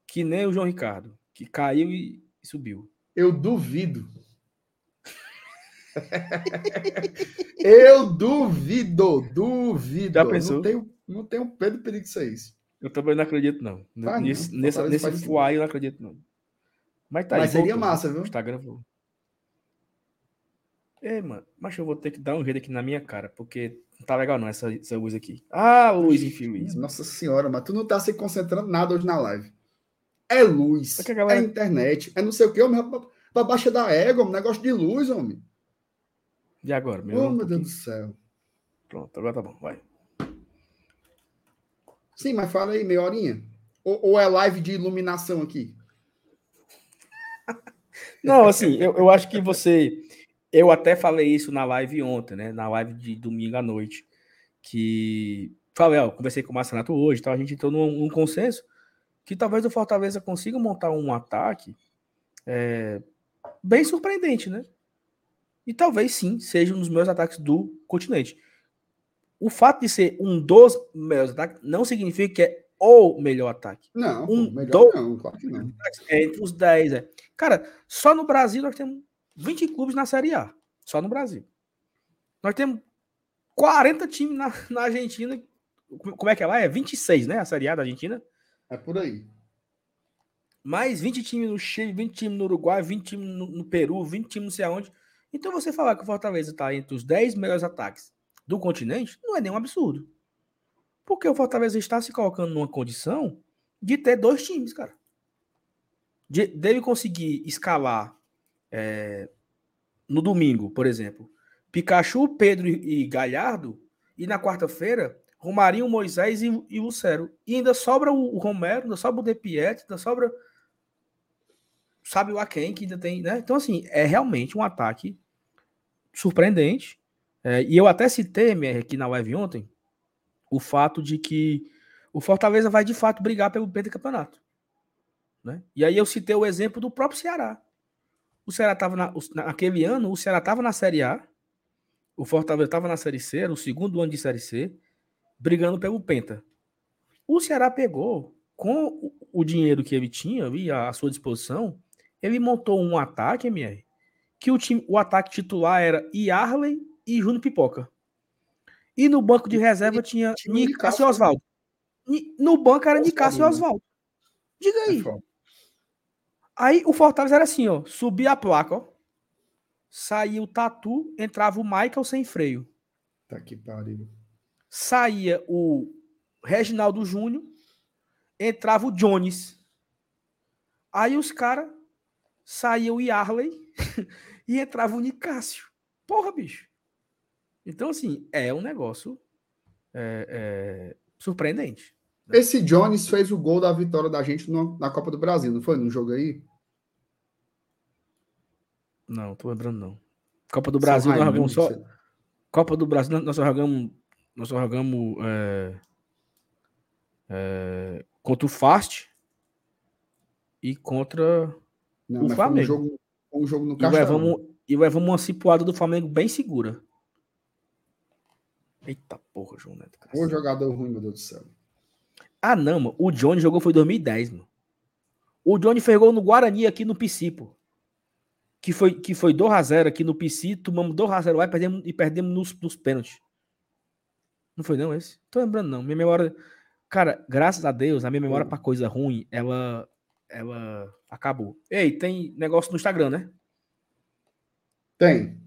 S1: Que nem o João Ricardo, que caiu e, e subiu.
S2: Eu duvido. [LAUGHS] Eu duvido, duvido.
S1: Já pensou?
S2: Não tenho Não tem um Pedro perigo isso aí.
S1: Eu também não acredito, não. Nesse não. nesse, nesse fuar eu não acredito, não. Mas tá
S2: Mas aí, seria voltou. massa, viu?
S1: Instagram vou. É, mano, mas eu vou ter que dar um jeito aqui na minha cara, porque não tá legal não essa, essa luz aqui. Ah, luz infeliz.
S2: Nossa senhora, mas tu não tá se concentrando nada hoje na live. É luz, é, galera... é internet, é não sei o que, homem, pra baixa da égua, um negócio de luz, homem.
S1: E agora,
S2: meu? Oh, meu Deus do céu.
S1: Pronto, agora tá bom, vai.
S2: Sim, mas fala aí, meia horinha. Ou, ou é live de iluminação aqui? [LAUGHS]
S1: Não, assim, eu, eu acho que você. Eu até falei isso na live ontem, né? Na live de domingo à noite. Que. Falei, ó, conversei com o Marcelo hoje, então a gente entrou num, num, consenso que talvez o Fortaleza consiga montar um ataque é, bem surpreendente, né? E talvez sim seja um dos meus ataques do continente. O fato de ser um dos melhores ataques não significa que é o melhor ataque.
S2: Não,
S1: um
S2: melhor não, claro que não.
S1: É entre os 10. É. Cara, só no Brasil nós temos 20 clubes na Série A. Só no Brasil. Nós temos 40 times na, na Argentina. Como é que é lá? É 26, né? A Série A da Argentina.
S2: É por aí.
S1: Mais 20 times no Chile, 20 times no Uruguai, 20 times no, no Peru, 20 times não sei aonde. Então você falar que o Fortaleza está entre os 10 melhores ataques do continente não é nenhum absurdo. Porque o Fortaleza está se colocando numa condição de ter dois times, cara. De, dele conseguir escalar é, no domingo, por exemplo, Pikachu, Pedro e Galhardo, e na quarta-feira, Romarinho, Moisés e, e Lucero. E ainda sobra o, o Romero, ainda sobra o De Piet, ainda sobra. Sabe o Aken, que ainda tem, né? Então, assim, é realmente um ataque surpreendente. É, e eu até citei, MR, aqui na live ontem, o fato de que o Fortaleza vai de fato brigar pelo pentacampeonato. Né? E aí eu citei o exemplo do próprio Ceará. O Ceará estava na, naquele ano, o Ceará estava na Série A, o Fortaleza estava na Série C, no segundo ano de Série C, brigando pelo Penta. O Ceará pegou, com o dinheiro que ele tinha ali à sua disposição, ele montou um ataque, MR, que o, time, o ataque titular era Yarley e Júnior Pipoca. E no banco de reserva tinha Nicásio e Oswaldo. No banco era Nicásio e Oswaldo. Diga aí. É aí o Fortaleza era assim, ó. Subia a placa, ó. Saía o Tatu, entrava o Michael sem freio.
S2: Tá que pariu.
S1: Saía o Reginaldo Júnior, entrava o Jones. Aí os caras saía o Yarley [LAUGHS] e entrava o Nicásio. Porra, bicho. Então, assim, é um negócio é, é, surpreendente.
S2: Né? Esse Jones fez o gol da vitória da gente no, na Copa do Brasil, não foi? Num jogo aí?
S1: Não, tô lembrando, não. Copa do Brasil, nós jogamos só. Copa do Brasil, nós jogamos. Nós jogamos. É, é, contra o Fast e contra não, o Flamengo.
S2: um jogo, um jogo no
S1: e levamos, e levamos uma cipuada do Flamengo bem segura. Eita porra, João Neto.
S2: O jogador ruim, meu Deus do céu.
S1: Ah, não, mano. O Johnny jogou foi em 2010, mano. O Johnny fez gol no Guarani aqui no PC, pô. Que foi, que foi 2x0 aqui no PC, tomamos 2x0 lá e perdemos, e perdemos nos, nos pênaltis. Não foi não esse? Tô lembrando não. Minha memória... Cara, graças a Deus, a minha memória hum. pra coisa ruim, ela, ela acabou. Ei, tem negócio no Instagram, né?
S2: Tem.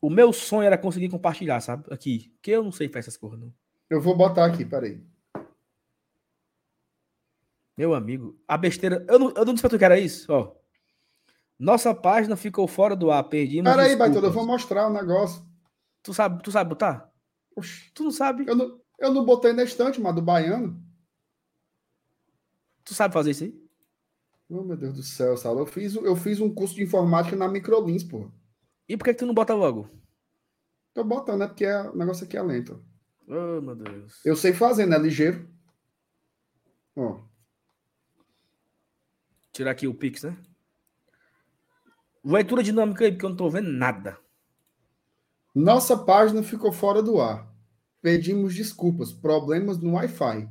S1: O meu sonho era conseguir compartilhar, sabe? Aqui. Que eu não sei fazer essas coisas, não.
S2: Eu vou botar aqui, peraí.
S1: Meu amigo, a besteira. Eu não, eu não disse pra tu que era isso, ó. Nossa página ficou fora do ar, perdimos.
S2: Peraí, Baitola, eu vou mostrar o negócio.
S1: Tu sabe, tu sabe botar?
S2: Oxi.
S1: Tu não sabe?
S2: Eu não, eu não botei na estante, mas do baiano.
S1: Tu sabe fazer isso aí?
S2: Oh, meu Deus do céu, Sala. Eu fiz, eu fiz um curso de informática na Microlins, pô.
S1: E por que, que tu não bota logo?
S2: Tô botando, né? Porque é, o negócio aqui é lento.
S1: Oh, meu Deus.
S2: Eu sei fazer, né? Ligeiro. Ó.
S1: Tirar aqui o Pix, né? Leitura dinâmica aí, porque eu não tô vendo nada.
S2: Nossa página ficou fora do ar. Pedimos desculpas. Problemas no Wi-Fi.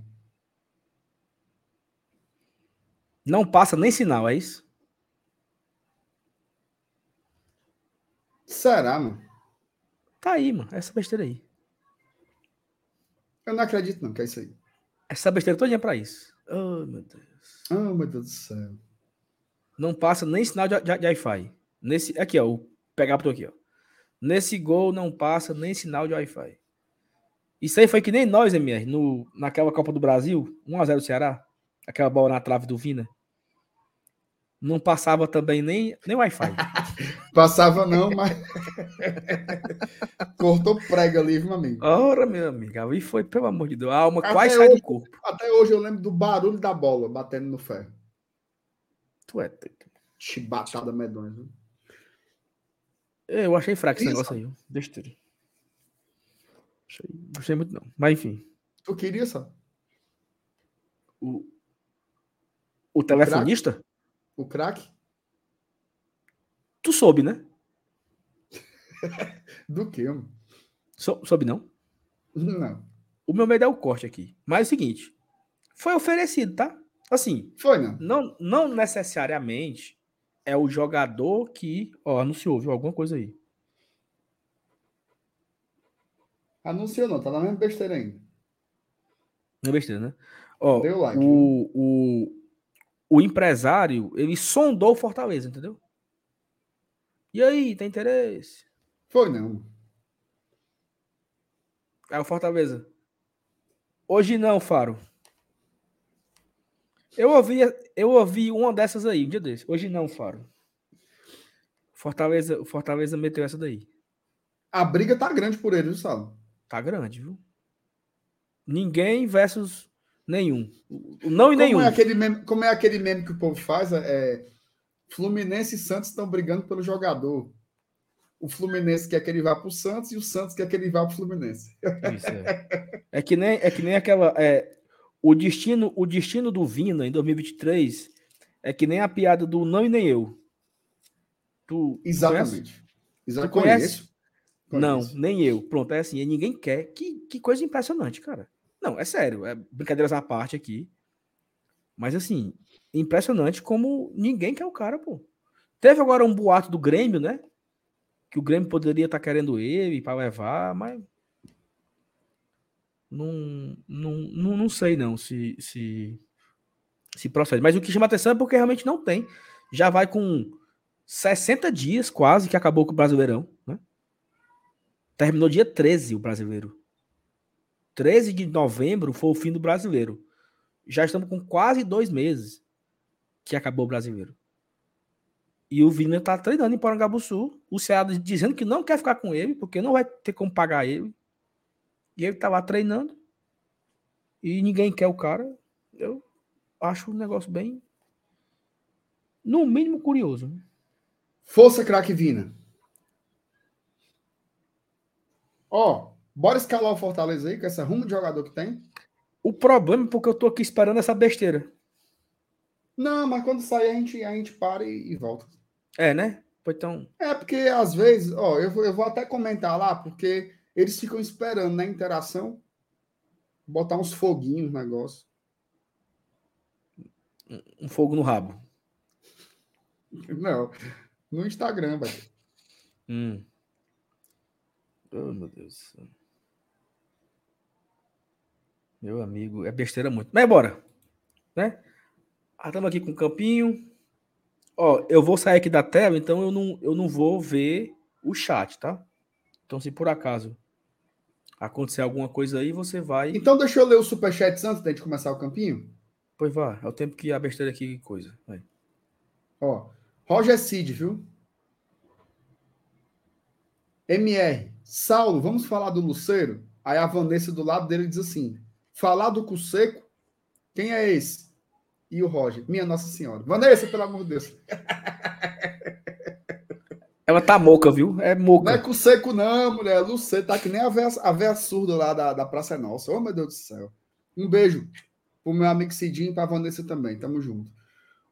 S1: Não passa nem sinal, é isso?
S2: Será, mano?
S1: Tá aí, mano. Essa besteira aí.
S2: Eu não acredito, não, que é isso aí.
S1: Essa besteira todinha pra isso. Oh, meu Deus.
S2: Oh, meu Deus do céu.
S1: Não passa nem sinal de, de, de Wi-Fi. Nesse, aqui, ó. O pegar por aqui, ó. Nesse gol não passa nem sinal de Wi-Fi. Isso aí foi que nem nós, MR, no, naquela Copa do Brasil, 1x0 Ceará. Aquela bola na trave do Vina. Não passava também nem, nem Wi-Fi. [LAUGHS]
S2: Passava não, mas. [LAUGHS] Cortou prega ali, meu amigo.
S1: Ora, meu amigo. Ali foi, pelo amor de Deus. A alma até quase sai do corpo.
S2: Até hoje eu lembro do barulho da bola batendo no ferro.
S1: Tu é.
S2: Chibatada medonha. Viu?
S1: Eu achei fraco esse negócio aí. Besteira. Achei, gostei muito, não. Mas enfim.
S2: Tu queria, só?
S1: O, o telefonista?
S2: O craque?
S1: Tu soube, né? [LAUGHS]
S2: Do que?
S1: So, soube não?
S2: Não.
S1: O meu medo é o corte aqui. Mas é o seguinte. Foi oferecido, tá? Assim.
S2: Foi, não?
S1: Não, não necessariamente é o jogador que. Ó, anunciou, viu? Alguma coisa aí.
S2: Anunciou não, tá na mesma besteira ainda.
S1: Não é besteira, né? Ó,
S2: Deu like.
S1: o, o, o empresário, ele sondou o Fortaleza, entendeu? E aí, tem interesse?
S2: Foi não.
S1: É o Fortaleza. Hoje não, Faro. Eu ouvi, eu ouvi uma dessas aí, um dia desse. Hoje não, Faro. Fortaleza, Fortaleza meteu essa daí.
S2: A briga tá grande por ele, viu, Salo?
S1: Tá grande, viu? Ninguém versus nenhum. Não e
S2: como
S1: nenhum.
S2: É aquele meme, como é aquele meme que o povo faz? É, Fluminense e Santos estão brigando pelo jogador. O Fluminense quer que ele vá para o Santos e o Santos quer que ele vá para o Fluminense.
S1: Isso, é. é. que nem, é que nem aquela. É, o, destino, o destino do Vina em 2023 é que nem a piada do não e nem eu. Tu,
S2: Exatamente. Exatamente.
S1: Tu conhece? Não, nem eu. Pronto, é assim, ninguém quer. Que, que coisa impressionante, cara. Não, é sério, é brincadeiras à parte aqui. Mas assim, impressionante como ninguém quer o cara, pô. Teve agora um boato do Grêmio, né? Que o Grêmio poderia estar tá querendo ele para levar, mas não, não, não, não sei não se, se se procede. Mas o que chama atenção é porque realmente não tem. Já vai com 60 dias quase que acabou com o Brasileirão, né? Terminou dia 13 o brasileiro. 13 de novembro foi o fim do brasileiro. Já estamos com quase dois meses que acabou o brasileiro. E o Vina tá treinando em Porangabuçu. O Ceará dizendo que não quer ficar com ele, porque não vai ter como pagar ele. E ele tá lá treinando. E ninguém quer o cara. Eu acho um negócio bem. No mínimo curioso.
S2: Força, craque Vina. Ó, bora escalar o Fortaleza aí, com essa rumo de jogador que tem.
S1: O problema é porque eu tô aqui esperando essa besteira.
S2: Não, mas quando sair a gente, a gente para e, e volta.
S1: É, né? Então...
S2: É, porque às vezes, ó, eu eu vou até comentar lá, porque eles ficam esperando na interação botar uns foguinhos no negócio.
S1: Um fogo no rabo. [LAUGHS]
S2: Não, no Instagram, vai.
S1: Hum. Oh, meu Deus. Meu amigo, é besteira muito. Mas bora, né? Estamos ah, aqui com o campinho. Ó, eu vou sair aqui da tela, então eu não, eu não vou ver o chat, tá? Então, se por acaso acontecer alguma coisa aí, você vai.
S2: Então, deixa eu ler o superchat antes da gente começar o campinho.
S1: Pois vá, é o tempo que a besteira aqui coisa. Vai.
S2: Ó, Roger Cid, viu? MR, Saulo, vamos falar do Luceiro? Aí a Vanessa do lado dele diz assim: falar do Cuseco? Quem é esse? E o Roger, minha Nossa Senhora. Vanessa, pelo amor de Deus. [LAUGHS]
S1: Ela tá moca, viu? É moca.
S2: Não é Cuseco, não, mulher. Luceiro tá que nem a véia, a véia surda lá da, da Praça Nossa. Oh, meu Deus do céu. Um beijo pro meu amigo Cidinho e pra Vanessa também. Tamo junto.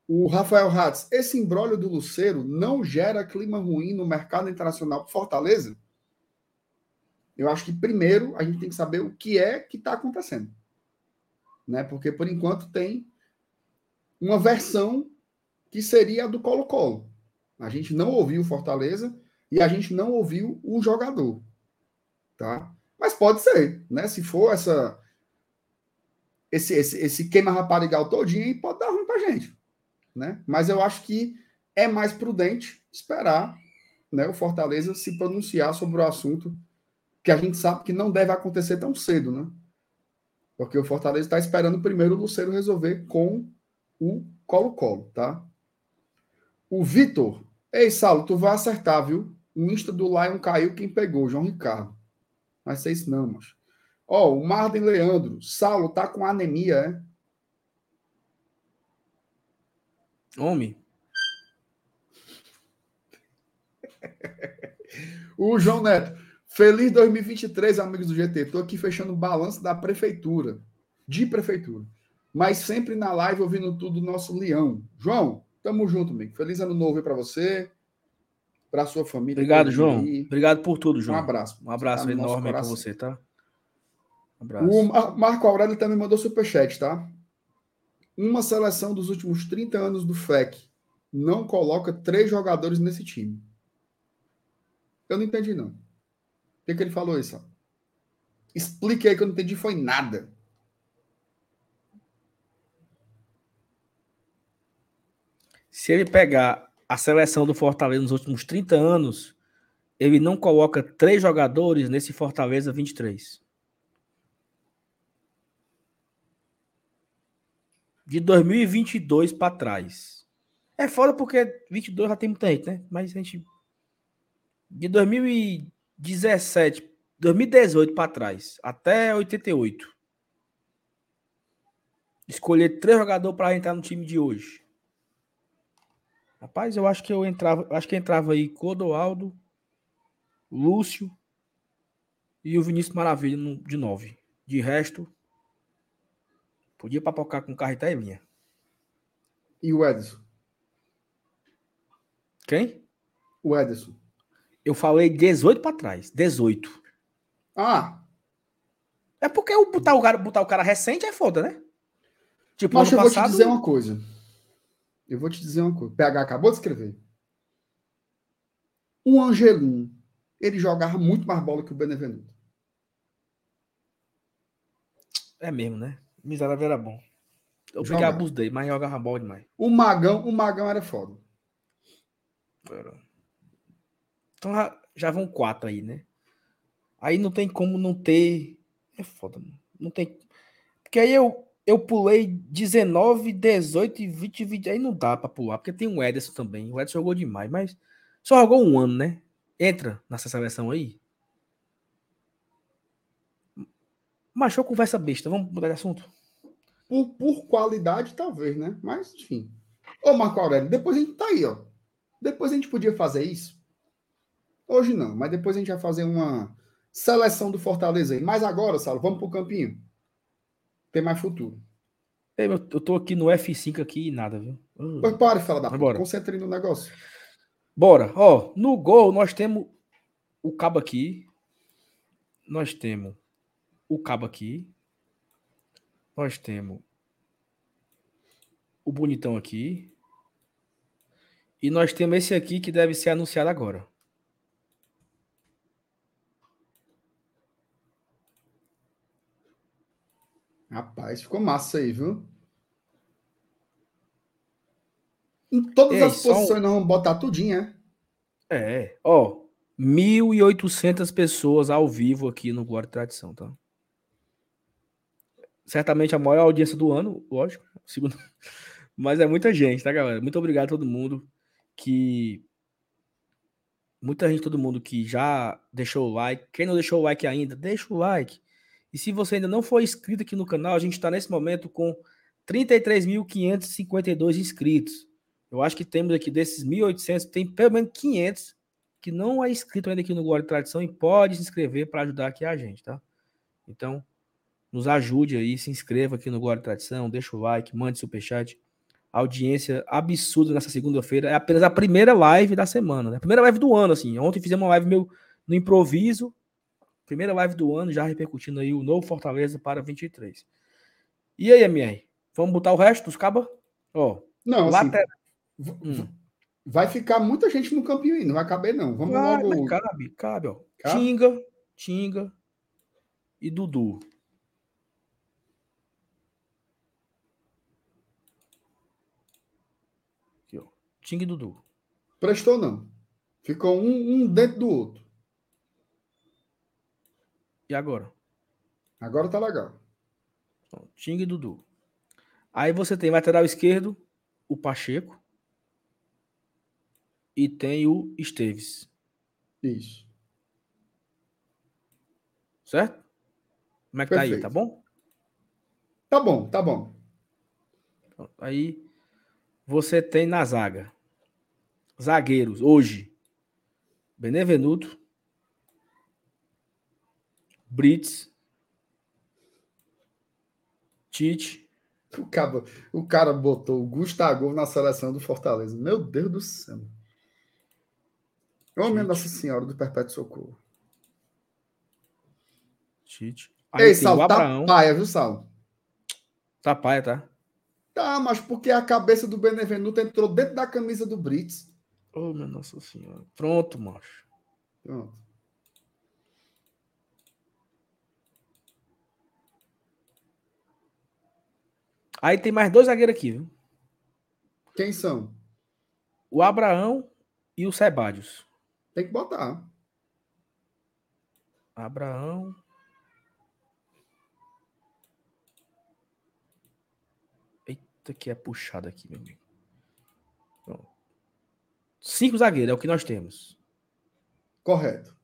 S2: O Rafael Ratz, esse embrólio do Luceiro não gera clima ruim no mercado internacional para Fortaleza? Eu acho que primeiro a gente tem que saber o que é que está acontecendo. Né? Porque por enquanto tem uma versão que seria a do Colo-Colo. A gente não ouviu o Fortaleza e a gente não ouviu o jogador. Tá? Mas pode ser, né? Se for essa esse, esse, esse queima raparigal todinho e pode dar ruim pra gente. Né? Mas eu acho que é mais prudente esperar né, o Fortaleza se pronunciar sobre o assunto que a gente sabe que não deve acontecer tão cedo, né? Porque o Fortaleza está esperando primeiro o Luceiro resolver com o Colo-Colo, tá? O Vitor, ei, Saulo, tu vai acertar, viu? O Insta do Lion caiu, quem pegou? João Ricardo. Mas sei isso não, mas. Ó, oh, o Marden Leandro, Saulo tá com anemia,
S1: é? Homem. [LAUGHS]
S2: o João Neto, feliz 2023, amigos do GT. Tô aqui fechando o balanço da prefeitura, de prefeitura. Mas sempre na live ouvindo tudo do nosso Leão. João, tamo junto, amigo. Feliz ano novo aí pra você, pra sua família.
S1: Obrigado, João. Aí. Obrigado por tudo, João.
S2: Um abraço.
S1: Um abraço tá enorme para você, tá?
S2: Um abraço. O Marco Aurélio também mandou superchat, tá? Uma seleção dos últimos 30 anos do FEC não coloca três jogadores nesse time. Eu não entendi, não. O que, que ele falou isso? Explique aí que eu não entendi, foi nada.
S1: Se ele pegar a seleção do Fortaleza nos últimos 30 anos, ele não coloca três jogadores nesse Fortaleza 23. De 2022 para trás. É foda porque 22 já tem muita gente, né? Mas a gente de 2017, 2018 para trás, até 88. Escolher três jogadores para entrar no time de hoje. Rapaz, eu acho que eu entrava, acho que entrava aí Codoaldo, Lúcio e o Vinícius Maravilha no, de nove. De resto, podia papocar com carro e linha.
S2: E o Edson?
S1: Quem?
S2: O Edson.
S1: Eu falei 18 para trás. 18.
S2: Ah.
S1: É porque o botar o cara, botar o cara recente é foda, né?
S2: Tipo, Mas eu passado... vou te dizer uma coisa. Eu vou te dizer uma coisa. PH acabou de escrever. O Angelim, ele jogava muito mais bola que o Benevenuto.
S1: É mesmo, né? Miserável era bom. Eu fiquei abusei, mas jogava bola demais.
S2: O Magão, o Magão era foda.
S1: Era. Então já, já vão quatro aí, né? Aí não tem como não ter. É foda, mano. Não tem. Porque aí eu, eu pulei 19, 18 e 20, 20. Aí não dá pra pular, porque tem o Ederson também. O Ederson jogou demais, mas só jogou um ano, né? Entra nessa seleção aí. Machou conversa besta. Vamos mudar de assunto?
S2: Por, por qualidade, talvez, né? Mas, enfim. Ô, Marco Aurélio, depois a gente tá aí, ó. Depois a gente podia fazer isso Hoje não, mas depois a gente vai fazer uma seleção do Fortaleza aí. Mas agora, Saulo, vamos pro campinho. Tem mais futuro.
S1: Eu tô aqui no F5 aqui e nada, viu?
S2: Pois pare, fala da puta. Concentre no negócio.
S1: Bora. Ó, no gol nós temos o cabo aqui. Nós temos o cabo aqui. Nós temos o bonitão aqui. E nós temos esse aqui que deve ser anunciado agora.
S2: Rapaz, ficou massa aí, viu? Em todas as posições um... nós vamos botar tudinho,
S1: é? É, ó, 1.800 pessoas ao vivo aqui no Glória e Tradição, tá? Certamente a maior audiência do ano, lógico, [LAUGHS] segundo... mas é muita gente, tá, galera? Muito obrigado a todo mundo que muita gente, todo mundo que já deixou o like. Quem não deixou o like ainda, deixa o like. E se você ainda não for inscrito aqui no canal, a gente está nesse momento com 33.552 inscritos. Eu acho que temos aqui desses 1.800, tem pelo menos 500 que não é inscrito ainda aqui no Glória e Tradição e pode se inscrever para ajudar aqui a gente, tá? Então, nos ajude aí, se inscreva aqui no Glória e Tradição, deixa o like, mande superchat. Audiência absurda nessa segunda-feira. É apenas a primeira live da semana, né? A primeira live do ano, assim. Ontem fizemos uma live meu no improviso, Primeira live do ano, já repercutindo aí o novo Fortaleza para 23. E aí, MR? Vamos botar o resto dos cabas?
S2: Não, assim, hum. Vai ficar muita gente no campinho aí, não vai caber, não. Vamos logo.
S1: Cabe, cabe, ó. Cabe? Tinga, Tinga e Dudu. Aqui, ó. Tinga e Dudu.
S2: Prestou, não. Ficou um, um dentro do outro.
S1: E agora?
S2: Agora tá legal.
S1: Então, Ting e Dudu. Aí você tem lateral esquerdo, o Pacheco. E tem o Esteves.
S2: Isso.
S1: Certo? Como é que tá aí?
S2: Perfeito.
S1: Tá bom?
S2: Tá bom, tá bom.
S1: Aí você tem na zaga. Zagueiros, hoje. Benevenuto. Brits. Tite.
S2: O cara, o cara botou o Gustavo na seleção do Fortaleza. Meu Deus do céu. Ô,
S1: Gente.
S2: Nossa Senhora do Perpétuo Socorro.
S1: Tite. Aí
S2: Ei, Sal, tá paia, viu, Sal?
S1: Tá paia, tá?
S2: Tá, mas porque a cabeça do Benevenuto entrou dentro da camisa do Brits.
S1: Oh, minha Nossa Senhora. Pronto, macho.
S2: Pronto.
S1: Aí tem mais dois zagueiros aqui, viu?
S2: Quem são?
S1: O Abraão e o Sebadios.
S2: Tem que botar.
S1: Abraão. Eita, que é puxado aqui, meu amigo. Pronto. Cinco zagueiros é o que nós temos.
S2: Correto.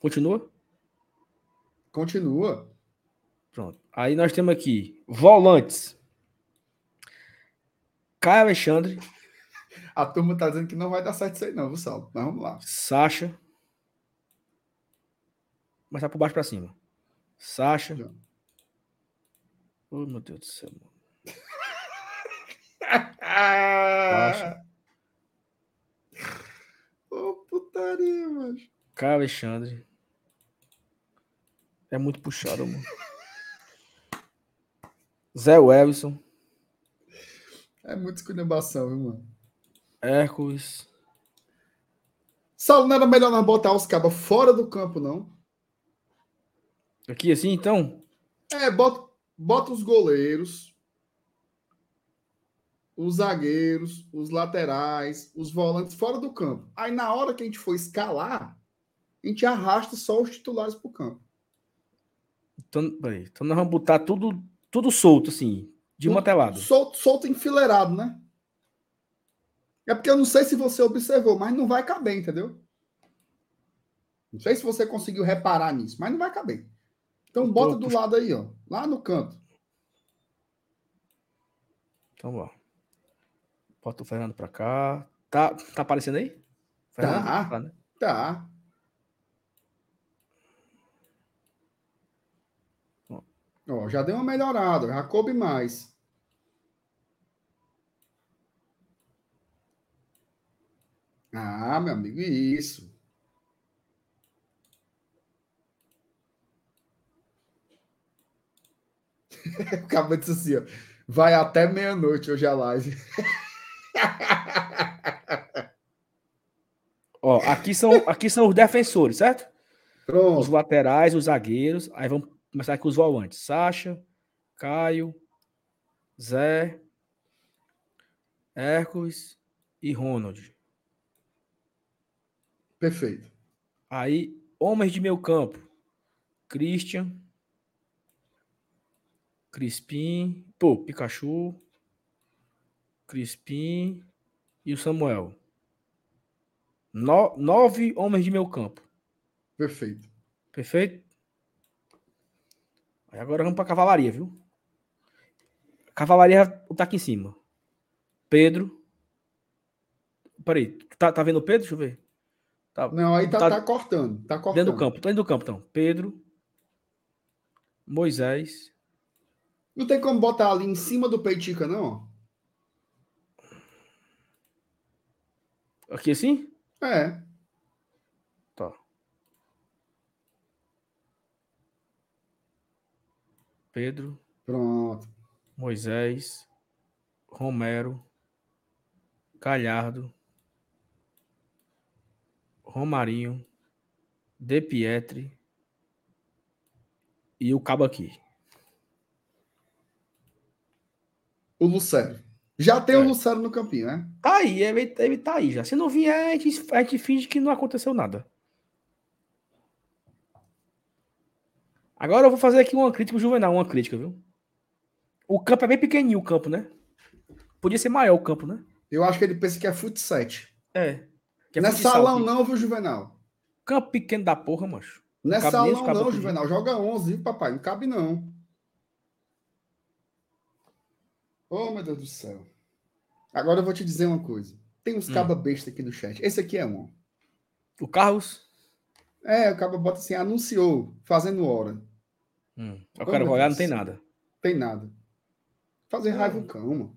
S1: Continua?
S2: Continua.
S1: Pronto. Aí nós temos aqui volantes. Caio Alexandre,
S2: A turma tá dizendo que não vai dar certo isso aí, não, viu, Sal? Mas vamos lá.
S1: Sacha. Mas tá por baixo pra cima. Sacha.
S2: Já.
S1: Oh, meu Deus do céu. mano.
S2: Ah! Ô, putaria, mano.
S1: Caio Alexandre. É muito puxado, mano. Zé Wellison.
S2: É muita esculhambação, viu, mano?
S1: Hércules.
S2: Saulo, não era melhor nós botar os cabas fora do campo, não?
S1: Aqui assim, então.
S2: É, bota, bota os goleiros, os zagueiros, os laterais, os volantes fora do campo. Aí na hora que a gente for escalar, a gente arrasta só os titulares pro campo.
S1: Então, peraí. então nós vamos botar tudo, tudo solto, assim. De
S2: Tudo
S1: mantelado.
S2: Solto, solto enfileirado, né? É porque eu não sei se você observou, mas não vai caber, entendeu? Não sei se você conseguiu reparar nisso, mas não vai caber. Então bota do lado aí, ó. Lá no canto.
S1: Então, ó. Bota o Fernando pra cá. Tá, tá aparecendo aí? Fernando?
S2: Tá.
S1: né?
S2: Tá. Ó, já deu uma melhorada, já coube mais. Ah, meu amigo, isso. [LAUGHS] Cara disse assim, ó, vai até meia-noite hoje a live.
S1: Ó, aqui são, aqui são os defensores, certo? Os
S2: Pronto.
S1: laterais, os zagueiros. Aí vamos começar com os volantes. Sacha, Caio, Zé, Hércules e Ronald.
S2: Perfeito.
S1: Aí, homens de meio campo. Christian. Crispim. Pô, Pikachu. Crispim. E o Samuel. No- nove homens de meio campo.
S2: Perfeito.
S1: Perfeito? Agora vamos pra cavalaria, viu? Cavalaria tá aqui em cima. Pedro. Peraí, tá, tá vendo o Pedro? Deixa eu ver. Tá,
S2: Não, aí tá,
S1: Tá
S2: tá cortando. Tá cortando.
S1: dentro do campo. Tá dentro do campo, então. Pedro. Moisés.
S2: Não tem como botar ali em cima do Peitica, não?
S1: Aqui assim?
S2: É.
S1: Tá. Pedro.
S2: Pronto.
S1: Moisés. Romero. Galhardo. Romarinho. De Pietri. E o cabo aqui.
S2: O Lucero. Já tem é. o Lucero no campinho, né?
S1: Tá aí, ele, ele tá aí já. Se não vier, a gente, a gente finge que não aconteceu nada. Agora eu vou fazer aqui uma crítica Juvenal, uma crítica, viu? O campo é bem pequenininho, o campo, né? Podia ser maior o campo, né?
S2: Eu acho que ele pensa que é futsal.
S1: É.
S2: Que é não é salão não, viu, Juvenal?
S1: Campo pequeno da porra, macho.
S2: Não, não é salão não, Juvenal. Joga 11, viu, papai? Não cabe não. Oh, meu Deus do céu. Agora eu vou te dizer uma coisa. Tem uns hum. caba besta aqui no chat. Esse aqui é um.
S1: O Carlos?
S2: É, o caba bota assim, anunciou, fazendo hora.
S1: Hum. Eu quero olhar, não tem nada.
S2: Tem nada. Fazer hum. raiva o cão, mano.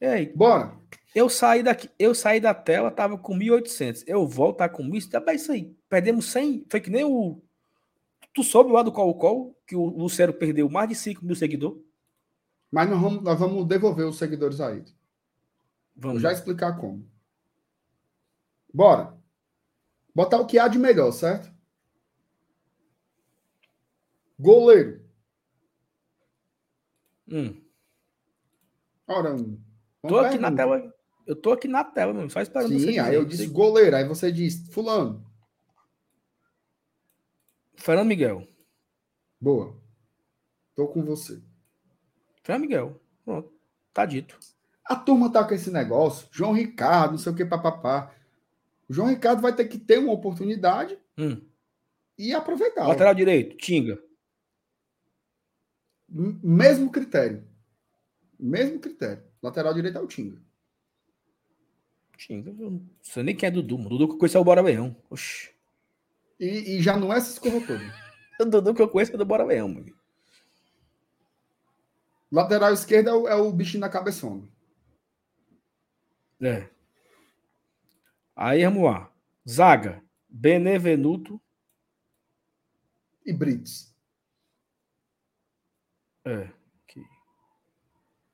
S1: Ei, bora. Eu saí daqui, eu saí da tela, tava com 1.800. Eu volto tá com 1.000. Tá isso aí. Perdemos 100. Foi que nem o. Tu soube lá do Colo Colo que o Lucero perdeu mais de 5 mil seguidores?
S2: Mas nós vamos, nós vamos devolver os seguidores aí. Vamos. Vou já explicar como. Bora. Botar o que há de melhor, certo? Goleiro.
S1: Hum.
S2: Ora, um.
S1: Tô aqui na tela. Eu tô aqui na tela, mano. Só esperando
S2: Sim, você aí eu disse goleiro. Aí você disse fulano.
S1: Fernando Miguel.
S2: Boa. Tô com você.
S1: Fernando Miguel. Pronto. Tá dito.
S2: A turma tá com esse negócio. João Ricardo, não sei o que, papapá. O João Ricardo vai ter que ter uma oportunidade
S1: hum.
S2: e aproveitar.
S1: Lateral direito, Tinga.
S2: Mesmo critério. Mesmo critério. Lateral direito é o Tinga.
S1: Tinga, não sei nem quem é Dudu. O Dudu que eu conheço é o Bora Leão. Oxi.
S2: E, e já não é essa escorra toda. [LAUGHS]
S1: o Dudu que eu conheço é do Bora Leão, mano.
S2: Lateral esquerdo é o, é o bichinho da cabeçona.
S1: É. Aí vamos lá. Zaga, Benevenuto.
S2: E Brits.
S1: É. Aqui.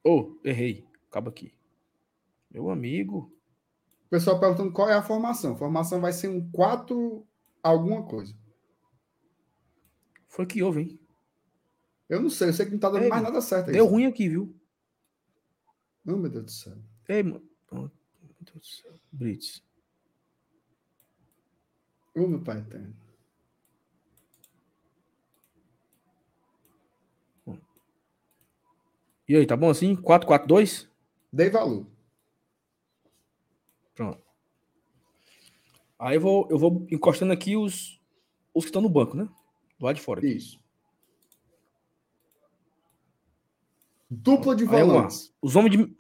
S1: Oh, errei. Acaba aqui. Meu amigo.
S2: O pessoal perguntando qual é a formação. Formação vai ser um 4 alguma coisa.
S1: Foi que houve, hein?
S2: Eu não sei, eu sei que não tá dando Ei, mais nada certo.
S1: Deu ruim aqui, viu?
S2: Não, meu Deus do céu.
S1: Ei, mano. Oh, meu Deus do céu. Brits.
S2: Ô, oh, meu pai eterno.
S1: E aí, tá bom assim? 4-4-2?
S2: Dei valor.
S1: Pronto. Aí eu vou, eu vou encostando aqui os, os que estão no banco, né? Do lado de fora. Aqui.
S2: Isso. Dupla de volantes.
S1: Os homens de.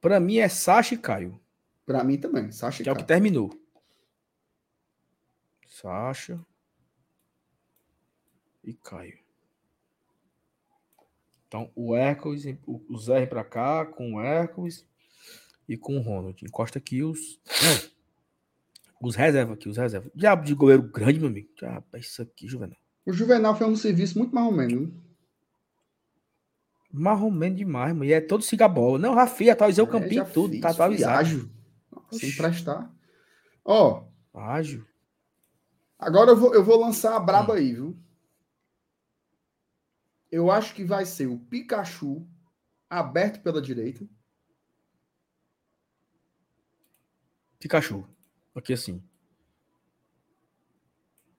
S1: Para mim é Sacha e Caio.
S2: Para mim também, Sacha
S1: e Que Caio. é o que terminou. Sacha e Caio. Então, o Hércules, o Zé para cá com o Hércules e com o Ronald. Encosta aqui os [COUGHS] os reservas aqui, os reservas. Diabo de goleiro grande, meu amigo. Diabo, é isso aqui, Juvenal.
S2: O Juvenal foi um serviço muito menos.
S1: Marromeno demais, mano. E é todo cigabola. Não, Rafinha, atualizou é, o campinho tudo. Tá atualizado. Ágil.
S2: Sem prestar. Ó.
S1: Ágil.
S2: Agora eu vou, eu vou lançar a braba hum. aí, viu? Eu acho que vai ser o Pikachu aberto pela direita.
S1: Pikachu. Aqui assim.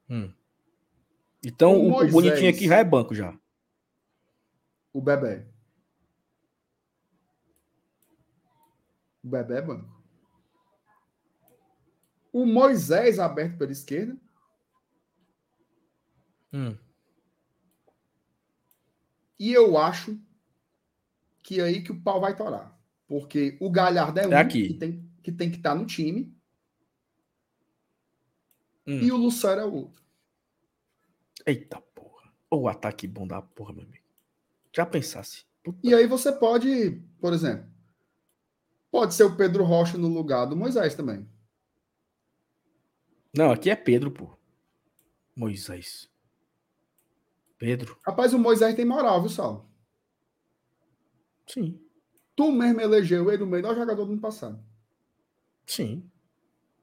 S1: Hum. Então o, o, o bonitinho aqui já é banco já
S2: o Bebé. O Bebé é banco. O Moisés aberto pela esquerda.
S1: Hum.
S2: E eu acho que é aí que o pau vai torar. Porque o Galhardo é, é um
S1: aqui.
S2: que tem que tem que estar tá no time. Hum. E o Lucero é o outro.
S1: Eita porra. O ataque bom da porra, meu amigo. Já pensasse.
S2: Puta. E aí você pode, por exemplo, pode ser o Pedro Rocha no lugar do Moisés também.
S1: Não, aqui é Pedro, pô. Moisés. Pedro.
S2: Rapaz, o Moisés tem moral, viu, Sal?
S1: Sim.
S2: Tu mesmo elegeu ele o melhor jogador do ano passado.
S1: Sim.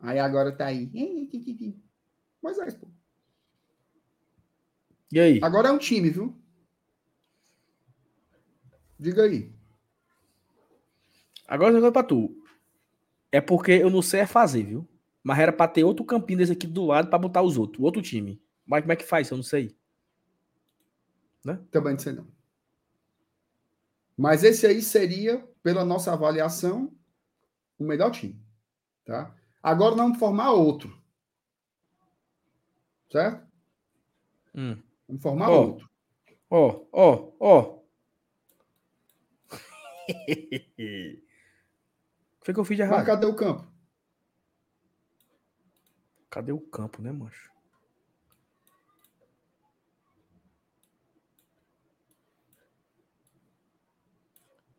S2: Aí agora tá aí. Moisés, pô.
S1: E aí?
S2: Agora é um time, viu? Diga aí.
S1: Agora eu pra tu. É porque eu não sei é fazer, viu? Mas era pra ter outro campinho desse aqui do lado pra botar os outros, outro time. Mas como é que faz? Eu não sei.
S2: Né? Também não sei não. Mas esse aí seria, pela nossa avaliação, o melhor time. Tá? Agora vamos formar outro. Certo?
S1: Hum.
S2: Vamos formar oh. outro.
S1: Ó, ó, ó. [LAUGHS] O que, que eu fiz de errado?
S2: Mas cadê o campo?
S1: Cadê o campo, né, mancho?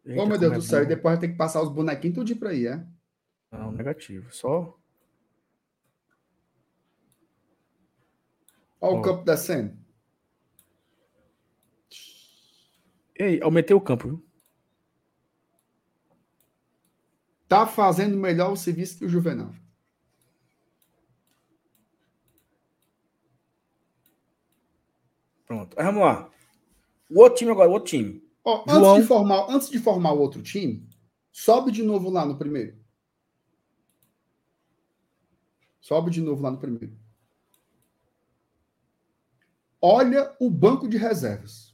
S2: Eita, oh, meu Deus é do céu, e depois tem que passar os bonequinhos tudo para aí, é?
S1: Não, negativo. Só.
S2: Olha o campo descendo.
S1: Ei, aumentei o campo, viu?
S2: Tá fazendo melhor o serviço que o Juvenal.
S1: Pronto. Aí, vamos lá. O outro time agora, o outro time.
S2: Ó, João... antes, de formar, antes de formar o outro time, sobe de novo lá no primeiro. Sobe de novo lá no primeiro. Olha o banco de reservas.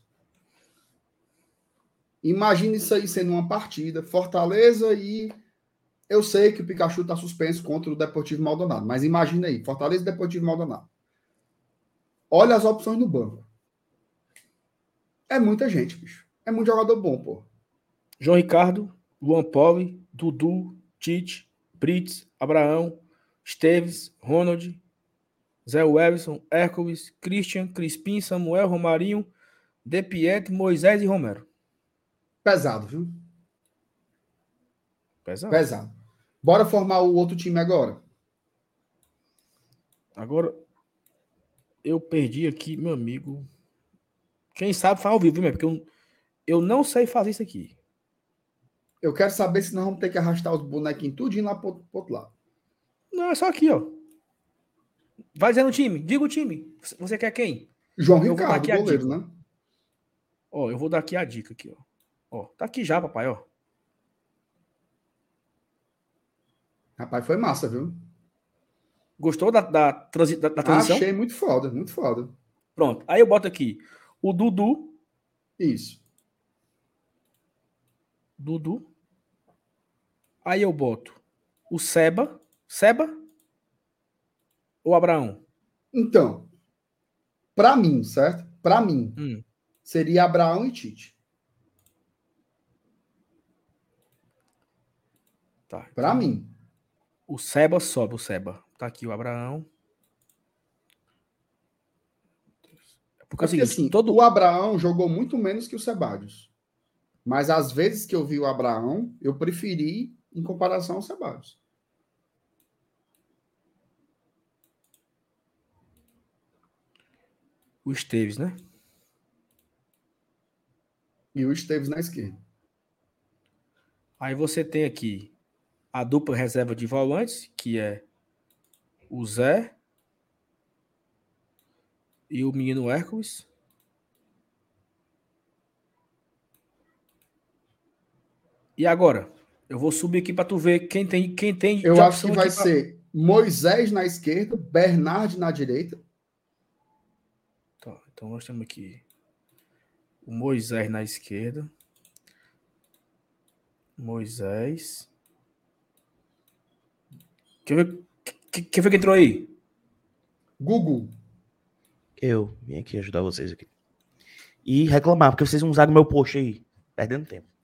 S2: Imagine isso aí sendo uma partida, Fortaleza e eu sei que o Pikachu está suspenso contra o Deportivo Maldonado, mas imagina aí, Fortaleza e Deportivo Maldonado. Olha as opções no banco. É muita gente, bicho. É muito jogador bom, pô.
S1: João Ricardo, Luan Poli, Dudu, Tite, Brits, Abraão, Esteves, Ronald, Zé Webson, Hércules, Christian, Crispim, Samuel, Romarinho, De Piet, Moisés e Romero.
S2: Pesado, viu?
S1: Pesado.
S2: Pesado. Bora formar o outro time agora.
S1: Agora, eu perdi aqui, meu amigo. Quem sabe faz ao vivo, mesmo, porque eu, eu não sei fazer isso aqui.
S2: Eu quero saber se nós vamos ter que arrastar os bonequinhos tudinho lá pro, pro outro lado.
S1: Não, é só aqui, ó. Vai dizendo o time. Diga o time. Você quer quem?
S2: João eu Ricardo, goleiro, né?
S1: Ó, eu vou dar aqui a dica aqui, ó. Ó, tá aqui já, papai, ó.
S2: Rapaz, foi massa, viu?
S1: Gostou da, da, transi da, da transição?
S2: Achei muito foda, muito foda.
S1: Pronto. Aí eu boto aqui o Dudu.
S2: Isso.
S1: Dudu. Aí eu boto o Seba. Seba? Ou Abraão?
S2: Então, para mim, certo? Para mim,
S1: hum.
S2: seria Abraão e Tite.
S1: Tá.
S2: Para então, mim.
S1: O Seba sobe, o Seba. Tá aqui o Abraão.
S2: Porque, é Porque assim, todo... o Abraão jogou muito menos que o Sebadios. Mas às vezes que eu vi o Abraão, eu preferi em comparação ao Sebadios.
S1: O Esteves, né?
S2: E o Esteves na esquerda.
S1: Aí você tem aqui a dupla reserva de volantes, que é o Zé e o menino Hércules. E agora? Eu vou subir aqui para tu ver quem tem quem tem.
S2: Eu acho que vai pra... ser Moisés na esquerda, Bernard na direita.
S1: Tá, então nós temos aqui o Moisés na esquerda. Moisés. Quem foi, quem foi que entrou aí?
S2: Google.
S3: Eu vim aqui ajudar vocês aqui. E reclamar, porque vocês não usaram meu post aí. Perdendo tempo.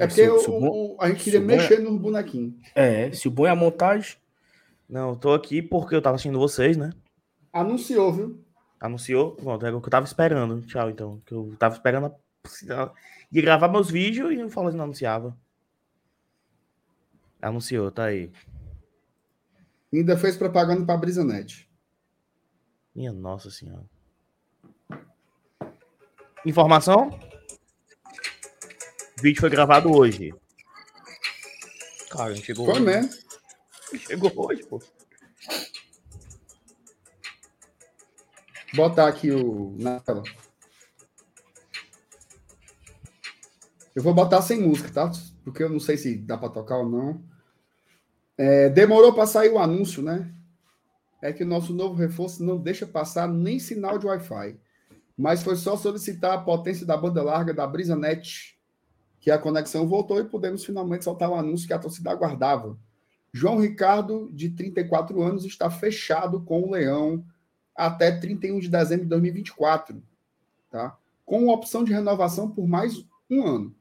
S2: É porque se, se o, o, a gente queria é- mexer é... nos bonequinhos.
S1: É, se o bom é a montagem.
S3: Não, eu tô aqui porque eu tava assistindo vocês, né?
S2: Anunciou, viu?
S3: Anunciou? Pronto, é o que eu tava esperando. Tchau, então. Que eu tava esperando a... de gravar meus vídeos e não falou que não anunciava. Anunciou, tá aí.
S2: Ainda fez propaganda para a Brisanet.
S3: Minha nossa senhora. Informação? O vídeo foi gravado hoje. Cara, chegou
S2: Foi hoje. mesmo.
S3: Chegou hoje, pô.
S2: Botar aqui o na tela. Eu vou botar sem música, tá? Porque eu não sei se dá para tocar ou não. É, demorou para sair o anúncio, né? É que o nosso novo reforço não deixa passar nem sinal de Wi-Fi. Mas foi só solicitar a potência da banda larga da BrisaNet que a conexão voltou e podemos finalmente soltar o anúncio que a torcida aguardava. João Ricardo, de 34 anos, está fechado com o Leão até 31 de dezembro de 2024, tá? com opção de renovação por mais um ano.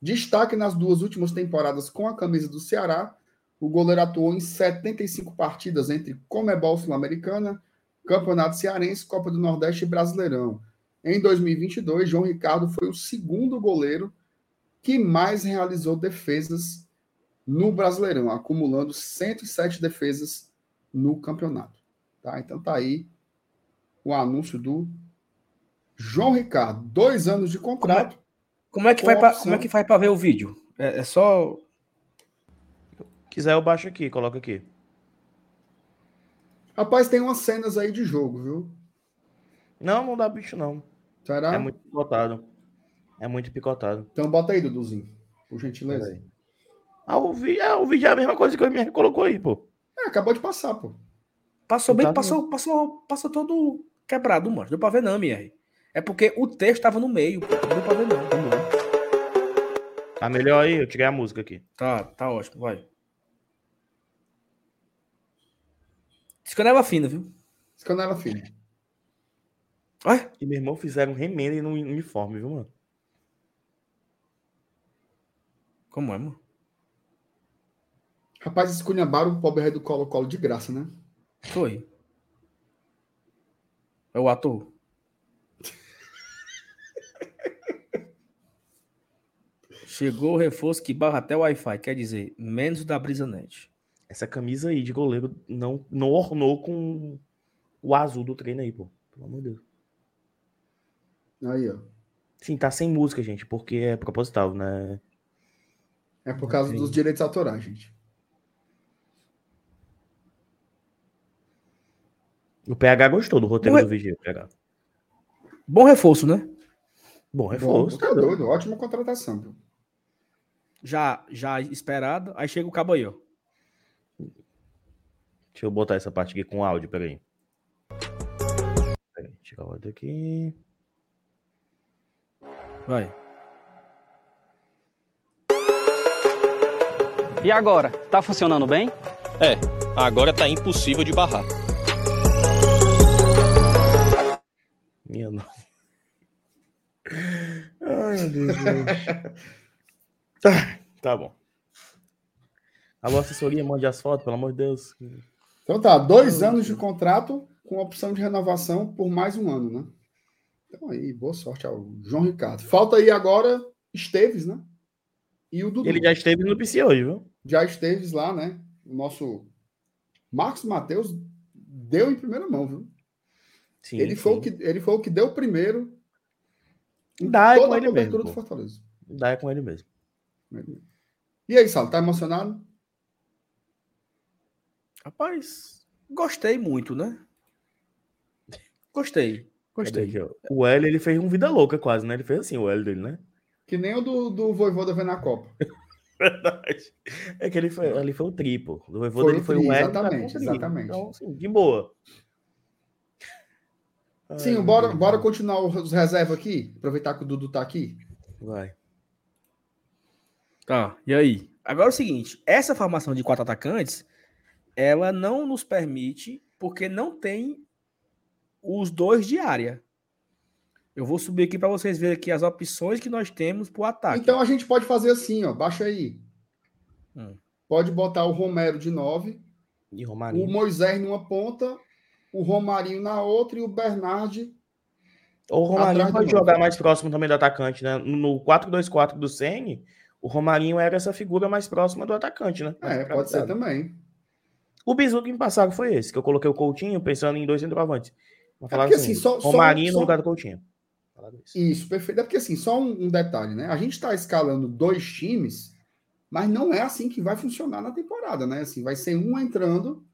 S2: Destaque nas duas últimas temporadas com a camisa do Ceará, o goleiro atuou em 75 partidas entre Comebol Sul-Americana, Campeonato Cearense, Copa do Nordeste e Brasileirão. Em 2022, João Ricardo foi o segundo goleiro que mais realizou defesas no Brasileirão, acumulando 107 defesas no campeonato. Tá? Então tá aí o anúncio do João Ricardo, dois anos de contrato.
S1: Como é, como é que, faz pra, como é que faz para ver o vídeo? É, é só.
S3: Quiser, eu baixo aqui, coloca aqui.
S2: Rapaz, tem umas cenas aí de jogo, viu?
S3: Não, não dá bicho, não.
S2: Será?
S3: É muito picotado. É muito picotado.
S2: Então bota aí, Duduzinho. Por gentileza. Aí.
S3: Ah, o, vídeo, é, o vídeo é a mesma coisa que o MR colocou aí, pô.
S2: É, acabou de passar, pô.
S1: Passou bem, tá passou, passou, passou todo quebrado, mano. Deu pra ver não, MR. É porque o texto tava no meio, pô. Não deu pra ver não.
S3: Tá melhor aí? Eu tirei a música aqui.
S1: Tá, tá ótimo, vai. Escanela fina, viu?
S2: Escanela fina.
S3: Olha. E meu irmão fizeram um remendo no uniforme, viu, mano?
S1: Como é, mano?
S2: Rapaz, esculhambaram o pobre rei do Colo-Colo de graça, né?
S1: Foi. É o ator. Chegou o reforço que barra até o Wi-Fi, quer dizer, menos da BrisaNet.
S3: Essa camisa aí de goleiro não, não ornou com o azul do treino aí, pô. Pelo amor de Deus.
S2: Aí, ó.
S3: Sim, tá sem música, gente, porque é proposital, né?
S2: É por causa Sim. dos direitos autorais, gente.
S3: O PH gostou do roteiro do vídeo, PH.
S1: Bom reforço, né?
S3: Bom reforço.
S2: Bom, tá doido, ótima contratação.
S1: Já, já esperado. Aí chega o cabo aí, ó.
S3: Deixa eu botar essa parte aqui com áudio, peraí. Peraí, tirar o áudio aqui.
S1: Vai.
S4: E agora? Tá funcionando bem?
S5: É, agora tá impossível de barrar.
S3: Minha nossa. Ai, meu Deus. tá, [LAUGHS] tá bom. Alô, assessoria, mande as fotos, pelo amor de Deus.
S2: Então tá, dois anos de contrato com opção de renovação por mais um ano, né? Então aí, boa sorte ao João Ricardo. Falta aí agora Esteves, né?
S3: E o Dudu. Ele já esteve no PC hoje, viu?
S2: Já esteves lá, né? O nosso Marcos Matheus deu em primeira mão, viu? Sim, ele, sim. Foi o que, ele foi o que deu primeiro.
S3: Dá é com ele mesmo. Do Fortaleza. Dá é com ele mesmo.
S2: E aí, Sal, tá emocionado?
S1: Rapaz, gostei muito, né? Gostei. Gostei.
S3: O L ele fez um vida louca quase, né? Ele fez assim o L dele, né?
S2: Que nem o do, do Voivoda na Copa. [LAUGHS]
S3: Verdade. É que ele foi, ali foi o triplo. O Voivoda ele foi um L.
S2: Exatamente, exatamente. Então,
S3: assim, de boa.
S2: Sim, Ai, bora, bora continuar os reservas aqui. Aproveitar que o Dudu tá aqui.
S3: Vai.
S1: Tá, e aí? Agora é o seguinte: essa formação de quatro atacantes ela não nos permite, porque não tem os dois de área. Eu vou subir aqui para vocês verem aqui as opções que nós temos para o ataque.
S2: Então a gente pode fazer assim, ó. Baixa aí. Hum. Pode botar o Romero de 9.
S3: E Romarinho.
S2: O Moisés numa ponta, o Romarinho na outra e o Bernard.
S3: O Romarinho pode jogar mais próximo também do atacante, né? No 4-2-4 do Sene, o Romarinho era essa figura mais próxima do atacante, né?
S2: É, pode ser também.
S3: O bizu que me passaram foi esse, que eu coloquei o Coutinho pensando em dois centroavantes. Falar é assim, assim só, Romarinho só, no lugar do Coutinho.
S2: Isso. isso, perfeito. É porque assim, só um, um detalhe, né? A gente está escalando dois times, mas não é assim que vai funcionar na temporada, né? Assim, vai ser um entrando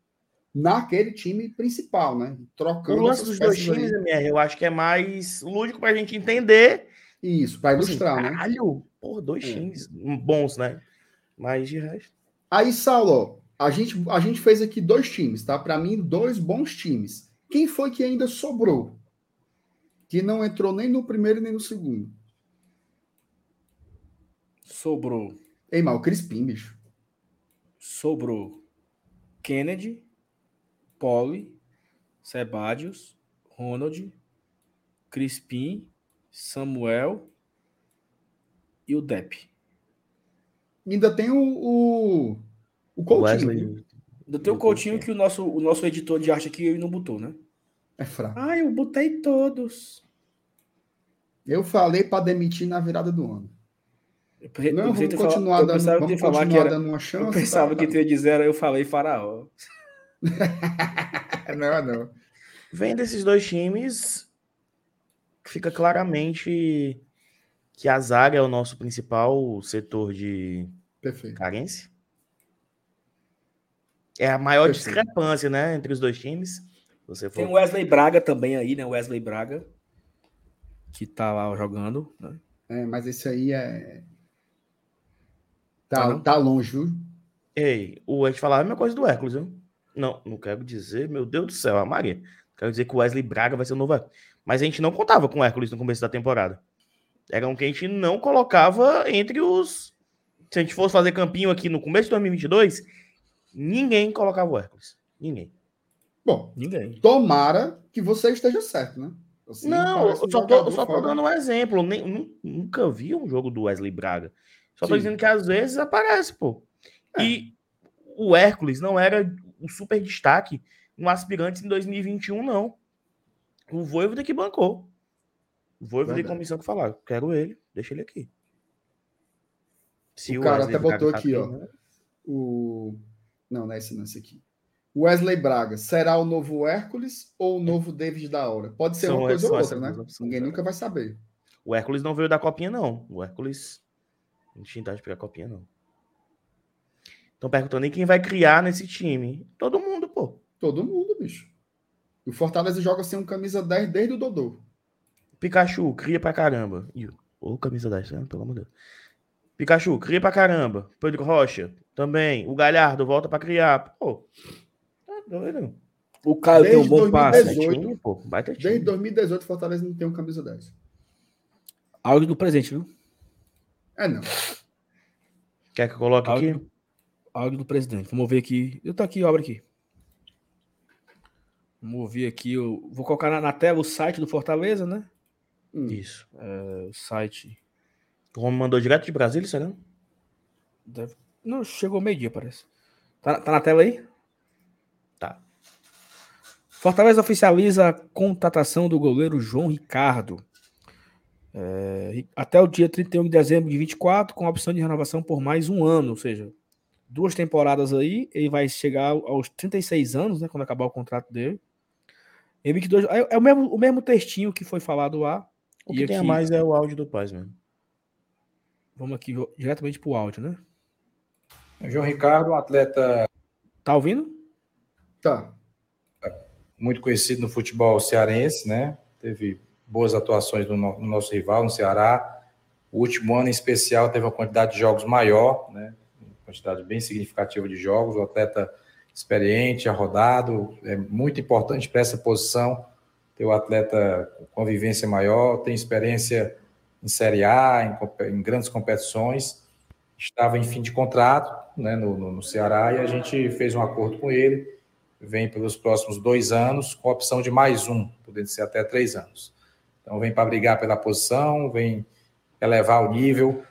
S2: naquele time principal, né? Trocando.
S3: O lance dos dois times, MR, eu acho que é mais lúdico para a gente entender
S2: Isso, para
S3: Tipo assim,
S2: ilustrar, né?
S3: Caralho, porra, dois
S2: É.
S3: times bons, né? Mas de resto.
S2: Aí, Saulo, a gente, a gente fez aqui dois times, tá? Para mim, dois bons times. Quem foi que ainda sobrou? Que não entrou nem no primeiro nem no segundo.
S1: Sobrou.
S2: Ei, mal, o Crispim, bicho.
S1: Sobrou Kennedy, Poli, Sebadios, Ronald, Crispim, Samuel e o Depp.
S2: Ainda tem o, o, o Coutinho.
S3: Wesley.
S1: Ainda tem o Coutinho. que o nosso, o nosso editor de arte aqui não botou, né?
S2: É fraco.
S1: Ah, eu botei todos.
S2: Eu falei para demitir na virada do ano.
S1: Eu,
S2: Não, vamos
S1: falar-
S2: continuar
S1: eu
S2: dando,
S1: pensava que tu
S2: vamos
S1: falar que
S2: continuar
S1: era,
S2: dando uma chance.
S1: eu pensava
S2: tá?
S1: que tu ia dizer, era, eu falei faraó. [LAUGHS]
S2: Não, não.
S3: Vendo esses dois times, fica claramente que a zaga é o nosso principal setor de
S2: Perfeito.
S3: carência. É a maior
S2: Perfeito.
S3: discrepância, né, entre os dois times. Você
S1: Tem
S3: for...
S1: o Wesley Braga também aí, né? Wesley Braga, que tá lá jogando, né?
S2: É, mas esse aí é.
S1: Ah,
S2: Tá,
S1: não?
S2: tá longe, viu?
S3: Ei, o a gente falava a mesma coisa do Hércules, viu? Não, não quero dizer, meu Deus do céu, a Maria. Quero dizer que o Wesley Braga vai ser o novo Hércules. Mas a gente não contava com o Hércules no começo da temporada. Era um que a gente não colocava entre os. Se a gente fosse fazer campinho aqui no começo de 2022, ninguém colocava o Hércules. Ninguém.
S2: Bom,
S1: Ninguém.
S2: tomara que você esteja certo, né? Você
S3: não, eu só tô, só tô dando um exemplo. Nem, nu- nunca vi um jogo do Wesley Braga. Só tô
S2: Sim.
S3: dizendo que às vezes aparece, pô.
S2: É.
S3: E o Hércules não era o super destaque no Aspirantes em 2021, não. O Voivoda que bancou. O Voivoda e comissão que falaram. Quero ele, deixa ele aqui. Se
S2: O cara
S3: Wesley
S2: até botou
S3: tá
S2: aqui, ó.
S3: treinando,
S2: O... Não, não é esse, não, esse aqui. Wesley Braga, será o novo Hércules ou o novo David da hora? Pode ser
S3: São
S2: uma coisa ou outra, né?
S3: opções,
S2: Ninguém
S3: é.
S2: nunca vai saber.
S3: O Hércules não veio da copinha, não. O Hércules não tinha idade pra copinha, não. Estão perguntando aí quem vai criar nesse time. Todo mundo, pô.
S2: Todo mundo, bicho. E o Fortaleza joga sem um camisa 10 desde o Dodô.
S3: Pikachu, cria pra caramba. Ô, camisa 10, né? pelo amor de Deus. Pikachu, cria pra caramba. Pedro Rocha, também. O Galhardo, volta pra criar. Pô, doido.
S1: O Caio tem um
S2: Desde
S1: bom passe.
S2: 2018.
S3: Time, pô, baita time.
S2: Desde 2018, o Fortaleza não tem um camisa 10.
S1: Áudio do presente, viu?
S2: É, não.
S3: Quer que eu coloque aqui?
S1: Áudio, áudio do presidente. Vamos ver aqui. Eu tô aqui, obra aqui. Vamos ouvir aqui. Eu vou colocar na, na tela o site do Fortaleza, né?
S2: Hum.
S3: Isso.
S1: É, o site.
S3: O Romo mandou direto de Brasília, será?
S1: Deve... Não, chegou meio-dia, parece. Tá, tá na tela aí? Fortaleza oficializa a contratação do goleiro João Ricardo. É, até o dia 31 de dezembro de 24, com a opção de renovação por mais um ano, ou seja, duas temporadas aí, ele vai chegar aos 36 anos, né, quando acabar o contrato dele. Em 22, é, é o, mesmo, o mesmo textinho que foi falado lá.
S3: O
S1: E
S3: que tem a
S1: aqui-
S3: mais é o áudio do Paz mesmo.
S1: Vamos aqui diretamente pro áudio, né?
S6: João Ricardo, um atleta
S1: Tá ouvindo?
S2: Tá.
S6: Muito conhecido no futebol cearense, né? Teve boas atuações no, no nosso rival, no Ceará. O último ano, em especial, teve uma quantidade de jogos maior, né? Uma quantidade bem significativa de jogos. O atleta experiente, arrodado, é muito importante para essa posição ter o atleta com vivência maior, tem experiência em Série A, em, em grandes competições. Estava em fim de contrato né, no, no- no Ceará e a gente fez um acordo com ele vem pelos próximos dois anos, com a opção de mais um, podendo ser até três anos. Então, vem para brigar pela posição, vem elevar o nível,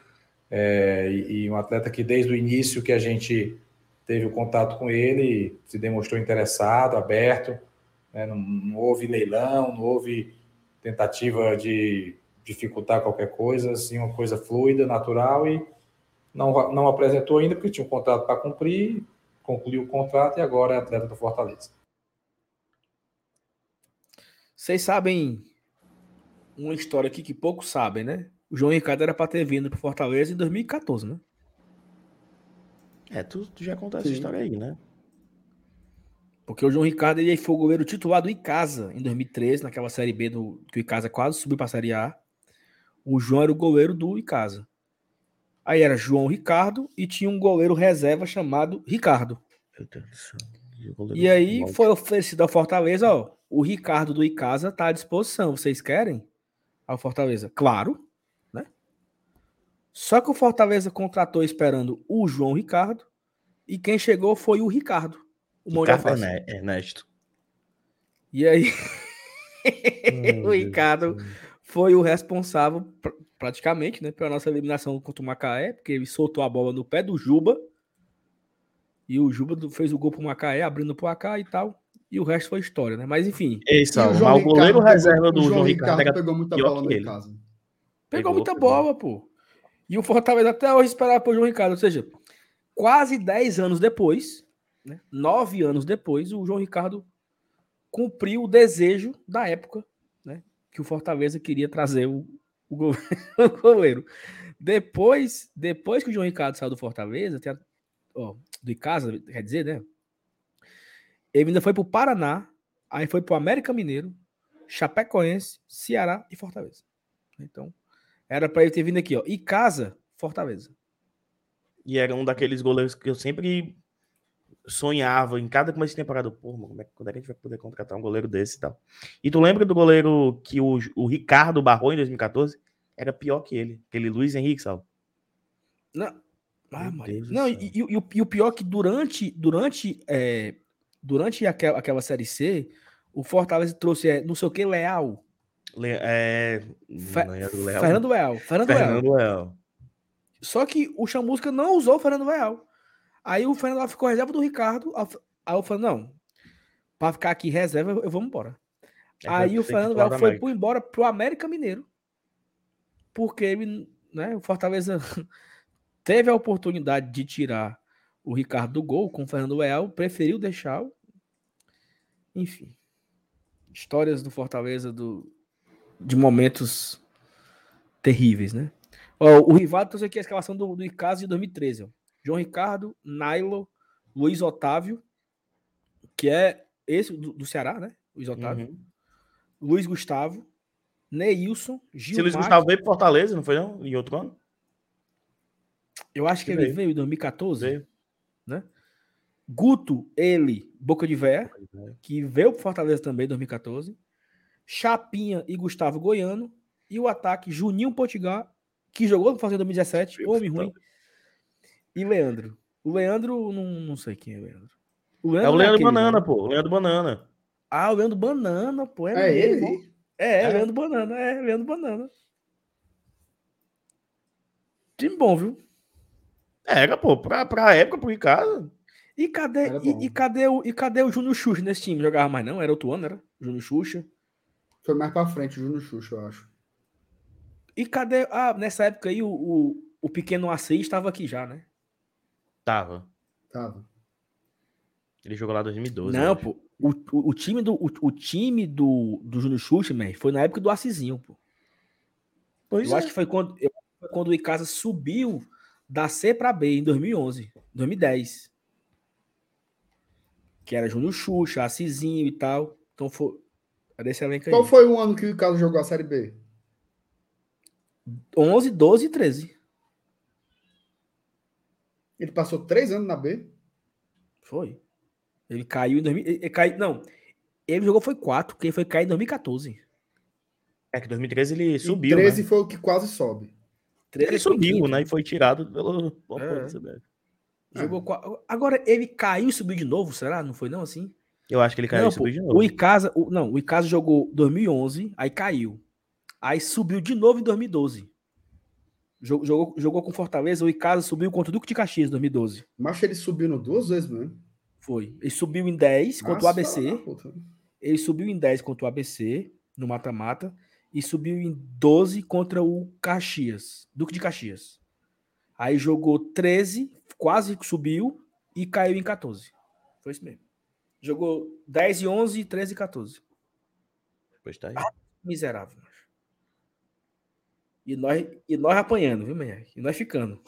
S6: é, e, um atleta que desde o início que a gente teve o contato com ele, se demonstrou interessado, aberto, né, não, não houve leilão, não houve tentativa de dificultar qualquer coisa, assim, uma coisa fluida, natural, e não, não apresentou ainda, porque tinha um contrato para cumprir, concluiu o contrato e agora é atleta do Fortaleza.
S1: Vocês sabem uma história aqui que poucos sabem, né? O João Ricardo era para ter vindo para Fortaleza em 2014, né?
S3: É, tu, tu já contou essa
S2: Sim.
S3: história aí, né?
S1: Porque o João Ricardo ele foi o goleiro titular do Icasa em 2013, naquela Série B do, que o Icasa quase subiu para a Série A. O João era o goleiro do Icasa. Aí era João Ricardo e tinha um goleiro reserva chamado Ricardo.
S3: Meu Deus do céu. E
S1: E aí
S3: mal-
S1: foi oferecido ao Fortaleza, ó, o Ricardo do Icasa tá à disposição. Vocês querem? Ao Fortaleza, claro, né? Só que o Fortaleza contratou esperando o João Ricardo e quem chegou foi o Ricardo, o
S3: Ricardo. Erne- Ernesto.
S1: E aí [LAUGHS] o Ricardo foi o responsável praticamente, né, pela nossa eliminação contra o Macaé, porque ele soltou a bola no pé do Juba. E o Juba fez o gol pro Macaé, abrindo pro AK e tal. E o resto foi história, né? Mas enfim,
S3: Ei, Saulo,
S2: João
S3: mas o goleiro
S2: Ricardo
S3: reserva
S2: pegou-
S3: do
S2: o
S3: João Ricardo era
S2: pegou muita bola no casa.
S1: Pegou,
S3: Pegou,
S1: muita
S3: pegou.
S1: bola, pô. E o Fortaleza até hoje esperava pro João Ricardo. Ou seja, quase 10 anos depois, né, 9 anos depois, o João Ricardo cumpriu o desejo da época, né? Que o Fortaleza queria trazer o, o go- [LAUGHS] o goleiro. Depois, depois que o João Ricardo saiu do Fortaleza, tem a- ó, do Icasa, quer dizer, né? Ele ainda foi pro Paraná, aí foi pro América Mineiro, Chapecoense, Ceará e Fortaleza. Então, era para ele ter vindo aqui, ó. E casa, Fortaleza.
S3: E era um daqueles goleiros que eu sempre sonhava em cada começo de temporada. Pô, mano, como é, que- quando é que a gente vai poder contratar um goleiro desse e tal? E tu lembra do goleiro que o, o Ricardo barrou em 2014? Era pior que ele, aquele Luiz Henrique, Sal.
S1: Não, ah, não e, e- e o- e o pior é que durante, durante, é, durante aquela, aquela Série C, o Fortaleza trouxe é, não sei o que, Leal.
S3: Le, é,
S1: Fe-
S3: do Leal,
S1: Fernando Leal. Fernando, Leal.
S3: Fernando Leal.
S1: Só que o Chamusca não usou o Fernando Leal. Aí o Fernando Leal ficou reserva do Ricardo. Aí eu falei, não, para ficar aqui reserva, eu vou embora.
S3: É,
S1: Aí o Fernando Leal foi pro embora pro América Mineiro. Porque ele, né, o Fortaleza [LAUGHS] teve a oportunidade de tirar o Ricardo do gol com o Fernando Leal, preferiu deixar. o- Enfim. Histórias do Fortaleza do, de momentos terríveis, né? Ó, o Rivaldo trouxe aqui a escalação do, do Icasa de 2013. ó. João Ricardo, Nailo, Luiz Otávio, que é esse do, do Ceará, né? Luiz Otávio.
S3: Uhum.
S1: Luiz Gustavo, Neilson,
S3: Se Luiz. Gustavo veio pro Fortaleza, não foi não? Em outro ano?
S1: Eu acho que ele
S3: Veio.
S1: veio em 2014.
S3: Veio.
S1: né? Guto, ele, Boca de Véia, que veio pro Fortaleza também em 2014. Chapinha e Gustavo Goiano. E o ataque, Juninho Potigar, que jogou no Fortaleza em 2017, homem ruim. E Leandro. O Leandro, não, não sei quem é o Leandro. O
S3: É o Leandro
S1: aquele,
S3: Banana,
S1: né?
S3: pô. O Leandro Banana.
S1: Ah, o Leandro Banana, pô. É,
S2: É ele?
S1: mesmo. É, é,
S3: É.
S1: Leandro Banana. É, Leandro Banana. Time bom, viu?
S3: Era, pô. Pra, pra época, pro Ricardo.
S1: E cadê, e, e cadê o, e cadê o Júnior Xuxa nesse time? Jogava mais não? Era outro ano, era? Júnior Xuxa.
S2: Foi mais pra frente, o Júnior Xuxa, eu acho.
S1: E cadê. Ah, nessa época aí o, o, o pequeno Assis estava aqui já, né?
S3: Tava.
S2: Tava.
S3: Ele jogou lá em 2012.
S1: não,
S3: acho.
S1: pô. O, o, o time do, o, o time do, do Júnior Xuxa, man, foi na época do Assisinho, pô.
S3: Pois
S1: eu
S3: é.
S1: acho que foi quando, eu- quando o Icasa subiu da C pra B em 2011, 2010. Que era Júnior Xuxa, Assisinho e tal. Então foi. Era esse elenco aí.
S2: Qual foi o ano que o Carlos jogou a Série B?
S1: 11, 12 e 13.
S2: Ele passou três anos na B.
S1: Foi. Ele caiu em 2000. Ele, caiu, não. Ele jogou foi 4, porque ele foi cair em 2014.
S3: É que em 2013 ele
S2: E
S3: subiu,
S2: 13
S3: né?
S2: foi o que quase sobe.
S1: 13
S3: Ele
S1: foi
S3: subiu,
S1: quinto.
S3: né? E foi tirado pelo...
S1: É. Jogou Agora ele caiu e subiu de novo, será? Não foi não assim?
S3: Eu acho que ele caiu
S1: não,
S3: e subiu
S1: pô,
S3: de novo.
S1: O Icasa, o, não, o Icasa jogou 2011, aí caiu. Aí subiu de novo em 2012. Jogou, jogou, jogou com Fortaleza, o Icasa subiu contra o Duque de Caxias em 2012.
S2: Mas ele subiu no duas vezes mesmo.
S1: Foi. Ele subiu em 10 contra o
S2: Nossa,
S1: ABC.
S2: puta.
S1: Ele subiu em 10 contra o ABC, no mata-mata, e subiu em 12 contra o Caxias, Duque de Caxias. Aí jogou 13, quase subiu, e caiu em 14. Foi isso mesmo. Jogou 10 e 11, 13 e 14.
S3: Pois tá aí.
S1: Miserável. macho. E nós, e nós apanhando, viu, Menhaque? E nós ficando.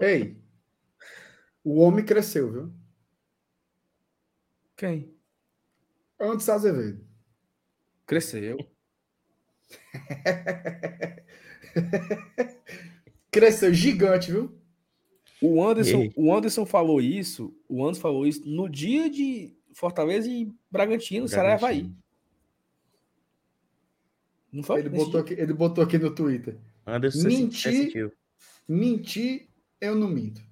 S2: Ei, o homem cresceu, viu?
S1: Quem?
S2: Antes Azevedo.
S1: Cresceu. [LAUGHS]
S2: Cresceu gigante, viu?
S1: O Anderson, o Anderson falou isso, o Anderson falou isso no dia de Fortaleza e Bragantino, Ceará e Havaí.
S3: Bragantino.
S1: Não foi?
S2: Ele botou,
S1: dia?
S2: aqui, ele botou aqui no Twitter.
S3: Anderson
S2: Mentir. Mentir, eu não minto.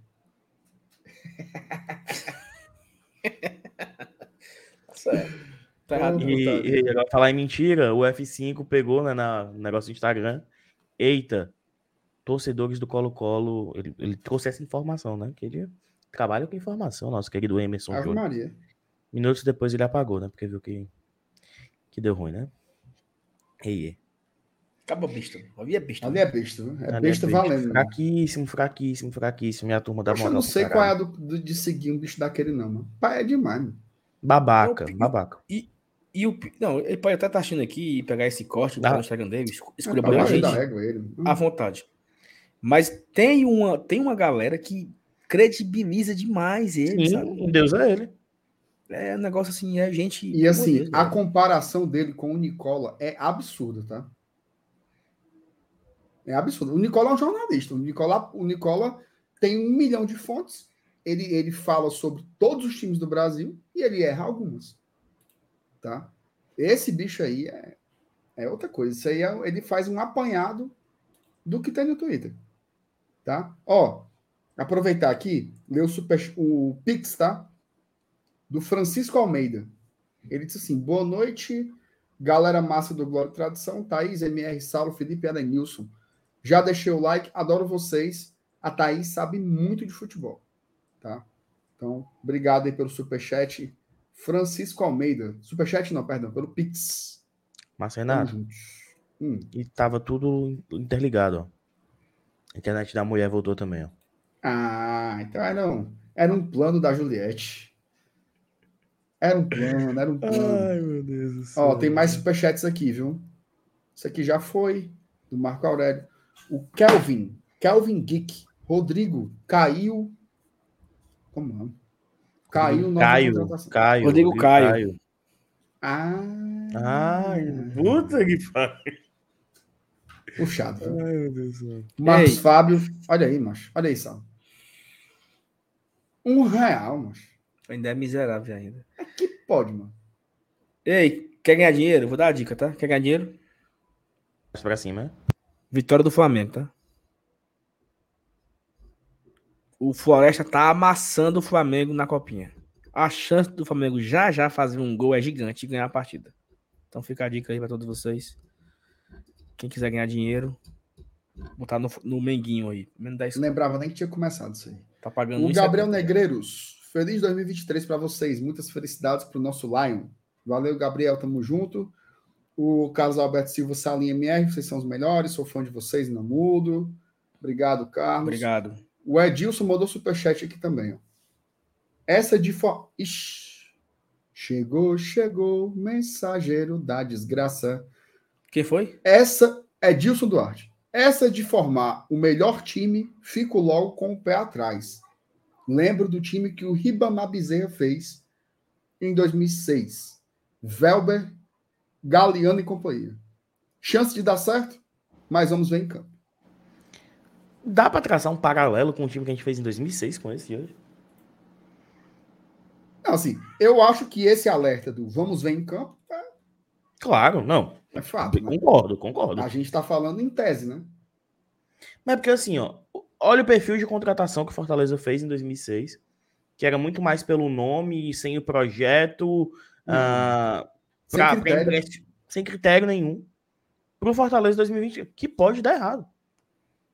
S1: Certo. Tá errado.
S3: E,
S2: Otário.
S3: e agora falar em mentira, o F5 pegou né, na, no negócio do Instagram. Eita, torcedores do Colo-Colo. Ele, ele trouxe essa informação, né? Que ele trabalha com informação, nosso querido Emerson
S2: Ave
S3: Júnior.
S2: Maria.
S3: Minutos depois ele apagou, né? Porque viu que, que deu ruim, né? E aí?
S1: Acaba besta. Ali é besta.
S2: Ali é besta, viu? É
S3: Ali
S2: besta valendo.
S3: Fraquíssimo, fraquíssimo, fraquíssimo. Minha turma da
S2: Poxa, eu
S3: moral.
S2: não
S3: pro
S2: sei qual é a do, do- de seguir um bicho daquele, não, mano. Pai, é demais, mano.
S3: Babaca,
S1: Não,
S3: babaca.
S1: E o. Não, ele pode até estar achando aqui e pegar esse corte
S3: Ah.
S1: no Instagram dele,
S2: É
S1: escolher
S2: pra
S1: a
S2: baixo
S1: gente.
S2: Hum.
S1: à vontade. Mas tem uma, tem uma galera que credibiliza demais ele,
S3: Sim,
S1: sabe?
S3: Deus é ele.
S1: É um negócio assim, é gente.
S2: E assim,
S1: Deus,
S2: a
S1: velho.
S2: comparação dele com o Nicola é absurda, tá? É absurdo. O Nicola é um jornalista. O Nicola, o Nicola tem um milhão de fontes. Ele, ele fala sobre todos os times do Brasil e ele erra algumas. Tá? Esse bicho aí é, é outra coisa. Isso aí é- ele faz um apanhado do que tem no Twitter. Tá? Ó, aproveitar aqui, ler o, super, o Pix, tá? Do Francisco Almeida. Ele disse assim: boa noite, galera massa do Glória e Tradição, Thaís, MR, Saulo, Felipe e Elenilson. Já deixei o like, adoro vocês. A Thaís sabe muito de futebol. Tá? Então, obrigado aí pelo superchat. Francisco Almeida. Superchat não, perdão, pelo Pix.
S3: Mas, Renato.
S2: Hum.
S3: e tava tudo interligado, ó. A internet da mulher voltou também, ó.
S2: Ah, então era um, era um plano da Juliette. Era um plano, era um plano.
S3: meu Deus do
S2: Ó, tem mais superchats aqui, viu? Isso aqui já foi, do Marco Aurélio. O Kelvin, Kelvin Geek, Rodrigo, caiu. Como não? Caiu nova
S3: Caio,
S2: contratação.
S3: Caio.
S1: Rodrigo Caio.
S2: Ah,
S3: Ai, puta que pariu.
S2: puxado.
S3: Ai, meu Deus do céu.
S2: Marcos
S1: Ei.
S2: Fábio, olha aí, macho. Olha aí, Sal. Um real, macho.
S1: Ainda é miserável ainda.
S2: Que pode, mano.
S1: Ei, quer ganhar dinheiro? Vou dar a dica, tá? Quer ganhar dinheiro?
S3: Pra cima, né?
S1: Vitória do Flamengo, tá? O Floresta tá amassando o Flamengo na copinha. A chance do Flamengo já já fazer um gol é gigante e ganhar a partida. Então fica a dica aí pra todos vocês. Quem quiser ganhar dinheiro, botar no, no Menguinho aí. Menos 10
S2: Não lembrava nem que tinha começado isso aí.
S1: Tá pagando
S2: O
S1: 1,70.
S2: Gabriel Negreiros, feliz 2023 para vocês. Muitas felicidades para o nosso Lion. Valeu, Gabriel, tamo junto. O Carlos Alberto Silva, Salinha MR, vocês são os melhores. Sou fã de vocês, não mudo. Obrigado, Carlos.
S1: Obrigado.
S2: O Edilson mandou superchat aqui também. Ó. Essa de. Fo... Ixi. Chegou, chegou, mensageiro da desgraça.
S1: Quem foi?
S2: Essa é Dilson Duarte. Essa de formar o melhor time, fico logo com o pé atrás. Lembro do time que o Ribamar Bezerra fez em 2006. Velber, Galeano e companhia. Chance de dar certo? Mas vamos ver em campo.
S3: Dá pra traçar um paralelo com o time que a gente fez em 2006 com esse de hoje?
S2: Não, assim, eu acho que esse alerta do vamos ver em campo é,
S3: Claro, não.
S2: é fato. Né?
S3: Concordo, concordo.
S2: A gente está falando em tese, né?
S3: Mas é porque assim, ó, olha o perfil de contratação que o Fortaleza fez em 2006, que era muito mais pelo nome e sem o projeto, ah,
S2: Sem
S3: pra- pra
S2: critério.
S3: impressi- sem critério nenhum. Pro Fortaleza 2020, que pode dar errado.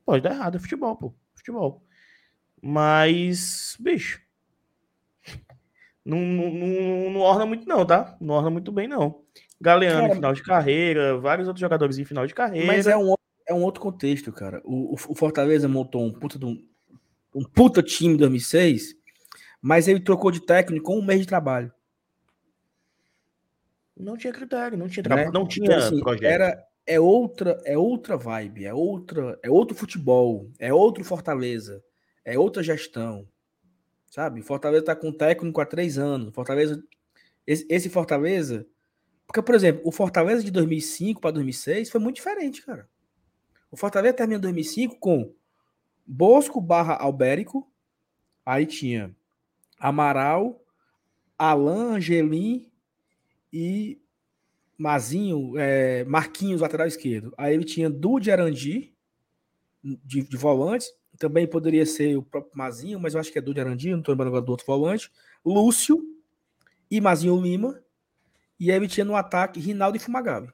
S3: Pode dar errado, é futebol, pô. Futebol. Mas, bicho. Não, não, não, não orna muito, não, tá? Não orna muito bem, não. Galeano
S1: Cara,
S3: em final de carreira, vários outros jogadores em final de carreira.
S1: Mas é um, outro- é um outro contexto, cara. O, o- Fortaleza montou um puta, de um, um puta time em 2006, mas ele trocou de técnico com um mês de trabalho.
S3: Não tinha critério, não tinha,
S1: né?
S3: não tinha
S1: Então, assim,
S3: projeto.
S1: Era, é, outra, é outra vibe, é, outra, é outro futebol, é outro Fortaleza, é outra gestão. Sabe? Fortaleza tá com um técnico há três anos. Fortaleza, esse, esse Fortaleza Porque, por exemplo, o Fortaleza de 2005 para 2006 foi muito diferente, cara. O Fortaleza terminou em 2005 com Bosco barra Albérico, aí tinha Amaral, Alain, Angelim e Mazinho, é, Marquinhos, lateral esquerdo. Aí ele tinha Dude Arandi, de, de volantes, também poderia ser o próprio Mazinho, mas eu acho que é Dude Arandi, não estou lembrando agora do outro volante. Lúcio e Mazinho Lima. E aí ele tinha no ataque Rinaldo e Fumagabe.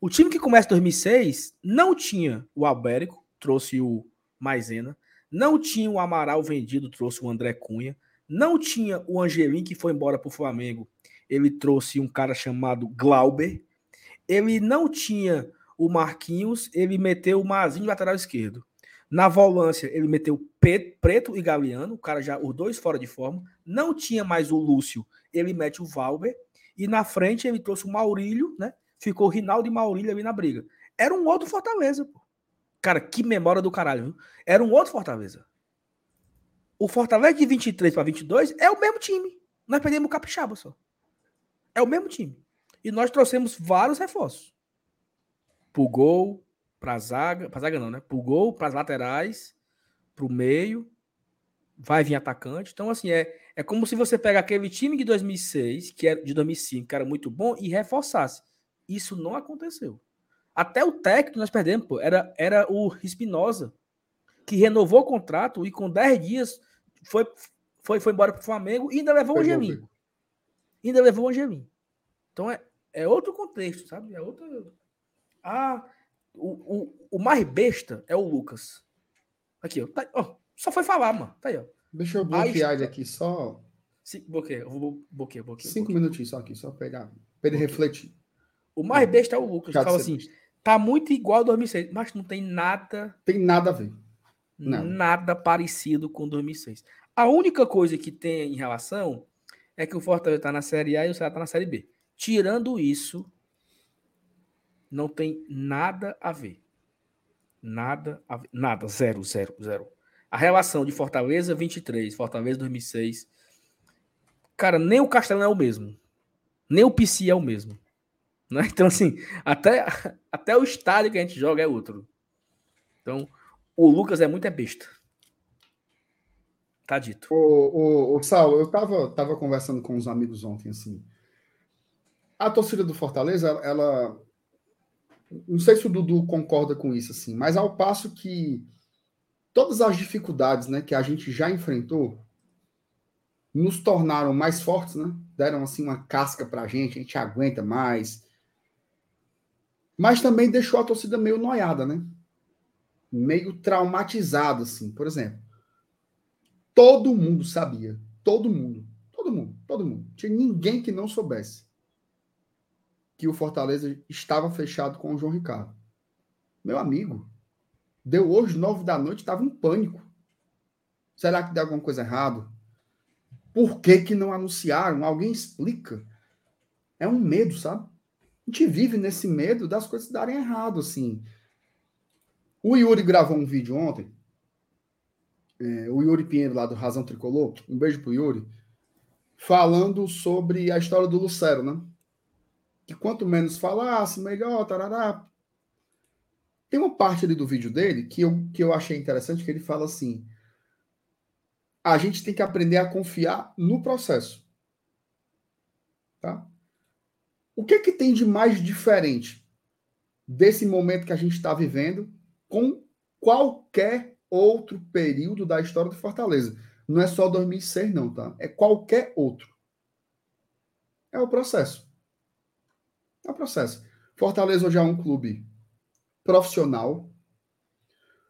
S1: O time que começa em 2006 não tinha o Albérico, trouxe o Maisena. Não tinha o Amaral vendido, trouxe o André Cunha. Não tinha o Angelim, que foi embora para o Flamengo. Ele trouxe um cara chamado Glauber. Ele não tinha o Marquinhos, ele meteu o Mazinho lateral esquerdo. Na volância, ele meteu Preto e Galeano, o cara já, os dois fora de forma. Não tinha mais o Lúcio, ele mete o Valber. E na frente ele trouxe o Maurílio, né? Ficou Rinaldo e Maurílio ali na briga. Era um outro Fortaleza, pô. Cara, que memória do caralho, viu? Era um outro Fortaleza. O Fortaleza de 23 para 22 é o mesmo time. Nós perdemos o Capixaba só. É o mesmo time. E nós trouxemos vários reforços. Pro gol, pra zaga. Pra zaga não, né? Pro gol, pras laterais, pro meio. Vai vir atacante. Então, assim, é, é como se você pega aquele time de 2006, que era de 2005, que era muito bom, e reforçasse. Isso não aconteceu. Até o técnico nós perdemos, pô, era, era o Espinosa, que renovou o contrato e com 10 dias foi, foi, foi embora para o Flamengo e ainda levou o Angelim. Ainda levou o Angelim. Então é, é outro contexto, sabe? É outro. Ah, o, o, o mais besta é o Lucas. Aqui, ó. Tá, ó só foi falar, mano. Tá aí, ó.
S2: Deixa eu bloquear ele aqui só.
S1: Sim, bloqueia.
S2: Cinco minutinhos só aqui, só pegar. Pra ele refletir.
S1: O mais besta é o Lucas. Fala assim: tá muito igual 2006, mas não tem nada.
S2: Tem nada a ver.
S1: Não. Nada parecido com 2006. A única coisa que tem em relação é que o Fortaleza está na Série A e o Ceará está na Série B. Tirando isso, não tem nada a ver. Nada a ver. Nada. Zero, zero, zero. A relação de Fortaleza 23, Fortaleza 2006. Cara, nem o Castelão é o mesmo. Nem o PC é o mesmo. [LAUGHS] Né? Então, assim, até, até o estádio que a gente joga é outro. Então, o Lucas é muito é besta. Tá dito.
S2: O, o, o Saulo, eu tava, tava conversando com uns amigos ontem, assim. A torcida do Fortaleza, ela. Não sei se o Dudu concorda com isso, assim, mas ao passo que todas as dificuldades né, que a gente já enfrentou nos tornaram mais fortes, né? Deram assim uma casca pra gente, a gente aguenta mais. Mas também deixou a torcida meio noiada, né? meio traumatizado, assim. Por exemplo, todo mundo sabia. Todo mundo. Todo mundo. Todo mundo. Tinha ninguém que não soubesse que o Fortaleza estava fechado com o João Ricardo. Meu amigo, deu hoje, nove da noite, estava em pânico. Será que deu alguma coisa errada? Por que, que não anunciaram? Alguém explica. É um medo, sabe? A gente vive nesse medo das coisas darem errado, assim. O Yuri gravou um vídeo ontem. É, o Yuri Pinheiro, lá do Razão Tricolor. Um beijo pro Yuri. Falando sobre a história do Lucero, né? Que quanto menos falasse, melhor, tarará. Tem uma parte ali do vídeo dele que eu, que eu achei interessante, que ele fala assim: a gente tem que aprender a confiar no processo. Tá? O que, que tem de mais diferente desse momento que a gente está vivendo com qualquer outro período da história do Fortaleza. Não é só 2006, não, tá? É qualquer outro. É o processo. É o processo. Fortaleza hoje é um clube profissional.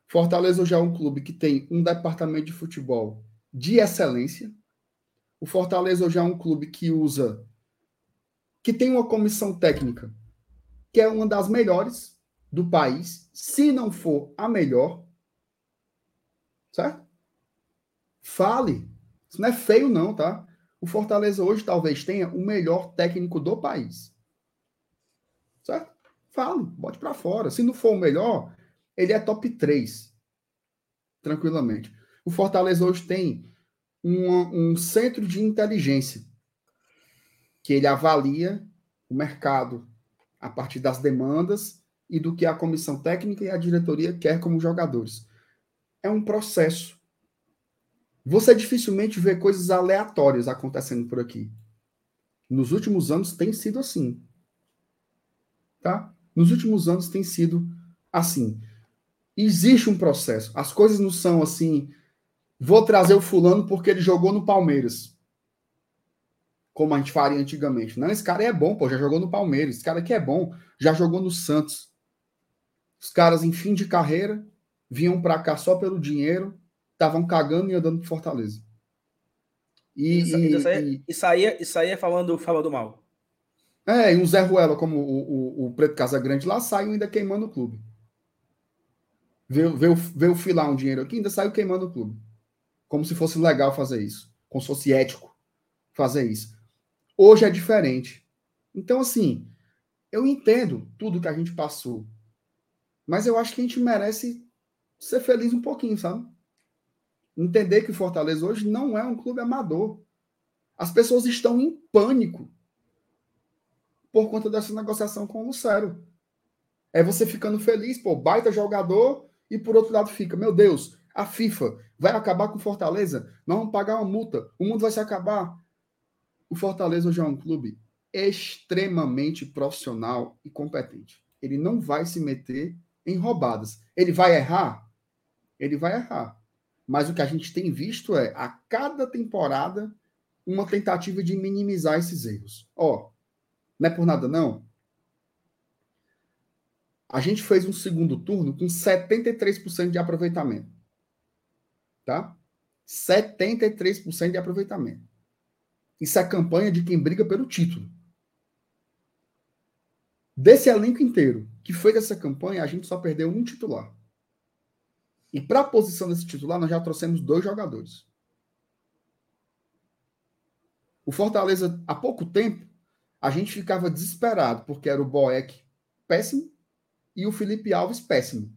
S2: Fortaleza hoje é um clube que tem um departamento de futebol de excelência. O Fortaleza hoje é um clube que usa, que tem uma comissão técnica que é uma das melhores do país, se não for a melhor, certo? Fale. Isso não é feio, não, tá? O Fortaleza hoje talvez tenha o melhor técnico do país. Certo? Fale, bote para fora. Se não for o melhor, ele é top 3. Tranquilamente. O Fortaleza hoje tem um, um centro de inteligência que ele avalia o mercado, a partir das demandas e do que a comissão técnica e a diretoria quer como jogadores. É um processo. Você dificilmente vê coisas aleatórias acontecendo por aqui. Nos últimos anos tem sido assim. Tá? Nos últimos anos tem sido assim. Existe um processo. As coisas não são assim. Vou trazer o fulano porque ele jogou no Palmeiras como a gente faria antigamente. Não, esse cara é bom, pô, já jogou no Palmeiras. Esse cara aqui é bom, já jogou no Santos. Os caras em fim de carreira vinham para cá só pelo dinheiro, estavam cagando e andando pro Fortaleza.
S1: E, e, e, aí, é, isso aí é falando, falando mal.
S2: É, e um Zé Ruela como o, o, o Preto Casagrande lá saiu ainda queimando o clube. Veio, veio, veio filar um dinheiro aqui ainda saiu queimando o clube. Como se fosse legal fazer isso. Como se fosse ético fazer isso. Hoje é diferente. Então, assim, eu entendo tudo que a gente passou. Mas eu acho que a gente merece ser feliz um pouquinho, sabe? Entender que o Fortaleza hoje não é um clube amador. As pessoas estão em pânico por conta dessa negociação com o Lucero. É você ficando feliz, pô, baita jogador, e por outro lado fica, meu Deus, a FIFA vai acabar com o Fortaleza, nós vamos pagar uma multa, o mundo vai se acabar. O Fortaleza hoje é um clube extremamente profissional e competente. Ele não vai se meter em roubadas. Ele vai errar? Ele vai errar. Mas o que a gente tem visto é, a cada temporada, uma tentativa de minimizar esses erros. Ó, não é por nada não. A gente fez um segundo turno com 73% de aproveitamento. Tá? 73% de aproveitamento. Isso é campanha de quem briga pelo título. Desse elenco inteiro que fez essa campanha, a gente só perdeu um titular. E para a posição desse titular, nós já trouxemos dois jogadores. O Fortaleza, há pouco tempo, a gente ficava desesperado, porque era o Boeck péssimo e o Felipe Alves péssimo.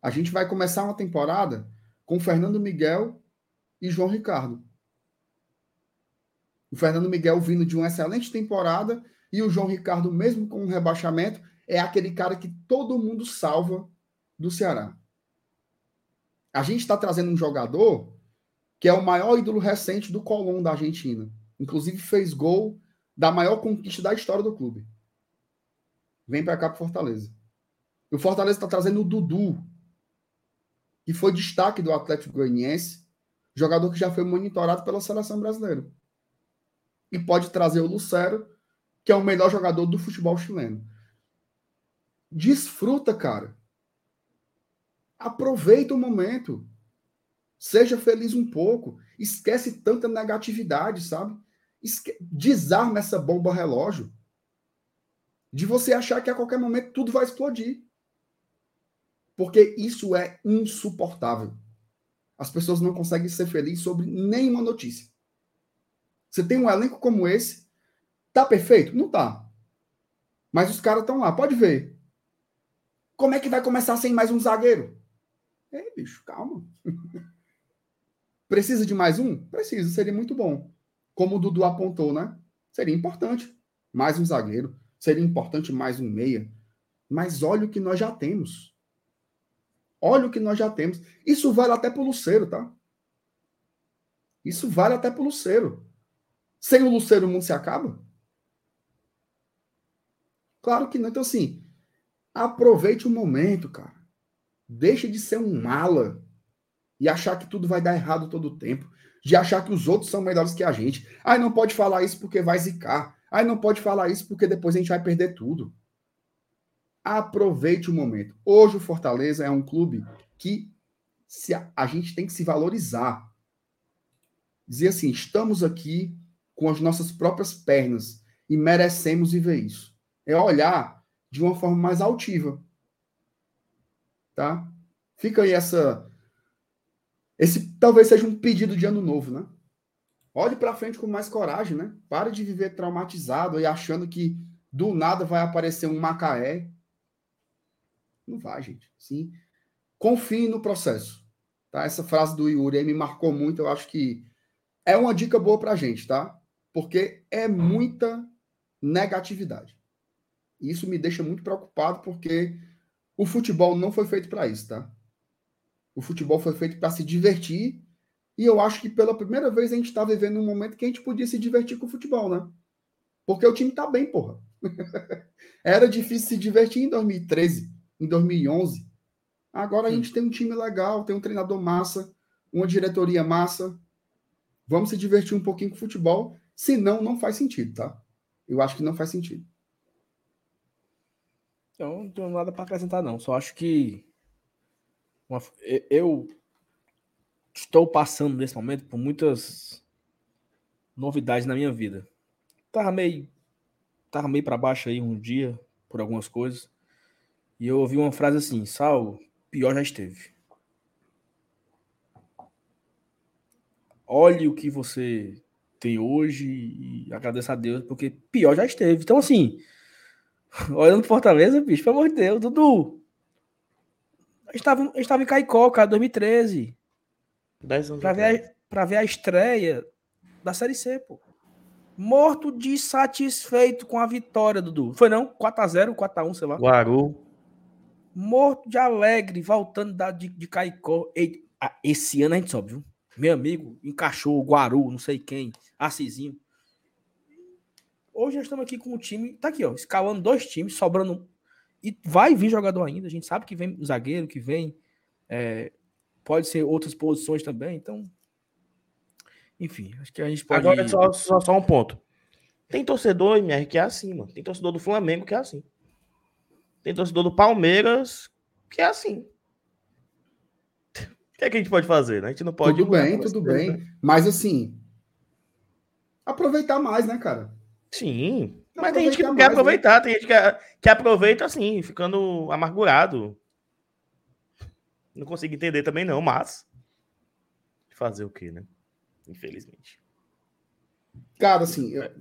S2: A gente vai começar uma temporada com Fernando Miguel e João Ricardo. O Fernando Miguel vindo de uma excelente temporada e o João Ricardo, mesmo com um rebaixamento, é aquele cara que todo mundo salva do Ceará. A gente está trazendo um jogador que é o maior ídolo recente do Colón da Argentina. Inclusive fez gol da maior conquista da história do clube. Vem para cá para Fortaleza. E o Fortaleza está trazendo o Dudu, que foi destaque do Atlético Goianiense, jogador que já foi monitorado pela seleção brasileira e pode trazer o Lucero, que é o melhor jogador do futebol chileno. Desfruta, cara. Aproveita o momento. Seja feliz um pouco. Esquece tanta negatividade, sabe? Esque... Desarma essa bomba relógio. De você achar que a qualquer momento tudo vai explodir. Porque isso é insuportável. As pessoas não conseguem ser felizes sobre nenhuma notícia. Você tem um elenco como esse, tá perfeito? Não tá. Mas os caras estão lá, pode ver. Como é que vai começar sem mais um zagueiro? Ei, bicho, calma. Precisa de mais um? Precisa, seria muito bom. Como o Dudu apontou, né? Seria importante. Mais um zagueiro. Seria importante mais um meia. Mas olha o que nós já temos. Olha o que nós já temos. Isso vale até pro Luceiro, tá? Isso vale até pro Luceiro. Sem o Luceiro, o mundo se acaba? Claro que não. Então, assim, aproveite o momento, cara. Deixa de ser um mala e achar que tudo vai dar errado todo o tempo. De achar que os outros são melhores que a gente. Ai, não pode falar isso porque vai zicar. Ai, não pode falar isso porque depois a gente vai perder tudo. Aproveite o momento. Hoje o Fortaleza é um clube que se a, a gente tem que se valorizar. Dizer assim, estamos aqui com as nossas próprias pernas e merecemos viver isso. É olhar de uma forma mais altiva. Tá? Fica aí essa esse talvez seja um pedido de ano novo, né? Olhe para frente com mais coragem, né? Pare de viver traumatizado e achando que do nada vai aparecer um Macaé. Não vai, gente. Sim. Confie no processo. Tá? Essa frase do Yuri me marcou muito. Eu acho que é uma dica boa para gente, tá? porque é muita negatividade. E isso me deixa muito preocupado porque o futebol não foi feito para isso, tá? O futebol foi feito para se divertir e eu acho que pela primeira vez a gente está vivendo um momento que a gente podia se divertir com o futebol, né? Porque o time tá bem, porra. [LAUGHS] Era difícil se divertir em 2013, em 2011. Agora a gente tem um time legal, tem um treinador massa, uma diretoria massa. Vamos se divertir um pouquinho com o futebol. Senão, não faz sentido, tá? Eu acho que não faz sentido.
S1: Eu não tenho nada para acrescentar, não. Só acho que uma, eu estou passando nesse momento por muitas novidades na minha vida. Tava meio, tava meio para baixo aí um dia por algumas coisas. E eu ouvi uma frase assim: Sal, pior já esteve. Olhe o que você tem hoje e agradeça a Deus, porque pior já esteve. Então, assim, [LAUGHS] olhando Fortaleza, bicho, pelo amor de Deus, Dudu. A gente tava, a gente tava em Caicó, cara, 2013.
S3: 10 anos
S1: Pra ver, a, pra ver a estreia da Série C, pô. Morto de satisfeito com a vitória, Dudu. Foi não? 4x0, 4x1, sei lá.
S3: Guaru.
S1: Morto de alegre, voltando da, de, de Caicó. E, ah, esse ano a gente sobe, viu? Meu amigo, encaixou o Guaru, não sei quem, Assisinho. Hoje nós estamos aqui com o time. Tá aqui, ó, escalando dois times, sobrando. um. E vai vir jogador ainda. A gente sabe que vem zagueiro, que vem. é, pode ser outras posições também. Então. Enfim, acho que a gente pode.
S3: Agora, só, só, só um ponto. Tem torcedor, MR, que é assim, mano. Tem torcedor do Flamengo que é assim. Tem torcedor do Palmeiras que é assim. O que, é que a gente pode fazer? Né? A gente não pode.
S2: tudo bem, tudo bem.
S3: né?
S2: Mas assim, aproveitar mais, né, cara?
S3: Sim. Mas tem gente que não
S2: Aproveitar
S3: quer
S2: mais, né?
S3: aproveitar, tem gente que, que aproveita assim, ficando amargurado. Não consigo entender também, não, mas. Fazer o quê, né? Infelizmente.
S2: Cara, assim, é,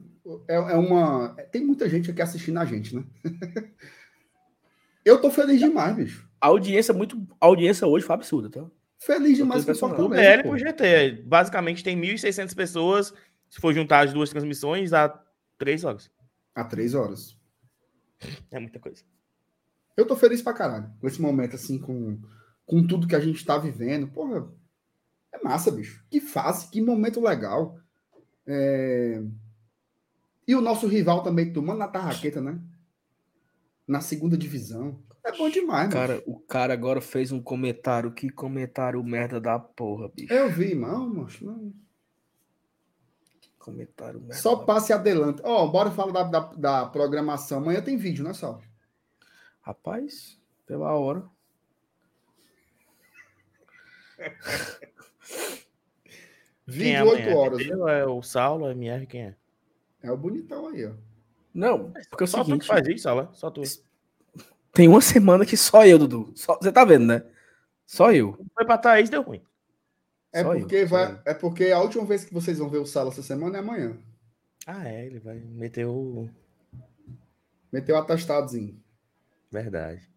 S2: é é uma. Tem muita gente aqui assistindo a gente, né? [LAUGHS] Eu tô feliz demais, bicho.
S1: A audiência muito. A audiência hoje foi absurda, tá?
S2: Feliz demais com o.
S3: O
S2: Fortaleza.
S3: BL
S2: pô.
S3: pro GT. Basicamente tem 1.600 pessoas. Se for juntar as duas transmissões, dá três horas.
S2: Há três horas.
S3: É muita coisa.
S2: Eu tô feliz pra caralho. Com esse momento, assim, com, com tudo que a gente tá vivendo. Porra, é massa, bicho. Que fase, que momento legal. É, E o nosso rival também tomando na tarraqueta, né? Na segunda divisão. É bom demais, mano.
S1: Cara, o cara agora fez um comentário. Que comentário merda da porra, bicho.
S2: Eu vi, não, macho. Não.
S1: Comentário.
S2: Só passe adelante. Ó, bora falar da, da, da programação. Amanhã tem vídeo, né, Sal?
S1: Rapaz, pela hora. [LAUGHS]
S3: Quem é
S2: Vídeo 8
S3: amanhã?
S2: horas.
S3: Entendeu? É o Saulo, é MR, quem é?
S2: É o bonitão aí, ó.
S1: Não, porque é o
S3: Só tu
S1: seguinte.
S3: que faz isso, Saulo? é? Só tu.
S1: Tem uma semana que só eu, Dudu. Só- você tá vendo, né? Só eu.
S3: Foi pra Thaís, deu ruim.
S2: É
S1: Só eu,
S2: porque,
S1: só
S2: vai,
S1: eu.
S2: é porque a última vez que vocês vão ver o Sala essa semana é amanhã.
S3: Ah, é, ele vai meter o.
S2: Meteu o atestadozinho.
S3: Verdade.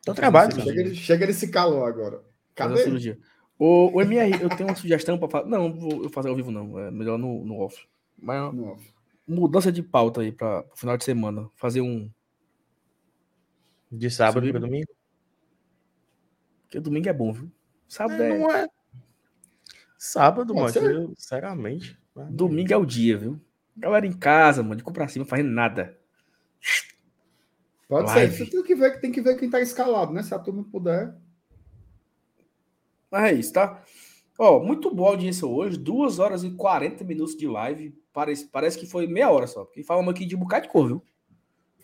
S3: Então trabalho.
S2: Chega ele, chega ele se calou agora. Cadê?
S1: cirurgia. O, o MR, eu tenho uma sugestão pra fazer. Não, não vou eu fazer ao vivo, não. É melhor no, no off. Mas
S2: Não.
S1: mudança de pauta aí para o final de semana. Fazer um.
S3: De sábado para domingo?
S1: Porque domingo é bom, viu? Sábado
S3: É,
S1: é.
S3: não é. Sábado,
S2: Pode
S3: mano.
S2: ser.
S3: eu, Sinceramente.
S1: Domingo é o dia, viu? Galera em casa, mano, de comprar cima, fazendo nada.
S2: Pode
S1: Live.
S2: ser. Tem que, ver, tem que ver quem tá escalado, né? Se a turma puder.
S1: Mas é isso, tá? Ó, muito boa audiência hoje. 2 horas e 40 minutos de live. Parece, parece que foi meia hora só. Porque falamos aqui de um bocado de cor, viu?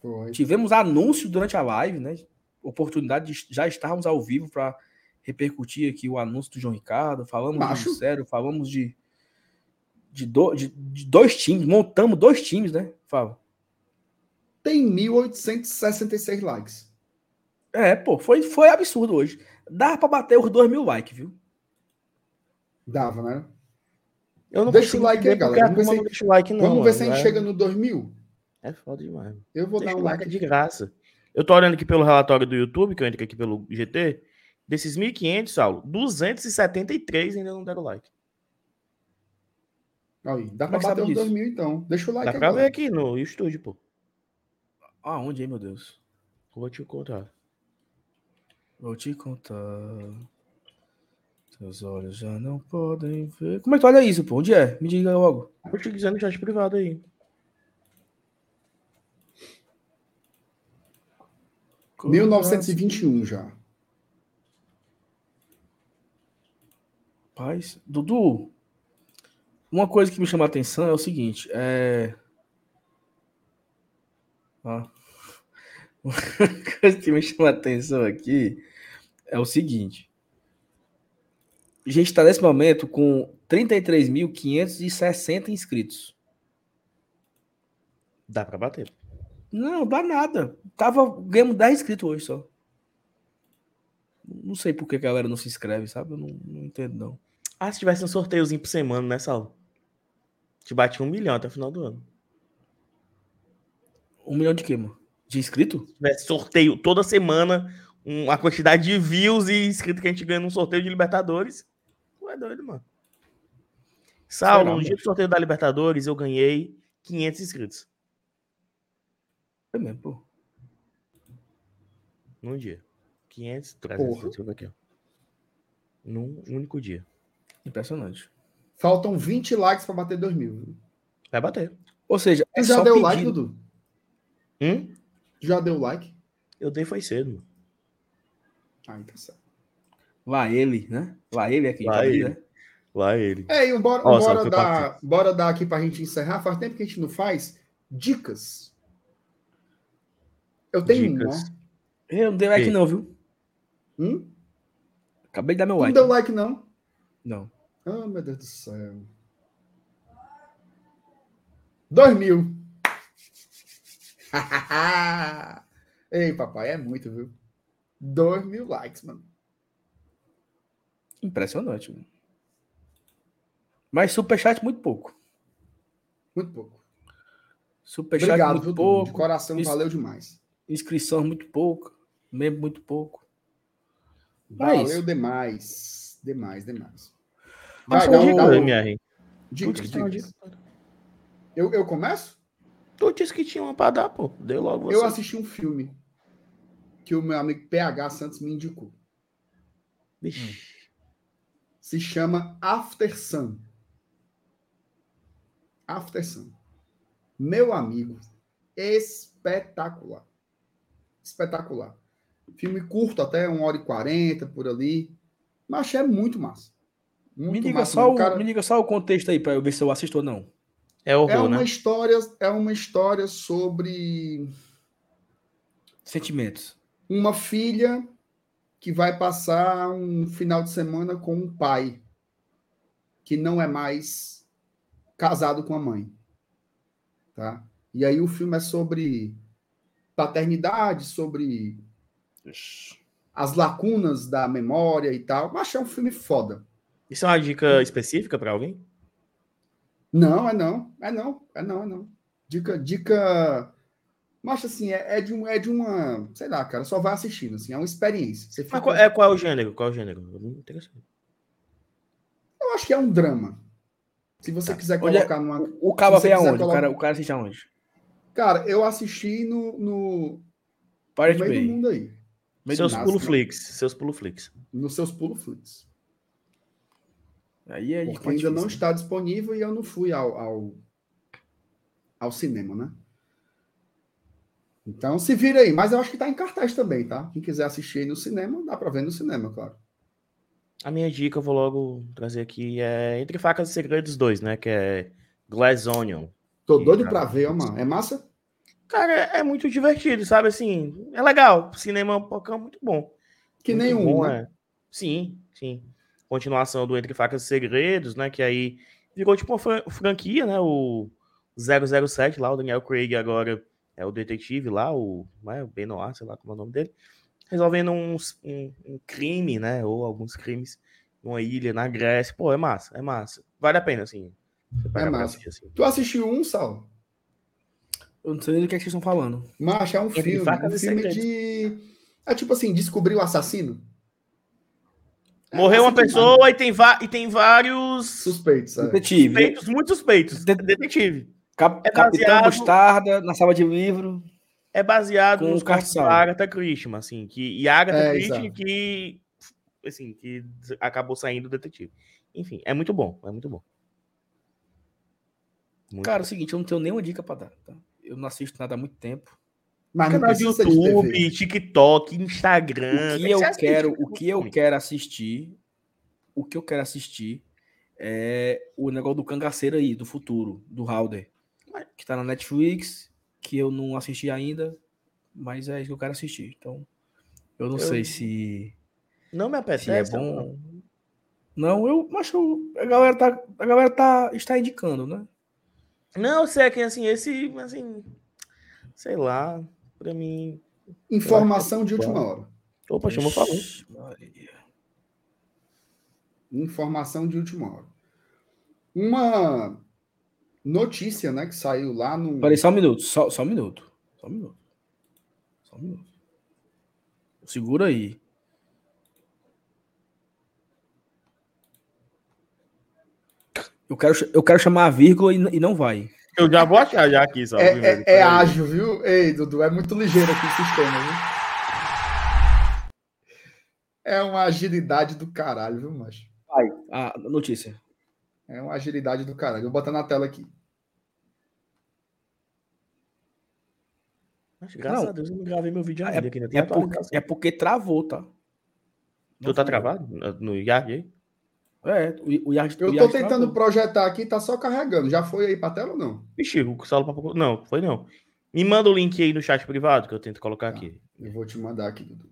S2: Foi.
S1: Tivemos anúncio durante a live, né? Oportunidade de já estarmos ao vivo para repercutir aqui o anúncio do João Ricardo. Falamos
S2: Macho.
S1: de sério, falamos de, de, do- de- de dois times, montamos dois times, né? Fala.
S2: Tem 1.866 likes.
S1: É, pô, foi, foi absurdo hoje. Dá para bater os 2 mil likes, viu?
S2: Dava, né?
S3: Eu não
S2: Deixa o like aí, galera.
S3: a
S2: Vamos ver se-
S3: não deixa o like, não.
S2: Vamos ver se a
S3: mano.
S2: gente
S3: é,
S2: chega no 2.000.
S3: É foda demais. mano.
S2: Eu vou
S3: Deixa
S2: dar um
S3: o like
S2: like
S3: de
S2: aqui.
S3: graça. Eu tô olhando aqui pelo relatório do YouTube, que eu entrei aqui pelo GT. Desses 1.500, Saulo, 273 ainda não deram like.
S2: Aí, dá
S1: Como é
S2: pra
S1: sabe
S2: bater os
S1: disso?
S2: 2 mil, então. Deixa o like
S3: Dá pra ver
S2: agora.
S3: aqui no estúdio, pô.
S1: Ah, onde aí, meu Deus?
S3: Vou te contar.
S1: Vou te contar. Seus olhos já não podem ver. Como é que tu olha isso, pô? Onde é? Me diga logo.
S3: Vou te dizer no chat privado aí.
S2: 1921 já.
S1: Paz. Dudu, uma coisa que me chama a atenção é o seguinte, é... Ah. [LAUGHS] Uma coisa que me chama a atenção aqui é o seguinte. A gente está nesse momento com 33.560 inscritos.
S3: Dá pra bater.
S1: Não, dá nada. Tava, ganhamos 10 inscritos hoje só. Não sei por que a galera não se inscreve, sabe? Eu não, não entendo, não.
S3: Ah, se tivesse um sorteiozinho por semana, né, Saulo? Te bate um milhão até o final do ano.
S1: Um milhão de quê, mano? De inscrito?
S3: Se tivesse sorteio toda semana, um- a quantidade de views e inscritos que a gente ganha num sorteio de Libertadores. Tu é doido, mano. Saulo, no dia do sorteio da Libertadores, eu ganhei 500 inscritos.
S1: É mesmo, pô.
S3: Num dia. 500, 300,
S2: Porra.
S3: deixa eu ver aqui, ó. Num único dia.
S1: Impressionante.
S2: Faltam 20 likes pra bater 2 mil.
S3: Vai bater.
S1: Ou seja, é
S2: já
S1: só
S2: deu like, Dudu?
S3: Hum?
S2: Já deu like?
S3: Eu dei foi cedo.
S2: Ah, então certo.
S1: Lá ele, né? Lá ele aqui.
S3: Lá
S1: tá ali,
S3: ele.
S1: né?
S3: Lá ele.
S2: É, e bora,
S3: só
S2: bora, dar, bora dar aqui pra gente encerrar. Faz tempo que a gente não faz dicas. Eu tenho
S3: Dicas.
S2: uma.
S1: Eu não dei like
S3: Ei.
S1: não, viu?
S2: Hum?
S1: Acabei de dar meu
S2: Não
S1: like.
S2: deu like, não?
S1: Não.
S2: Ah, meu Deus do céu. 2 mil. [LAUGHS] Ei, papai, é muito, viu? 2 mil likes, mano.
S1: Impressionante, mano. Mas superchat muito pouco.
S2: Muito pouco.
S1: Superchat
S2: Obrigado,
S1: muito
S2: viu, Dudu? De
S1: pouco.
S2: coração,
S1: Isso-
S2: valeu demais.
S1: Inscrição muito pouco. Membro muito pouco. Mas
S2: Valeu
S1: isso.
S2: demais. Demais, demais.
S1: Mas
S2: Vai, um-
S1: dica,
S2: um-
S3: MR.
S2: Dicas, dicas.
S3: dica.
S2: Eu, eu começo?
S3: Tu disse que tinha uma pra dar, pô. Deu logo você.
S2: Eu assisti um filme que o meu amigo PH Santos me indicou.
S3: Vixe.
S2: Se chama After Sun. After Sun. Meu amigo, espetacular. Espetacular. Filme curto, até 1 hora e 40 por ali. Mas é muito massa. Muito
S1: Me diga,
S2: massa
S1: só o,
S2: Cara,
S1: me diga só o contexto aí pra eu ver se eu assisto ou não.
S3: É horror,
S2: é uma
S3: né?
S2: história, é uma história sobre
S1: Sentimentos.
S2: uma filha que vai passar um final de semana com um pai que não é mais casado com a mãe, tá? E aí o filme é sobre paternidade, sobre as lacunas da memória e tal. Mas é um filme foda.
S3: Isso é uma dica específica pra alguém?
S2: Não, é não, é não, é não, é não. Dica, dica. Mas assim, é, é de, um, é de uma. Sei lá, cara, só vai assistindo, assim, é uma experiência. Você
S3: Mas
S2: fica-
S3: qual, é, qual é o gênero? Qual é o gênero? Interessei.
S2: Eu acho que é um drama. Se você quiser
S1: Onde é-
S2: colocar numa.
S1: O cara
S2: Se você
S1: vê
S2: quiser
S1: aonde? O
S2: colocar-
S1: cara, o cara assiste aonde?
S2: Cara, eu assisti no, no, no
S1: Pirate
S2: meio do
S1: Bay.
S2: mundo aí.
S3: Seus pulo flix. Seus pulo flix.
S2: Nos seus pulos flits.
S1: Aí é
S2: Porque ainda não
S1: difícil,
S2: está disponível e eu não fui ao, ao, ao cinema, né? Então se vira aí. Mas eu acho que tá em cartaz também, tá? Quem quiser assistir aí no cinema, dá pra ver no cinema, claro.
S3: A minha dica, eu vou logo trazer aqui, é Entre Facas e Segredos 2, né? Que é Glass Onion.
S2: Tô doido pra ver, ó, mano. É massa?
S3: Cara, é muito divertido, sabe? Assim, é legal. Cinema é um pouco muito bom.
S2: Que
S3: Muito
S2: nenhum,
S3: bom,
S2: né?
S3: é. Sim, sim. Continuação do Entre Facas e Segredos, né? Que aí virou tipo uma fran- franquia, né? O 007 lá, o Daniel Craig agora é o detetive lá, o, é, o sei lá como é o nome dele, resolvendo uns- um, um crime, né? Ou alguns crimes numa ilha na Grécia. Pô, é massa, é massa. Vale a pena, assim. Pra
S2: massa.
S3: assistir, assim.
S2: Tu assistiu um, Sal?
S1: Eu não sei nem do que, é que vocês estão falando.
S2: Mas é um
S3: Entre
S2: filme. Um filme de. É tipo assim, descobrir o assassino.
S3: Morreu uma
S2: massa
S3: pessoa e tem, va- e tem vários
S2: Suspeitos, é.
S1: Detetive.
S3: suspeitos, muitos suspeitos.
S1: De-
S3: Detetive.
S1: Cap-
S3: É
S1: Capitão Mostarda, na sala de livro.
S3: É baseado
S1: Com
S3: nos contos da Agatha Christie, assim, que, e a Agatha
S2: É,
S3: Christie
S2: exato.
S3: que, assim, que acabou saindo do detetive. Enfim, é muito bom, é muito bom. Muito
S1: Cara, é o seguinte, eu não tenho nenhuma dica pra dar. tá? Eu não assisto nada há muito tempo.
S2: Mas não
S3: Canal de
S2: de
S3: YouTube,
S2: TV.
S3: TikTok, Instagram.
S1: O que
S3: que
S1: eu quero, o que eu quero assistir, o que eu quero assistir é o negócio do cangaceiro aí, do futuro, do Halder, que tá na Netflix, que eu não assisti ainda, mas é isso que eu quero assistir. Então, eu não
S3: Eu-
S1: sei se
S3: Não me apetece.
S1: se é bom. Não, eu acho a galera tá a galera tá está indicando, né?
S3: Não, sei que assim, esse, assim, sei lá, pra mim.
S2: Informação de última hora.
S3: Opa, chamou falou.
S1: Ixi, Maria.
S2: Informação de última hora. Uma notícia, né, que saiu lá no.
S1: Peraí, só um minuto, só, só um minuto. Só um minuto. Só um minuto. Segura aí. Eu quero, eu quero chamar a vírgula e, e não vai.
S3: Eu já vou achar já aqui, só.
S2: É, é, é ágil, viu? Ei, Dudu, é muito ligeiro aqui o sistema, viu? É uma agilidade do caralho, viu, macho?
S1: A notícia.
S2: É uma agilidade do caralho. Eu vou botar na tela aqui.
S3: Mas, Graças
S1: Não.
S3: a Deus eu não gravei meu vídeo
S1: É,
S3: ainda. aqui, né?
S1: é,
S3: Tem
S1: por-
S3: atualização.
S1: é porque travou, tá?
S3: Tu tá travado no- Yard aí?
S1: É, o, o Yard,
S2: Eu
S1: o
S2: tô
S1: Yard
S2: tentando
S1: travou.
S2: projetar aqui, tá só carregando. Já foi aí pra tela ou não?
S3: Vixe, o Saulo papocou. Não, foi não. Me manda o link aí no chat privado que eu tento colocar
S2: Tá.
S3: aqui.
S2: Eu vou te mandar aqui, Dudu.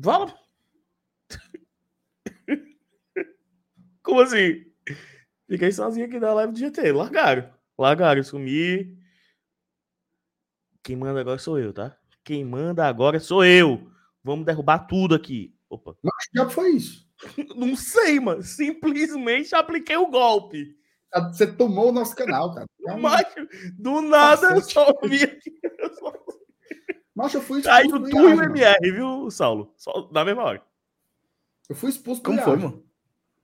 S3: Fala. [LAUGHS] Como assim? Fiquei sozinho aqui na live do GT. Largaram. Largaram, sumi. Quem manda agora sou eu, tá? Quem manda agora sou eu. Vamos derrubar tudo aqui. Opa.
S2: Mas já foi isso.
S3: Não sei, mano. Simplesmente apliquei o golpe.
S2: Você tomou o nosso canal, cara. É um-
S3: Macho, do nada eu
S2: Cacete.
S3: só vi aqui. Eu só...
S2: Macho, eu fui
S3: Caiu
S2: expulso do
S3: tu e o. MR, viu, Saulo? Só na mesma hora.
S2: Eu fui expulso
S1: Como foi, mano?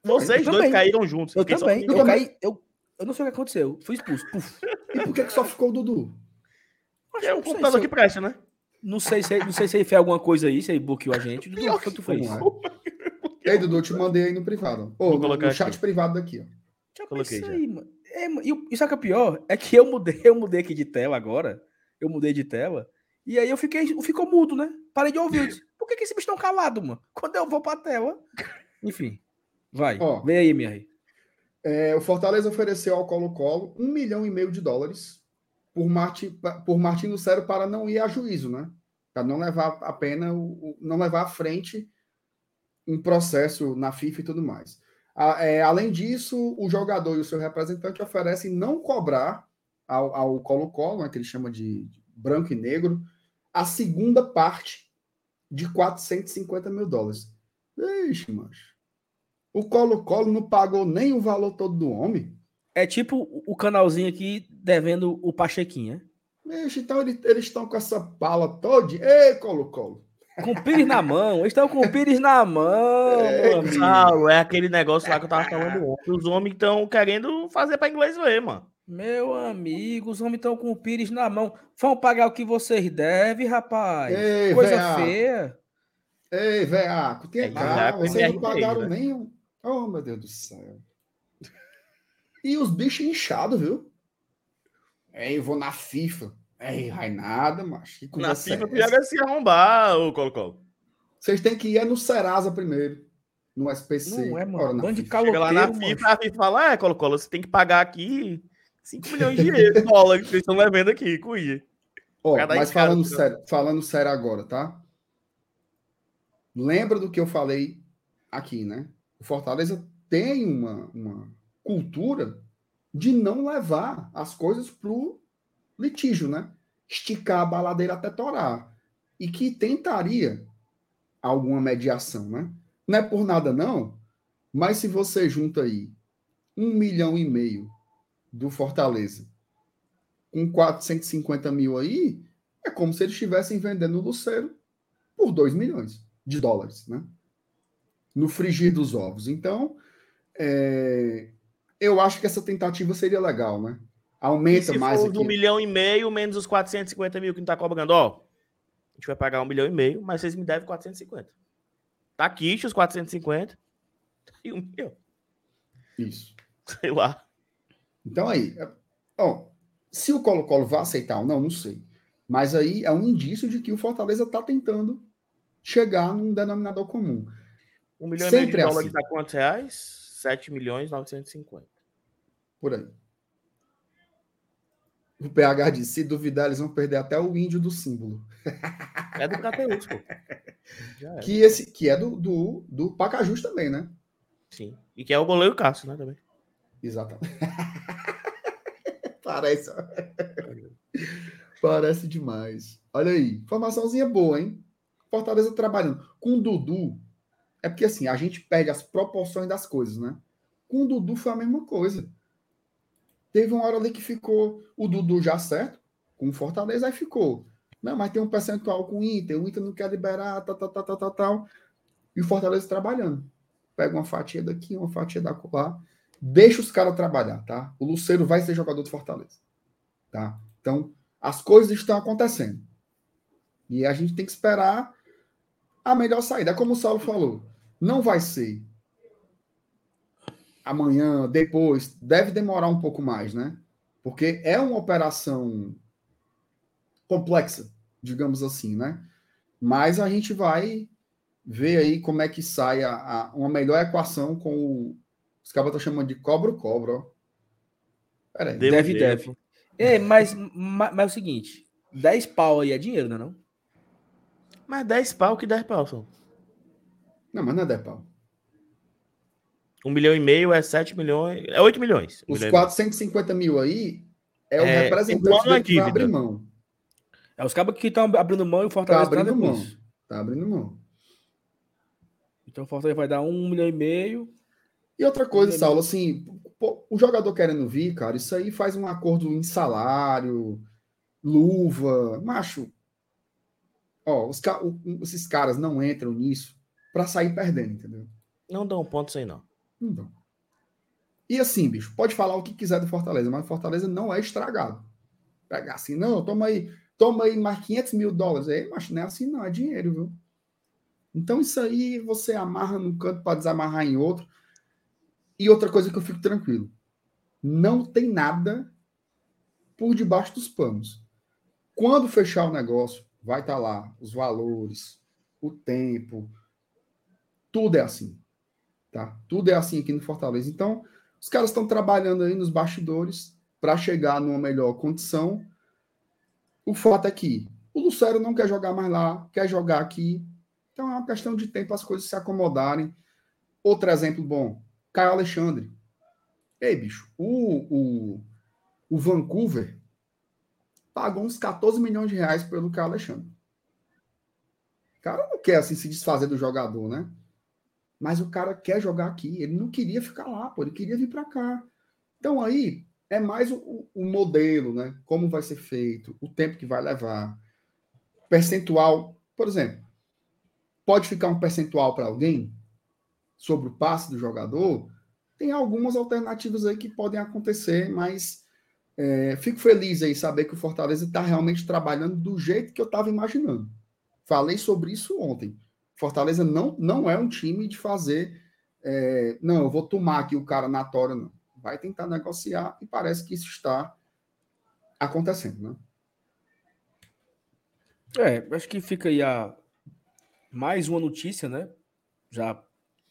S3: Vocês
S1: Eu
S3: dois
S1: também.
S3: caíram juntos.
S1: Eu
S3: Fiquei só
S1: também.
S3: com-
S1: Eu caí. Eu, eu não sei o que aconteceu. Fui expulso. Puf. [LAUGHS]
S2: E por que, que só ficou o Dudu?
S3: É um
S1: Não sei
S3: computador
S1: se-
S3: que presta, né?
S1: Não sei se, não sei se ele fez alguma coisa aí, se ele bloqueou a gente. Dudu, o que que tu fez?
S2: É? Ei, Dudu, eu te mandei aí no privado.
S3: Vou
S2: no,
S3: colocar
S2: no chat
S3: aqui.
S2: privado daqui, ó.
S1: Já
S3: Coloquei
S1: pensei,
S3: já.
S1: aí, mano. É, mano, e, o- e sabe o que é pior? É que eu mudei, [LAUGHS] eu mudei aqui de tela agora. Eu mudei de tela. E aí eu fiquei, ficou mudo, né? Parei de ouvir. Disse, Por que, que esse bicho tão calado, mano? [LAUGHS] Quando eu vou pra tela. Enfim. Vai.
S2: Ó.
S1: Vem aí, minha rei.
S2: É, o Fortaleza ofereceu ao Colo-Colo um milhão e meio de dólares por, Marti, por Martino Cero para não ir a juízo, né? Para não levar a pena, não levar à frente um processo na FIFA e tudo mais. A- é, além disso, o jogador e o seu representante oferecem não cobrar ao, Colo-Colo, né, que ele chama de, de branco e negro, a segunda parte de 450 mil dólares. Ixi, mancho. O Colo-Colo não pagou nem o valor todo do homem.
S1: É tipo o- canalzinho aqui devendo o Pachequinho, né?
S2: Ixi, então ele- eles estão com essa pala toda. Ei, Colo-Colo.
S1: Com o Pires na mão. Eles estão com o Pires na mão.
S3: Saulo, é aquele negócio lá que eu tava falando ontem. Os homens estão querendo fazer pra inglês ver, mano.
S1: Meu amigo, os homens estão com o Pires na mão. Vão pagar o que vocês devem, rapaz.
S2: Ei,
S1: Coisa
S2: veaco.
S1: feia.
S2: Ei, veaco, tenha
S3: É,
S2: calma.
S3: veaco e
S2: Vocês não pagaram
S3: né?
S2: nem. um- Oh, meu Deus do céu. E os bichos inchados, viu? Ei, eu vou na FIFA. Ei, vai nada, macho. Que
S3: Na
S2: é
S3: FIFA, tu
S2: essa?
S3: ia se arrombar, ô Colo-Colo.
S2: Vocês têm que ir é no Serasa primeiro. No SPC.
S1: Não é, mano.
S2: Ora, na
S1: Bando de
S2: FIFA.
S3: Chega lá na. FIFA, a FIFA fala, é, Colo-Colo, você tem que pagar aqui 5 milhões de euros, [LAUGHS] dólares que vocês estão levando aqui, com o IA.
S2: Ó, mas falando
S3: né?
S2: sério, falando sério agora, tá? Lembra do que eu falei aqui, né? O Fortaleza tem uma, uma cultura de não levar as coisas pro litígio, né? Esticar a baladeira até torar. E que tentaria alguma mediação, né? Não é por nada, não, mas se você junta aí um milhão e meio do Fortaleza com 450 mil aí, é como se eles estivessem vendendo o Luceiro por 2 milhões de dólares, né? no frigir dos ovos. Então, é, eu acho que essa tentativa seria legal, né? Aumenta
S3: E se
S2: mais
S3: for
S2: aqui.
S3: do milhão e meio menos os 450 mil que não tá cobrando, ó. A gente vai pagar um milhão e meio, mas vocês me devem 450. Tá aqui os 450 [LAUGHS] e um milhão.
S2: Isso.
S3: Sei lá.
S2: Então aí, é- ó, se o Colo-Colo vai aceitar ou não, não sei. Mas aí é um indício de que o Fortaleza está tentando chegar num denominador comum.
S3: Um milhão e meio de
S2: Sempre
S3: dólares
S2: assim.
S3: dá quantos reais? 7 milhões e 950.
S2: Por aí. O PH disse: se duvidar, eles vão perder até o índio do símbolo.
S3: É do Cateus, pô. [LAUGHS] É.
S2: Que, esse, que é do, do, do Pacajus também, né?
S3: Sim. E que é o goleiro Cássio, né, também.
S2: Exatamente. [LAUGHS] Parece. [LAUGHS] Parece demais. Olha aí. Informaçãozinha boa, hein? Fortaleza trabalhando. Com o Dudu, é porque assim, a gente perde as proporções das coisas, né? Com o Dudu foi a mesma coisa. Teve uma hora ali que ficou o Dudu já certo, com o Fortaleza, aí ficou. Não, mas tem um percentual com o Inter, o Inter não quer liberar, tal, tal, tal, tal, tal, tal. E o Fortaleza trabalhando. Pega uma fatia daqui, uma fatia da lá. Deixa os caras trabalhar, tá? O Luceiro vai ser jogador do Fortaleza. Tá? Então, as coisas estão acontecendo. E a gente tem que esperar a melhor saída. É como o Saulo falou. Não vai ser amanhã, depois. Deve demorar um pouco mais, né? Porque é uma operação complexa, digamos assim, né? Mas a gente vai ver aí como é que sai a, a- uma melhor equação com o. Os caras estão chamando de cobra-cobra, ó. Peraí.
S1: Deve,
S3: devo.
S1: deve. É, mas, mas, mas é o seguinte: 10 pau aí é dinheiro, não é? Não?
S3: Mas 10 pau que 10 pau, só.
S2: Não, mas não é 10 pau.
S3: Um milhão e meio é 7 milhões. É 8 milhões. Um
S2: Os
S3: milhão e
S2: 450 mil aí é o
S3: É,
S2: representante que vai abrir mão.
S1: É os cabos que estão abrindo mão e o
S2: Tá
S1: Fortaleza tá
S2: abrindo mão.
S1: depois.
S2: Tá abrindo mão.
S1: Então o Fortaleza vai dar um milhão e meio.
S2: E outra coisa,
S1: Beleza.
S2: Saulo, assim, o jogador querendo vir, cara, isso aí faz um acordo em salário, luva, macho. Ó, os esses caras não entram nisso pra sair perdendo, entendeu?
S3: Não dá um ponto sem não.
S2: Dão. E assim, bicho, pode falar o que quiser do Fortaleza, mas o Fortaleza não é estragado. Pegar assim, não, toma aí, toma aí mais 500 mil dólares. Aí, macho, não é assim, não, é dinheiro, viu? Então isso aí você amarra num canto para desamarrar em outro. E outra coisa que eu fico tranquilo: não tem nada por debaixo dos panos. Quando fechar o negócio, vai estar lá os valores, o tempo, tudo é assim tá? Tudo é assim aqui no Fortaleza. Então, os caras estão trabalhando aí nos bastidores para chegar numa melhor condição. O fato é que o Lucero não quer jogar mais lá, quer jogar aqui. Então é uma questão de tempo as coisas se acomodarem. Outro exemplo bom, Caio Alexandre. Ei, bicho, o, o, o Vancouver pagou uns 14 milhões de reais pelo Caio Alexandre. O cara não quer assim se desfazer do jogador, né? Mas o cara quer jogar aqui. Ele não queria ficar lá, pô. Ele queria vir para cá. Então aí é mais o, o modelo, né? Como vai ser feito, o tempo que vai levar, percentual, por exemplo, pode ficar um percentual para alguém sobre o passe do jogador. Tem algumas alternativas aí que podem acontecer, mas é, fico feliz aí saber que o Fortaleza está realmente trabalhando do jeito que eu estava imaginando. Falei sobre isso ontem. Fortaleza não, não é um time de fazer. é, não, eu vou tomar aqui o cara na tora, não. Vai tentar negociar e parece que isso está acontecendo, né?
S1: É, acho que fica aí a mais uma notícia, né? Já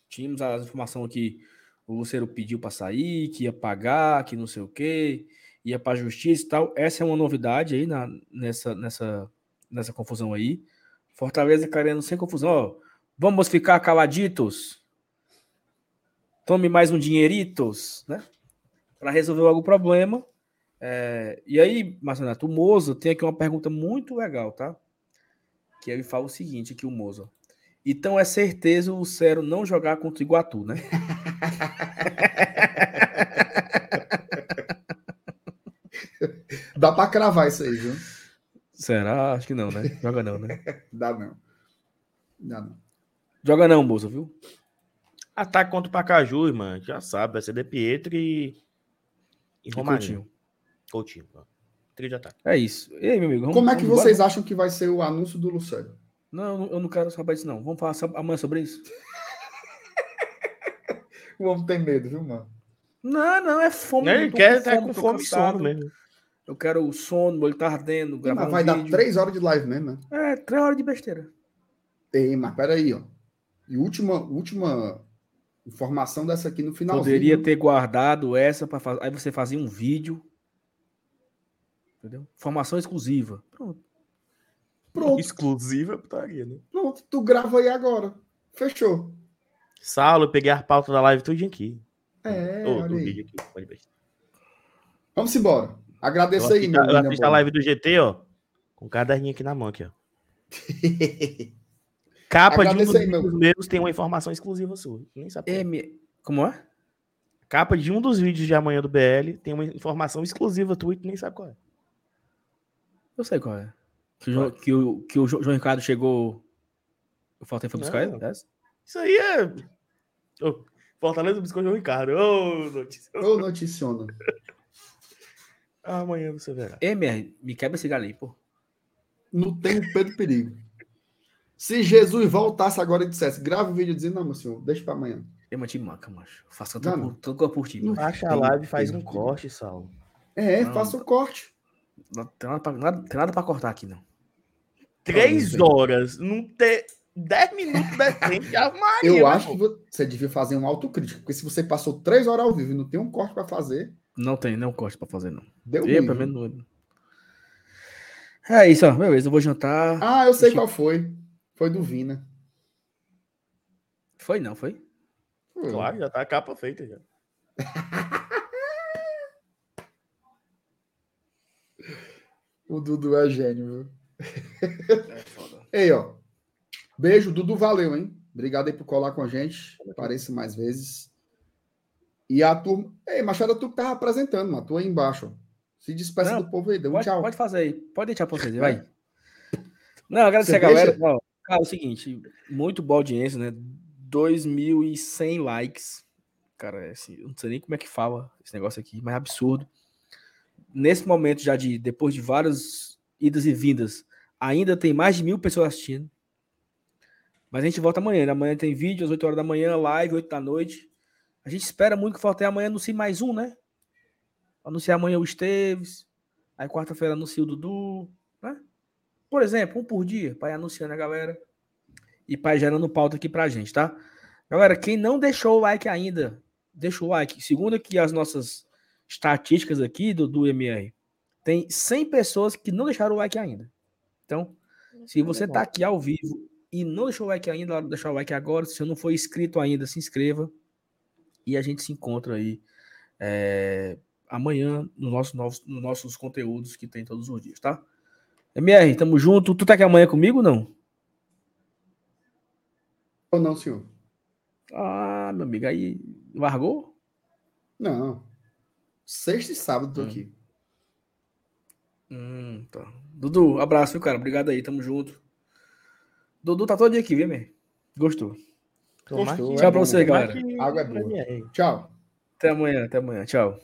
S1: tínhamos a informação que o Luceiro pediu para sair, que ia pagar, que não sei o quê, ia para a justiça e tal. Essa é uma novidade aí na, nessa, nessa, nessa confusão aí. Fortaleza querendo sem confusão, ó. Vamos ficar caladitos. Tome mais um dinheiritos, né? Para resolver logo o problema. É, e aí, Marcelo, o Moza tem aqui uma pergunta muito legal, tá? Que ele fala o seguinte aqui, o Moza. Então é certeza o Cero não jogar contra o Iguatu, né? [LAUGHS]
S2: Dá para cravar isso aí, viu?
S1: Será? Acho que não, né? Joga não, né? [LAUGHS]
S2: Dá não. Dá não.
S1: Joga não, Moza, viu?
S3: Ataque contra o Pacaju, mano. Já sabe, vai ser De Pietro e. E Romarinho.
S1: Coutinho.
S3: Coutinho. Trio de ataque.
S1: É isso. E aí, meu amigo? vamos-
S2: Como é que
S1: vamos
S2: vocês
S1: embora?
S2: acham que vai ser o anúncio do Lucélio?
S1: Não, eu não- quero saber disso, não. Vamos falar amanhã sobre isso? [LAUGHS]
S2: O homem tem medo, viu, mano?
S1: Não, não, é fome.
S3: Ele quer tá com fome e sono mesmo.
S1: Eu quero o sono, ele tá ardendo, gravar
S2: Mas
S1: um
S2: vai dar
S1: vídeo.
S2: três horas de live mesmo, né?
S1: É, três horas de besteira.
S2: Ei, mas peraí, ó. E última, última informação dessa aqui no final.
S1: Poderia ter guardado essa para fazer. Aí você fazia um vídeo. Entendeu? Informação exclusiva. Pronto.
S2: Pronto,
S3: Exclusiva putaria, né?
S2: pronto. Tu grava aí agora. Fechou.
S3: Saulo, eu peguei a pauta da live tudinho aqui.
S2: É,
S3: Ô,
S2: olha aí.
S3: vídeo aqui.
S2: Vamos embora. Agradeça aí, meu
S3: eu assisto a live do GT, ó. Com o caderninho aqui na mão, aqui, ó. [LAUGHS] Capa de um dos
S2: aí, meu-
S3: vídeos meus tem uma informação exclusiva sua. Nem sabe. qual é.
S1: M... Como é?
S3: Capa de um dos vídeos de amanhã do BL tem uma informação exclusiva tua e tu nem sabe qual é.
S1: Eu sei qual é. Que o, João- que o, que o Jo- João Ricardo chegou. O Falta foi buscar ele? É?
S3: Isso aí é. Ô, Fortaleza buscou o João Ricardo. Ô, notícia.
S2: Ô, noticiona.
S3: Amanhã você verá.
S1: MR, me quebra esse galinho, pô.
S2: Não tem o Pedro Perigo. Se Jesus voltasse agora e dissesse, grave o vídeo dizendo, não, meu senhor, deixa pra amanhã.
S1: Eu te manca, macho. Faça
S2: Não,
S1: tanto
S2: não.
S1: tanto quanto por ti,
S2: Não.
S3: Baixa a live e faz um corte, Saulo.
S2: É,
S1: Não,
S2: faça o corte.
S1: Não tem nada, pra, nada, tem nada pra cortar aqui, não.
S3: Três
S2: sei.
S3: horas, não ter dez minutos decente, Ave [LAUGHS] Maria,
S2: Eu acho que você devia fazer um autocrítico, porque se você passou três horas ao vivo e não tem um corte pra fazer,
S1: Não tem, não corte pra fazer, não.
S2: deu
S1: Eu, pelo menos, não. É isso, ó. Beleza, eu vou jantar.
S2: Ah, eu sei
S1: Deixa-
S2: qual foi. Foi do Vina.
S1: Foi, não, foi?
S2: Foi.
S3: Claro, já tá a capa feita já. [LAUGHS]
S2: O Dudu é gênio, viu?
S1: É foda. [LAUGHS]
S2: Ei, ó. Beijo, Dudu, valeu, hein? Obrigado aí por colar com a gente. Apareça mais vezes. E a turma. Ei, Machado, tu que tava apresentando, mano. Tu aí embaixo. ó. Se despeça
S1: Não,
S2: do povo aí, dê um
S1: Pode,
S2: tchau.
S1: pode fazer aí. Pode deixar pra vocês, aí, [LAUGHS] vai. Não, agradecer
S2: Você
S1: a galera. Ó, cara, é o seguinte, muito boa audiência, né? 2.100 likes. Cara, é assim, eu não sei nem como é que fala esse negócio aqui, mas é absurdo. Nesse momento, já de depois de várias idas e vindas, ainda tem mais de mil pessoas assistindo. Mas a gente volta amanhã. né? Amanhã tem vídeo às 8 horas da manhã, live, 8 da noite. A gente espera muito que falte amanhã anuncie mais um, né? Anunciar amanhã o Esteves. Aí quarta-feira anuncia o Dudu, né? Por exemplo, um por dia, para ir anunciando a galera. E para ir gerando pauta aqui pra gente, tá? Galera, quem não deixou o like ainda, deixa o like. Segundo aqui as nossas estatísticas aqui do, do MR, tem 100 pessoas que não deixaram o like ainda. Então, se você tá aqui ao vivo e não deixou o like ainda, hora de deixar o like agora. Se você não for inscrito ainda, se inscreva. E a gente se encontra aí é, amanhã nos nossos, novos, nos nossos conteúdos que tem todos os dias, tá? MR, tamo junto. Tu tá aqui amanhã comigo ou não?
S2: Ou não, senhor?
S1: Ah, meu amigo, aí largou?
S2: Não. Sexta e sábado tô
S1: Hum.
S2: aqui.
S1: Hum, tá. Dudu, abraço, viu, cara? Obrigado aí, tamo junto. Dudu tá todo dia aqui, viu, MR? Gostou.
S2: Gostou, é
S1: Tchau pra
S2: bom,
S1: você, galera.
S2: Água é boa. Tchau.
S1: Até amanhã, até amanhã. Tchau.